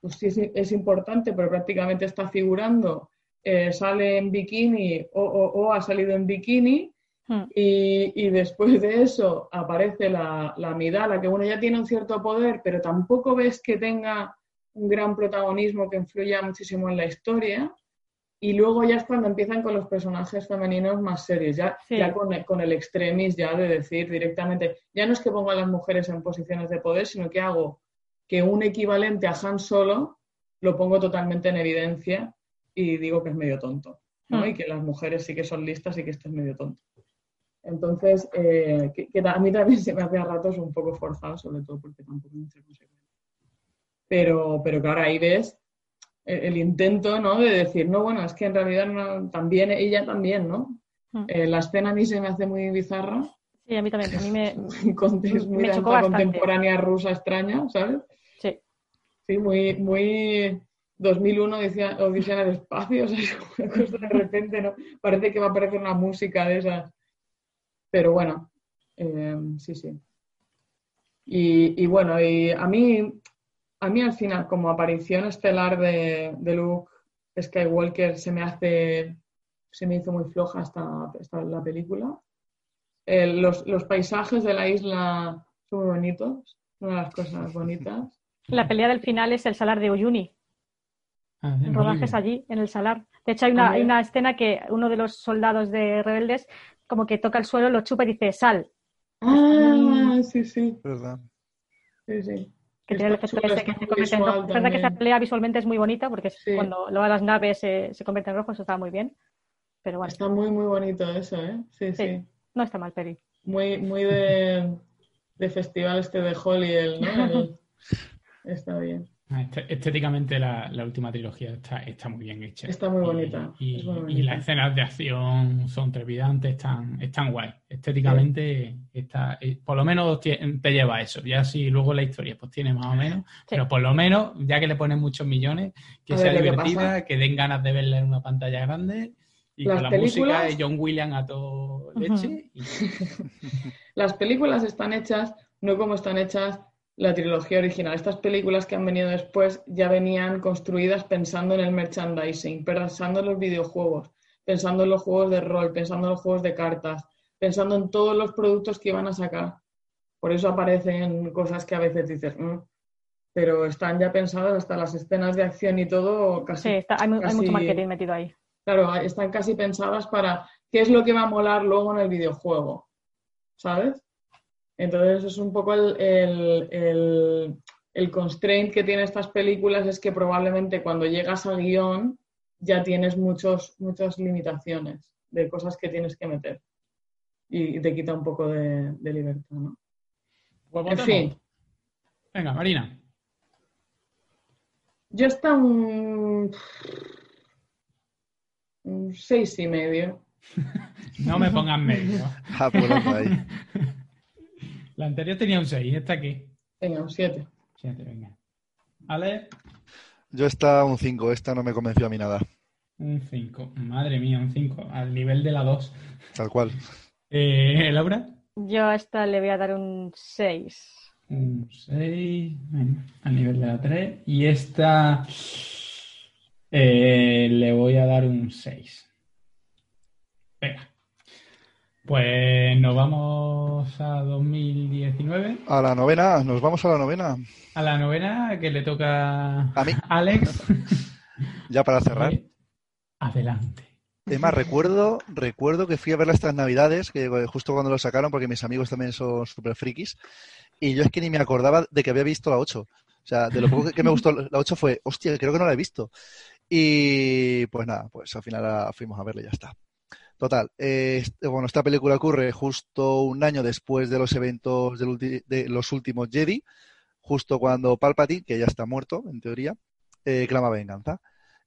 pues, sí es, importante, pero prácticamente está figurando, eh, sale en bikini o, ha salido en bikini, Hmm. Y, después de eso aparece la, la Midala, que bueno, ya tiene un cierto poder, pero tampoco ves que tenga un gran protagonismo que influya muchísimo en la historia. Y luego ya es cuando empiezan con los personajes femeninos más serios, ya, ya con, con, el extremis, ya de decir directamente, ya no es que ponga a las mujeres en posiciones de poder, sino que hago que un equivalente a Han Solo lo pongo totalmente en evidencia y digo que es medio tonto, ¿no? Hmm. Y que las mujeres sí que son listas y que esto es medio tonto. Entonces, eh, que, que a mí también se me hace a ratos un poco forzado, sobre todo porque tampoco mucha consecuencia. Pero, pero claro, ahí ves el, el intento, ¿no? De decir, no, bueno, es que en realidad no- también, ella también, ¿no? Mm. Eh, la escena a mí se me hace muy bizarra, Sí, a mí también. A mí me. con- es muy Me chocó contemporánea rusa extraña, ¿sabes? Sí. Sí, muy, muy 2001 Odisea, Odisea en el espacio, o sea, es una cosa de repente, ¿no? Parece que va a aparecer una música de esas. Pero bueno, eh, sí, sí. Y, y bueno, y a mí, a mí al final, como aparición estelar de, de Luke Skywalker, se me hace, se me hizo muy floja esta, esta la película. Eh, los, los paisajes de la isla son muy bonitos, una de las cosas bonitas. La pelea del final es el salar de Uyuni. Ah, sí, El muy rodaje es bien. allí, en el salar. De hecho, hay una, Ah, hay una escena que uno de los soldados de rebeldes como que toca el suelo, lo chupa y dice sal. Ah, sí, sí, ¿Verdad? sí, sí. Que tiene el efecto ese que se convierte en rojo. Es verdad que esa pelea visualmente es muy bonita porque Sí. cuando luego las naves se, se convierten en rojo, eso está muy bien. Pero bueno, Está muy, muy bonito eso, ¿eh? Sí, Sí. sí. no está mal, Peri. Muy, muy de, de festival este de Holly, ¿no? El- está bien. Ah, este- Estéticamente la, la última trilogía está, está muy bien hecha. Está muy Y- bonita, Y, es muy y bonita. las escenas de acción son trepidantes, están, están guay. Estéticamente está, eh, por lo menos te lleva a eso. Ya si luego la historia pues tiene más o menos, pero por lo menos, ya que le ponen muchos millones, que A sea ver lo que divertida, que den ganas de verla en una pantalla grande y Las con la películas- música de John Williams a todo leche. y- Las películas están hechas no como están hechas la trilogía original. Estas películas que han venido después ya venían construidas pensando en el merchandising, pensando en los videojuegos, pensando en los juegos de rol, pensando en los juegos de cartas, pensando en todos los productos que iban a sacar. Por eso aparecen cosas que a veces dices, "Mm", pero están ya pensadas hasta las escenas de acción y todo casi Sí, está, hay, mu- hay casi- mucho marketing metido ahí. Claro, están casi pensadas para qué es lo que va a molar luego en el videojuego, ¿sabes? Entonces es un poco el, el, el- el constraint que tienen estas películas es que probablemente cuando llegas al guion ya tienes muchos, muchas limitaciones de cosas que tienes que meter y te quita un poco de, de libertad, ¿no? Pues En fin, Venga, Marina. yo está un, un seis y medio. No me pongas medio. Ah, pues anda ahí. La anterior tenía un 6, esta aquí. Venga, un siete. Siete, venga. Ale, Yo esta un 5, esta no me convenció a mí nada. un 5. Madre mía, un 5. Al nivel de la 2. Tal cual. Eh, Laura, Yo a esta le voy a dar un 6. un 6. Al nivel de la 3. Y esta eh, le voy a dar un 6. Venga. Pues nos vamos a 2019. A la novena, nos vamos a la novena. A la novena que le toca A mí. Alex. Ya para cerrar. Adelante. Además, recuerdo, recuerdo que fui a verla estas navidades, que eh, justo cuando lo sacaron, porque mis amigos también son súper frikis, y yo es que ni me acordaba de que había visto la 8. O sea, de lo poco que- me gustó la 8 fue, hostia, creo que no la he visto. Y pues nada, pues al final fuimos a verla y ya está. Total, eh, bueno, esta película ocurre justo un año después de los eventos ulti- de los últimos Jedi, justo cuando Palpatine, que ya está muerto en teoría, eh, clama venganza.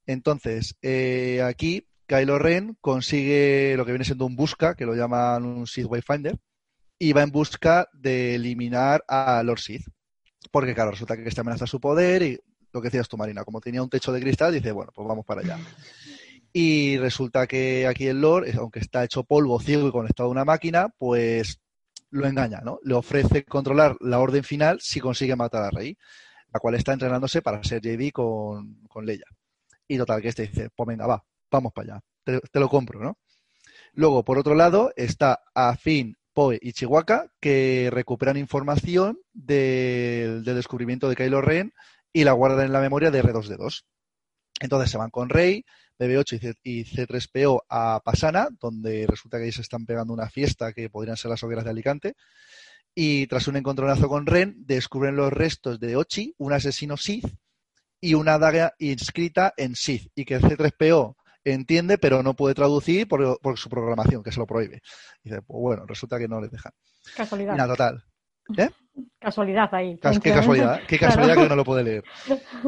Entonces, eh, aquí Kylo Ren consigue lo que viene siendo un busca, que lo llaman un Sith Wayfinder, y va en busca de eliminar a Lord Sith. Porque, claro, resulta que esta amenaza su poder y lo que decías tú, Marina, como tenía un techo de cristal, dice, bueno, pues vamos para allá. Y resulta que aquí el Lord, aunque está hecho polvo, ciego y conectado a una máquina, pues lo engaña, ¿no? Le ofrece controlar la orden final si consigue matar a Rey, la cual está entrenándose para ser Jedi con, con Leia. Y total, que este dice, pues venga, va, vamos para allá, te, te lo compro, ¿no? Luego, por otro lado, está Afin, Poe y Chihuahua, que recuperan información del, del descubrimiento de Kylo Ren y la guardan en la memoria de R2D2. Entonces se van con Rey, BB8 y C- y C3PO a Pasana, donde resulta que ahí se están pegando una fiesta que podrían ser las hogueras de Alicante. Y tras un encontronazo con Ren, descubren los restos de Ochi, un asesino Sith, y una daga inscrita en Sith, y que el C3PO entiende, pero no puede traducir por, por su programación, que se lo prohíbe. Y dice, pues bueno, resulta que no les dejan. Casualidad. Y nada, total. ¿Eh? Casualidad ahí. Cas- Qué casualidad, qué casualidad que no lo puede leer.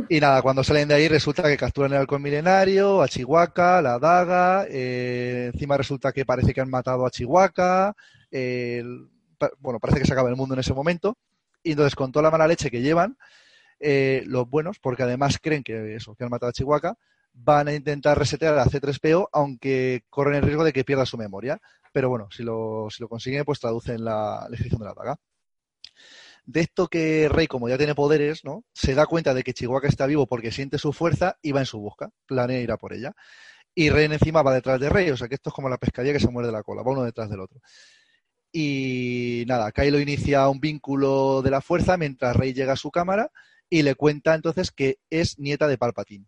Y nada, cuando salen de ahí resulta que capturan el halcón milenario, a Chihuahua, la daga, eh, encima resulta que parece que han matado a Chihuahua, eh, bueno, parece que se acaba el mundo en ese momento, y entonces con toda la mala leche que llevan, eh, los buenos, porque además creen que eso, que han matado a Chihuahua, van a intentar resetear a C3PO, aunque corren el riesgo de que pierda su memoria. Pero bueno, si lo, si lo consiguen, pues traducen la, la de la daga de esto que Rey, como ya tiene poderes, ¿no? Se da cuenta de que Chihuahua está vivo porque siente su fuerza y va en su busca, planea ir a por ella. Y Rey encima va detrás de Rey, o sea que esto es como la pescadilla que se muerde la cola, va uno detrás del otro. Y nada, Kylo inicia un vínculo de la fuerza mientras Rey llega a su cámara y le cuenta entonces que es nieta de Palpatine.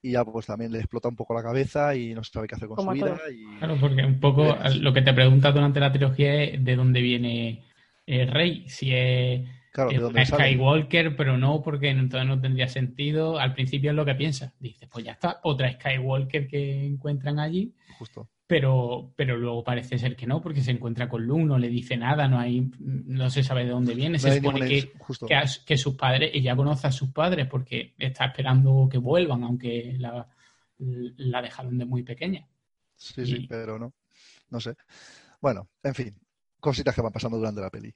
Y ya pues también le explota un poco la cabeza y no sabe qué hacer con Como su vida. Y... Claro, porque un poco Verás. lo que te preguntas durante la trilogía es de dónde viene el rey. Si es, Claro, ¿de es dónde una sale? Skywalker, pero no, porque entonces no tendría sentido. Al principio es lo que piensas. Dices, pues ya está, otra Skywalker que encuentran allí. Justo. Pero, pero luego parece ser que no, porque se encuentra con Luke, no le dice nada, no hay, no se sabe de dónde viene. No Se supone que, que, sus padres, ella conoce a sus padres porque está esperando que vuelvan, aunque la, la dejaron de muy pequeña. Sí, sí, pero no. No sé. Bueno, en fin, cositas que van pasando durante la peli.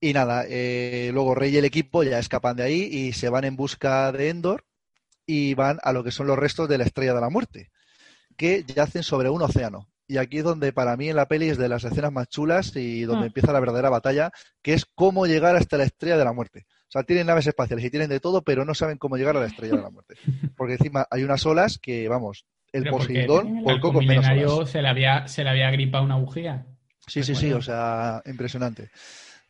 Y nada, eh, luego Rey y el equipo ya escapan de ahí y se van en busca de Endor y van a lo que son los restos de la Estrella de la Muerte, que yacen sobre un océano. Y aquí es donde para mí en la peli es de las escenas más chulas y donde Mm. empieza la verdadera batalla, que es cómo llegar hasta la Estrella de la Muerte. O sea, tienen naves espaciales y tienen de todo, pero no saben cómo llegar a la Estrella de la Muerte. Porque encima hay unas olas que, vamos, el Poseidón por Al coco menos olas. se le había, se le había gripado una bujía. Sí, sí, sí, o sea, impresionante.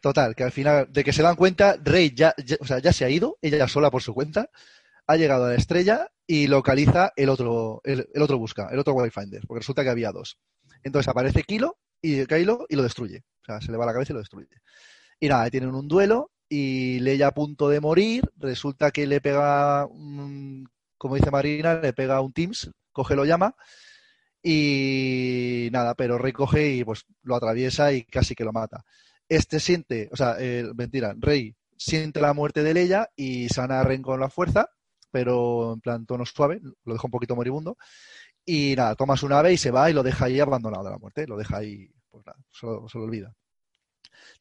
Total, que al final, de que se dan cuenta, Rey ya, ya- o sea, ya se ha ido, ella sola por su cuenta, ha llegado a la estrella y localiza el otro, el, el otro busca, el otro Wayfinder, porque resulta que había dos. Entonces aparece Kilo y Kylo y lo destruye. O sea, se le va la cabeza y lo destruye. Y nada, tienen un duelo y Leia a punto de morir, resulta que le pega, un- como dice Marina, le pega un Teams, coge lo llama y nada, pero Rey coge y pues lo atraviesa y casi que lo mata. Este siente, o sea, eh, mentira, Rey siente la muerte de Leia y sana a Ren con la fuerza, pero en plan tono suave, lo deja un poquito moribundo. Y nada, toma su nave y se va y lo deja ahí abandonado de la muerte, lo deja ahí, pues nada, se lo, se lo olvida.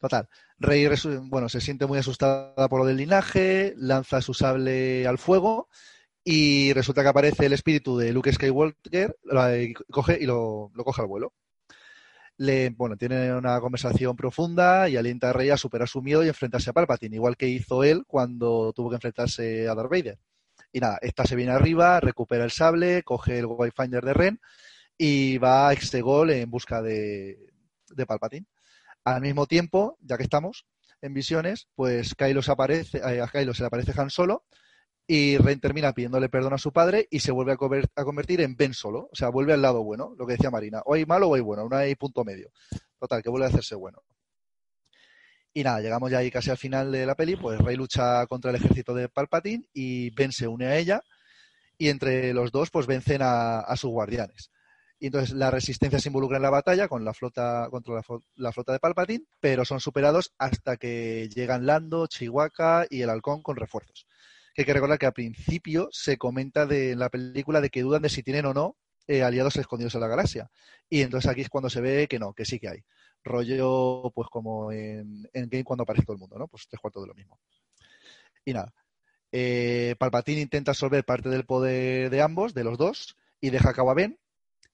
Total, Rey bueno, se siente muy asustada por lo del linaje, lanza su sable al fuego y resulta que aparece el espíritu de Luke Skywalker, y coge y lo, lo coge al vuelo. Le, bueno, tiene una conversación profunda y alienta a Rey a superar su miedo y enfrentarse a Palpatine, igual que hizo él cuando tuvo que enfrentarse a Darth Vader. Y nada, esta se viene arriba, recupera el sable, coge el Wayfinder de Ren y va a Exegol en busca de, de Palpatine. Al mismo tiempo, ya que estamos en visiones, pues Kylo se aparece, eh, a Kylo se le aparece Han Solo y Ren termina pidiéndole perdón a su padre y se vuelve a, conver- a convertir en Ben Solo, o sea, vuelve al lado bueno, lo que decía Marina, o hay malo o hay bueno, no hay punto medio. Total, que vuelve a hacerse bueno. Y nada, llegamos ya ahí casi al final de la peli, pues Rey lucha contra el ejército de Palpatine y Ben se une a ella y entre los dos pues vencen a, sus guardianes. Y entonces la resistencia se involucra en la batalla con la flota contra la, la flota de Palpatine, pero son superados hasta que llegan Lando, Chihuahua y el Halcón con refuerzos. Que hay que recordar que al principio se comenta de, en la película de que dudan de si tienen o no eh, aliados escondidos en la galaxia. Y entonces aquí es cuando se ve que no, que sí que hay. Rollo, pues como en, Game cuando aparece todo el mundo, ¿no? Pues tres cuartos de lo mismo. Y nada. Eh, Palpatine intenta absorber parte del poder de ambos, de los dos, y deja a Ben.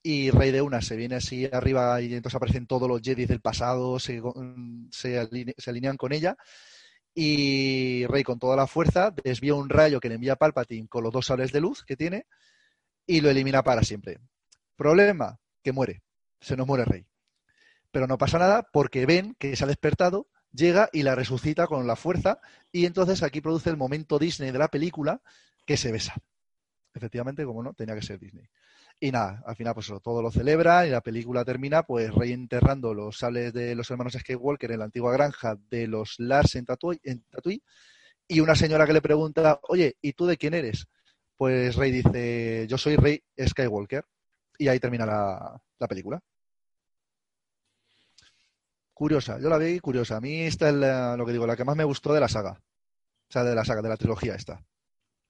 Y Rey de una se viene así arriba y entonces aparecen todos los Jedi del pasado, se, aline- se alinean con ella. Y Rey con toda la fuerza desvía un rayo que le envía Palpatine con los dos sables de luz que tiene y lo elimina para siempre. Problema, que muere. Se nos muere Rey. Pero no pasa nada porque Ben, que se ha despertado, llega y la resucita con la fuerza y entonces aquí produce el momento Disney de la película que se besa. Efectivamente, como no, tenía que ser Disney. Y nada, al final pues todo lo celebra y la película termina pues Rey enterrando los sables de los hermanos Skywalker en la antigua granja de los Lars en Tatooine, en y una señora que le pregunta, oye, ¿y tú de quién eres? Pues Rey dice, yo soy Rey Skywalker. Y ahí termina la, la película. Curiosa, yo la vi curiosa. A mí esta es la- lo que digo, la que más me gustó de la saga. O sea, de la saga, de la trilogía esta.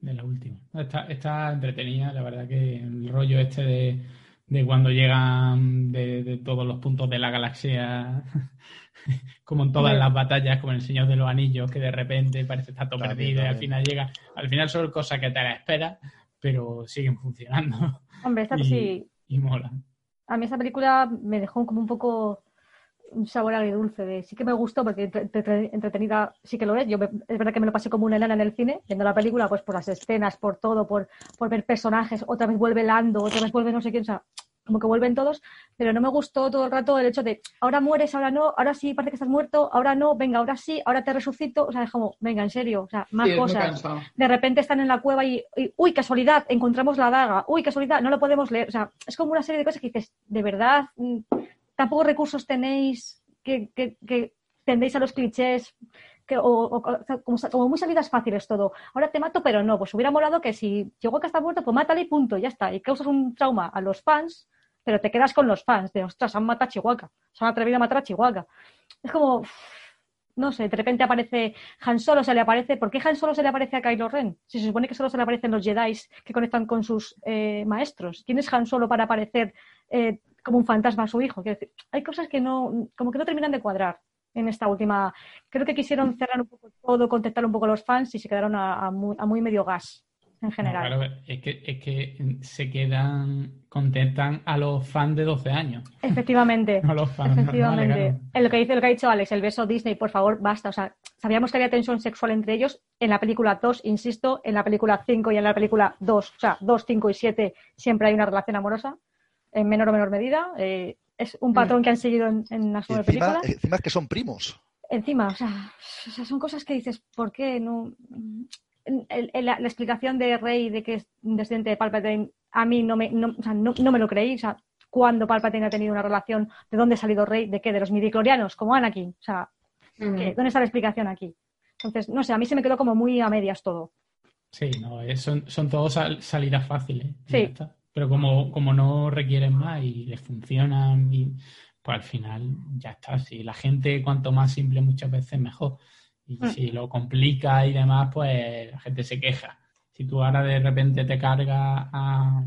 De la última. Está, está entretenida, la verdad que el rollo este de, de cuando llegan de, de todos los puntos de la galaxia, como en todas las batallas, como en El Señor de los Anillos, que de repente parece estar todo También, perdido y al final llega. Al final son cosas que te las esperas, pero siguen funcionando Hombre, esta Y- sí. y molan. A mí esta película me dejó como un poco un sabor agridulce. De, sí que me gustó porque entre- entre- entretenida sí que lo es. Yo me- es verdad que me lo pasé como una enana en el cine, viendo la película, pues por las escenas, por todo, por, por ver personajes. Otra vez vuelve Lando, otra vez vuelve no sé quién. O sea, como que vuelven todos. Pero no me gustó todo el rato el hecho de ahora mueres, ahora no, ahora sí parece que estás muerto, ahora no, venga, ahora sí, ahora te resucito. O sea, es como, venga, en serio. O sea, más Sí, cosas de repente están en la cueva y, y, uy, casualidad, encontramos la daga, uy, casualidad, no lo podemos leer. O sea, es como una serie de cosas que dices, de verdad, tampoco recursos tenéis que, tendéis a los clichés. O, como, muy salidas fáciles todo. Ahora te mato, pero no. Pues hubiera molado que si Chihuahua está muerto, pues mátale y punto, ya está. Y causas un trauma a los fans, pero te quedas con los fans de, ostras, han matado a Chihuahua. Se han atrevido a matar a Chihuahua. Es como, no sé, de repente aparece Han Solo, se le aparece. ¿Por qué Han Solo se le aparece a Kylo Ren? Si se supone que solo se le aparecen los Jedi que conectan con sus eh, maestros. ¿Quién es Han Solo para aparecer eh, como un fantasma a su hijo? Quiero decir, hay cosas que no, como que no terminan de cuadrar en esta última. Creo que quisieron cerrar un poco todo, contentar un poco a los fans y se quedaron a, a muy, a muy medio gas en No, general. claro, es que, es que se quedan, contentan a los fans de 12 años, Efectivamente. no a los fans Efectivamente. En lo que dice lo que ha dicho Alex, el beso Disney, por favor, basta. O sea, sabíamos que había tensión sexual entre ellos en la película 2, insisto, en la película 5 y en la película 2, o sea, 2, 5 y 7 siempre hay una relación amorosa, en menor o menor medida. Eh, es un patrón que han seguido en, en las nueve encima, películas. encima es que son primos. Encima, o sea, o sea, son cosas que dices, ¿por qué no? El- el- la, la explicación de Rey de que es un descendiente de Palpatine, a mí no me, no, o sea, no, no me lo creí. O sea, cuando Palpatine ha tenido una relación, ¿de dónde ha salido Rey? ¿De qué? ¿De los midiclorianos? Como Anakin. O sea, Mm. ¿qué? ¿dónde está la explicación aquí? Entonces, no sé, a mí se me quedó como muy a medias todo. Sí, no, es- son, son todos sal- salidas fáciles. y Sí. Pero como, como no requieren más y les funcionan, y, pues al final ya está. Si la gente, cuanto más simple, muchas veces mejor. Y Mm. si lo complica y demás, pues la gente se queja. Si tú ahora de repente te cargas a,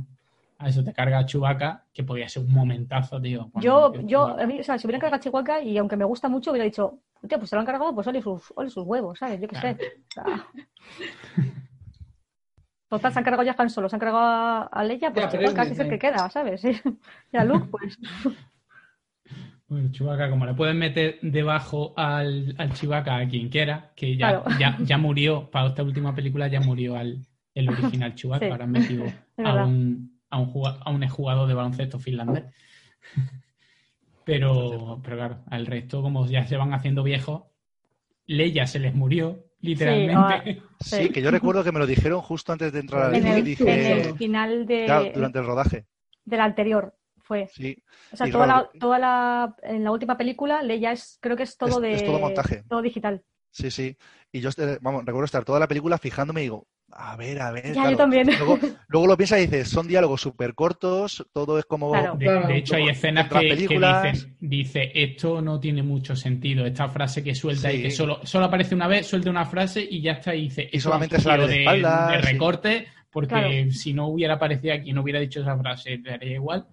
a eso, te cargas a Chubaca, que podía ser un momentazo, tío. Yo, yo, a mí, o sea, si hubieran cargado a Chihuahua y aunque me gusta mucho, hubiera dicho, tío, pues se lo han cargado, pues ole sus, ole sus huevos, ¿sabes? Yo qué sé. O sea, Total, se han cargado ya Han Solo, se han cargado a, a Leia, pues Ya, pero es el que queda, ¿sabes? Y a Luke, pues. Bueno, Chewbacca, como le pueden meter debajo al, al Chewbacca a quien quiera, que ya, Claro. ya, ya murió, para esta última película ya murió al, el original Chewbacca, Sí. ahora han metido a un, a, un juga- a un exjugador de baloncesto finlandés. Pero, pero claro, al resto, como ya se van haciendo viejos, Leia se les murió, literalmente. Sí, Sí. que yo recuerdo que me lo dijeron justo antes de entrar al En el, dije, en el final de, claro, durante el rodaje. del anterior fue. Sí, O sea, toda, claro, la, toda la, en la última película, Leia es, creo que es todo Es- de. es todo montaje. Todo digital. sí, sí. Y yo, este- vamos, recuerdo estar toda la película fijándome y digo, a ver, a ver. Ya, claro. yo también. Luego, luego lo piensas y dices, son diálogos súper cortos, todo es como... Claro. De, hecho, hay escenas que, dicen, dice, esto no tiene mucho sentido. Esta frase que suelta y que solo, solo aparece una vez, suelta una frase y ya está. Y dice, Y solamente giro de de, espaldas, de sí. recorte, porque Claro. si no hubiera aparecido aquí, no hubiera dicho esa frase, te haría igual.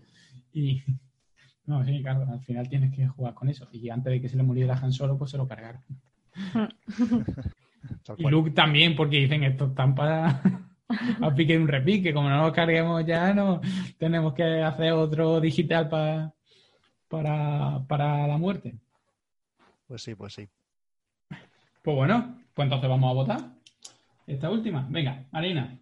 Y no, sí, claro, al final tienes que jugar con eso. Y antes de que se le muriera Han Solo, pues se lo cargaron. tal Y. Luke también, porque dicen, esto están para a pique de un repique. Como no lo carguemos ya, no tenemos que hacer otro digital pa- para, para la muerte. Pues sí, pues sí. Pues bueno, pues entonces vamos a votar. Esta última. Venga, Marina,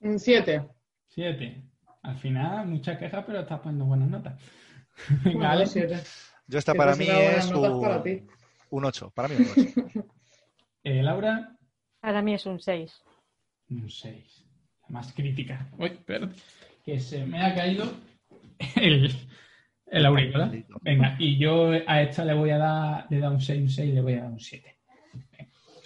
Un 7. siete. Al final, muchas quejas, pero estás poniendo buenas notas. Venga, Bueno, Ale. 7. Yo esta para mí es un, para ti. un 8. Para mí un 8. Eh, Laura, Para mí es un 6. un 6. La más crítica. Uy, perdón. que se me ha caído el, el auricular. Venga, y yo a esta le voy a dar, le da un 6, un 6 y le voy a dar un 7.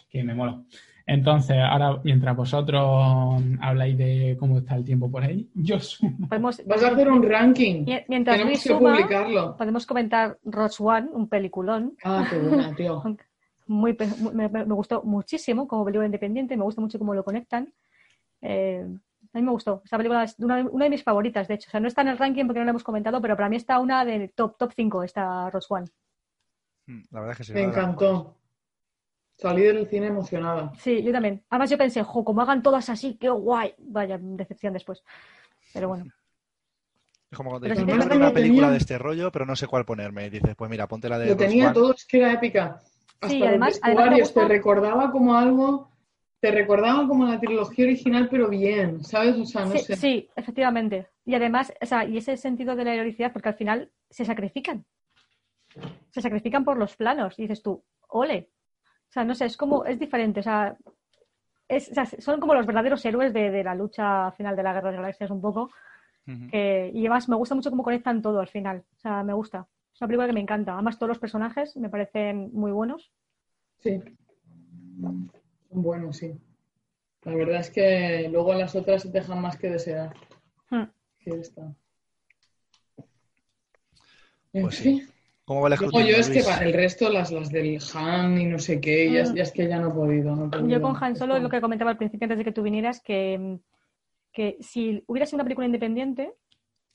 Que me mola. Entonces, ahora, mientras vosotros habláis de cómo está el tiempo por ahí, yo sumo. Podemos, Vas a hacer un ranking. mie- mientras Tenemos Luis que suma, publicarlo. podemos comentar Roach One, un peliculón. Ah, qué buena, tío. Muy, me, me- gustó muchísimo como película independiente, me gusta mucho cómo lo conectan. Eh, a mí me gustó. Esta película es una de, una de mis favoritas, de hecho. O sea, no está en el ranking porque no lo hemos comentado, pero para mí está una del top, top 5, esta Roach One. Mm, La verdad es que sí. Me encantó. Salí del cine emocionada. Sí, yo también. Además yo pensé, jo, como hagan todas así, qué guay. Vaya, decepción después. Pero bueno. Es como cuando dices, sí que "Quiero es ver verdad una película tenía- de este rollo, pero no sé cuál ponerme. Y dices, pues mira, ponte la de Lo tenía One. todo, es que era épica. Hasta Sí, los además- te recordaba como algo, te recordaba como la trilogía original, pero bien, ¿sabes? O sea, no sí, sé. sí, efectivamente. Y además, o sea, y ese sentido de la heroicidad, porque al final se sacrifican. Se sacrifican por los planos. Y dices tú, ole. O sea, no sé, es como, es diferente. O sea, es, o sea, son como los verdaderos héroes de, de la lucha final de la Guerra de las Galaxias un poco. Que- y además me gusta mucho cómo conectan todo al final. O sea, me gusta. Es una película que me encanta. Además, todos los personajes me parecen muy buenos. Sí. Son buenos, sí. La verdad es que luego las otras dejan más que desear. Hmm. Pues sí. ¿Cómo va Luego escrutinio, yo es que Luis? el resto, las, las del Han y no sé qué, ya, Mm. ya es que ya no he podido. no he Yo con Han Solo es lo que comentaba al principio antes de que tú vinieras, que, que si hubiera sido una película independiente,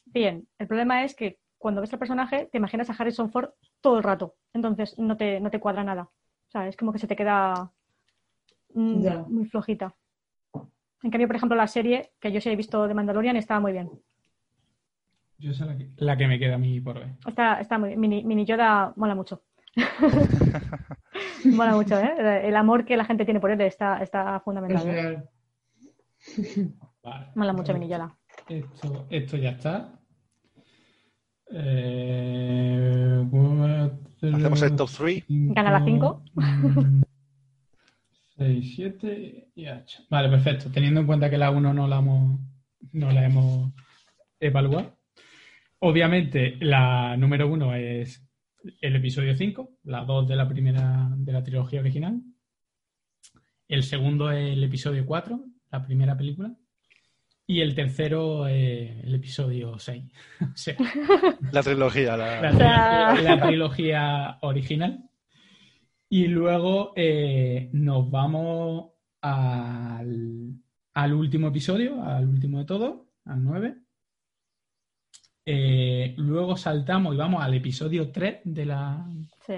bien. El problema es que cuando ves al personaje te imaginas a Harrison Ford todo el rato. Entonces no te, no te cuadra nada. O sea, es como que se te queda mm, muy flojita. En cambio, por ejemplo, la serie que yo sí he visto de Mandalorian estaba muy bien. Yo es la que, la que me queda a mí por ver. Está, está muy Mini, Mini Yoda mola mucho. mola mucho, ¿eh? El amor que la gente tiene por él está, está Es fundamental. ¿eh? real. Vale. Mola mucho Mini Yoda. Esto, esto ya está. Eh, Hacemos el top 3. Gana la cinco. 6, 7 y 8. Vale, perfecto. Teniendo en cuenta que la 1 no la hemos, no la hemos evaluado. Obviamente, la número 1 es el episodio 5, la 2 de la primera de la trilogía original. El segundo es el episodio 4, la primera película. Y el tercero es el episodio 6. o sea, La trilogía. La... la, sea- trilogía, la trilogía original. Y luego eh, nos vamos al, al último episodio, al último de todo, al 9. Eh, luego saltamos y vamos al episodio 3 de la. Sí.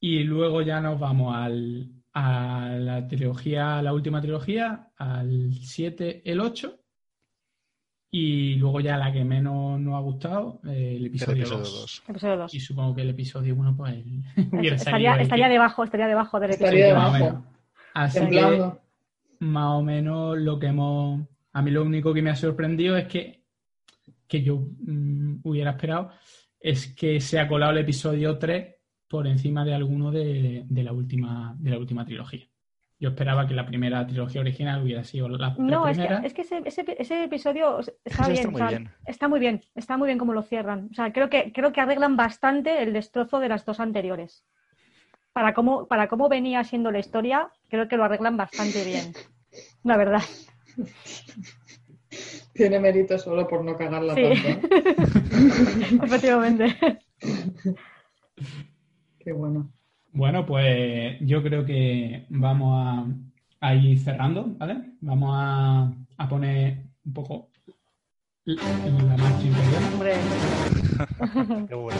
Y luego ya nos vamos al, a la trilogía, la última trilogía, al 7, el 8. Y luego ya la que menos nos ha gustado, eh, el episodio, episodio 2. 2. Episodio 2. Y supongo que el episodio 1 pues hubiera Estaría, estaría debajo, estaría debajo del Estaría episodio. más o debajo. menos. Así que más o menos lo que hemos... A mí lo único que me ha sorprendido es que, que yo mm, hubiera esperado es que se ha colado el episodio 3 por encima de alguno de, de la, última, de la última trilogía. Yo esperaba que la primera trilogía original hubiera sido la No, es que, es que ese, ese, ese episodio está Eso bien, está o muy sea, bien. está muy bien, está muy bien como lo cierran. O sea, creo que, creo que arreglan bastante el destrozo de las dos anteriores. Para cómo, para cómo venía siendo la historia, creo que lo arreglan bastante bien. La verdad. Tiene mérito solo por no cagarla Sí. tanto. Efectivamente. Qué bueno. Bueno, pues yo creo que vamos a, a ir cerrando, ¿vale? Vamos a, a poner un poco la la marcha interior. Hombre, Qué bueno.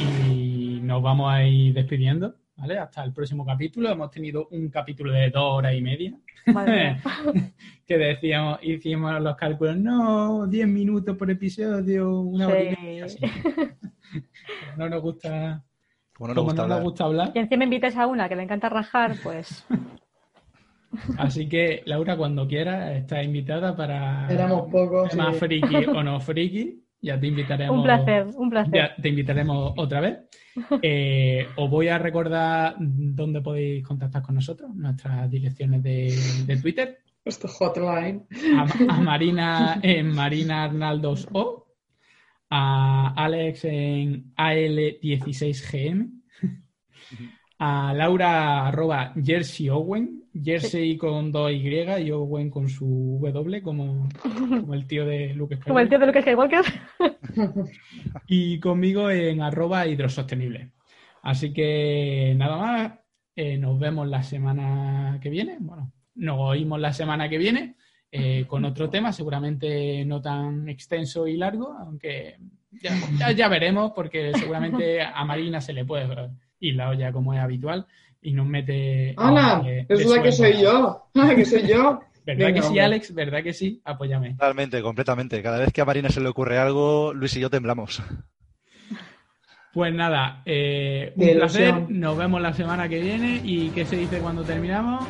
y nos vamos a ir despidiendo, ¿vale? Hasta el próximo capítulo. Hemos tenido un capítulo de dos horas y media madre que decíamos, hicimos los cálculos, no, 10 minutos por episodio, una hora y media. Sí. así. No nos gusta, Como no nos como gusta no nos hablar. gusta hablar. Y encima invites a una que le encanta rajar, pues Así que, Laura, cuando quieras, estás invitada para Éramos pocos. más friki o no friki. Ya te invitaremos. Un placer, un placer. Ya te invitaremos otra vez. Eh, os voy a recordar dónde podéis contactar con nosotros, nuestras direcciones de, de Twitter. Esto hotline. A, a Marina en Marina Arnaldos O, a Alex en AL16GM, a Laura arroba Jersey Owen, Jersey con dos Y y Owen con su W, como, como el tío de Luke Como el tío de Luke Skywalker. y conmigo en arroba hidrosostenible. Así que nada más, eh, nos vemos la semana que viene. Bueno, nos oímos la semana que viene eh, con otro tema, seguramente no tan extenso y largo, aunque ya, ya, ya veremos, porque seguramente a Marina se le puede ir la olla como es habitual y nos mete. ¡Hala! eh, Es la que soy yo. ¡Ah, que soy yo! ¿Verdad Venga, que sí, hombre. Alex? ¿Verdad que sí? Apóyame. Totalmente, completamente. Cada vez que a Marina se le ocurre algo, Luis y yo temblamos. Pues nada, eh, un placer. Nos vemos la semana que viene. ¿Y qué se dice cuando terminamos?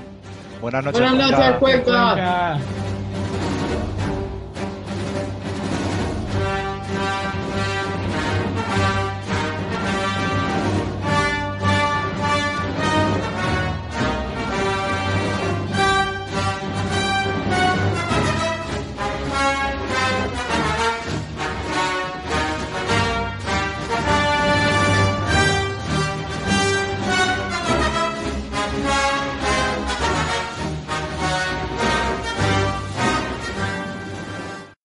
Buenas noches. Buenas noches, Cuenca. Cuenca.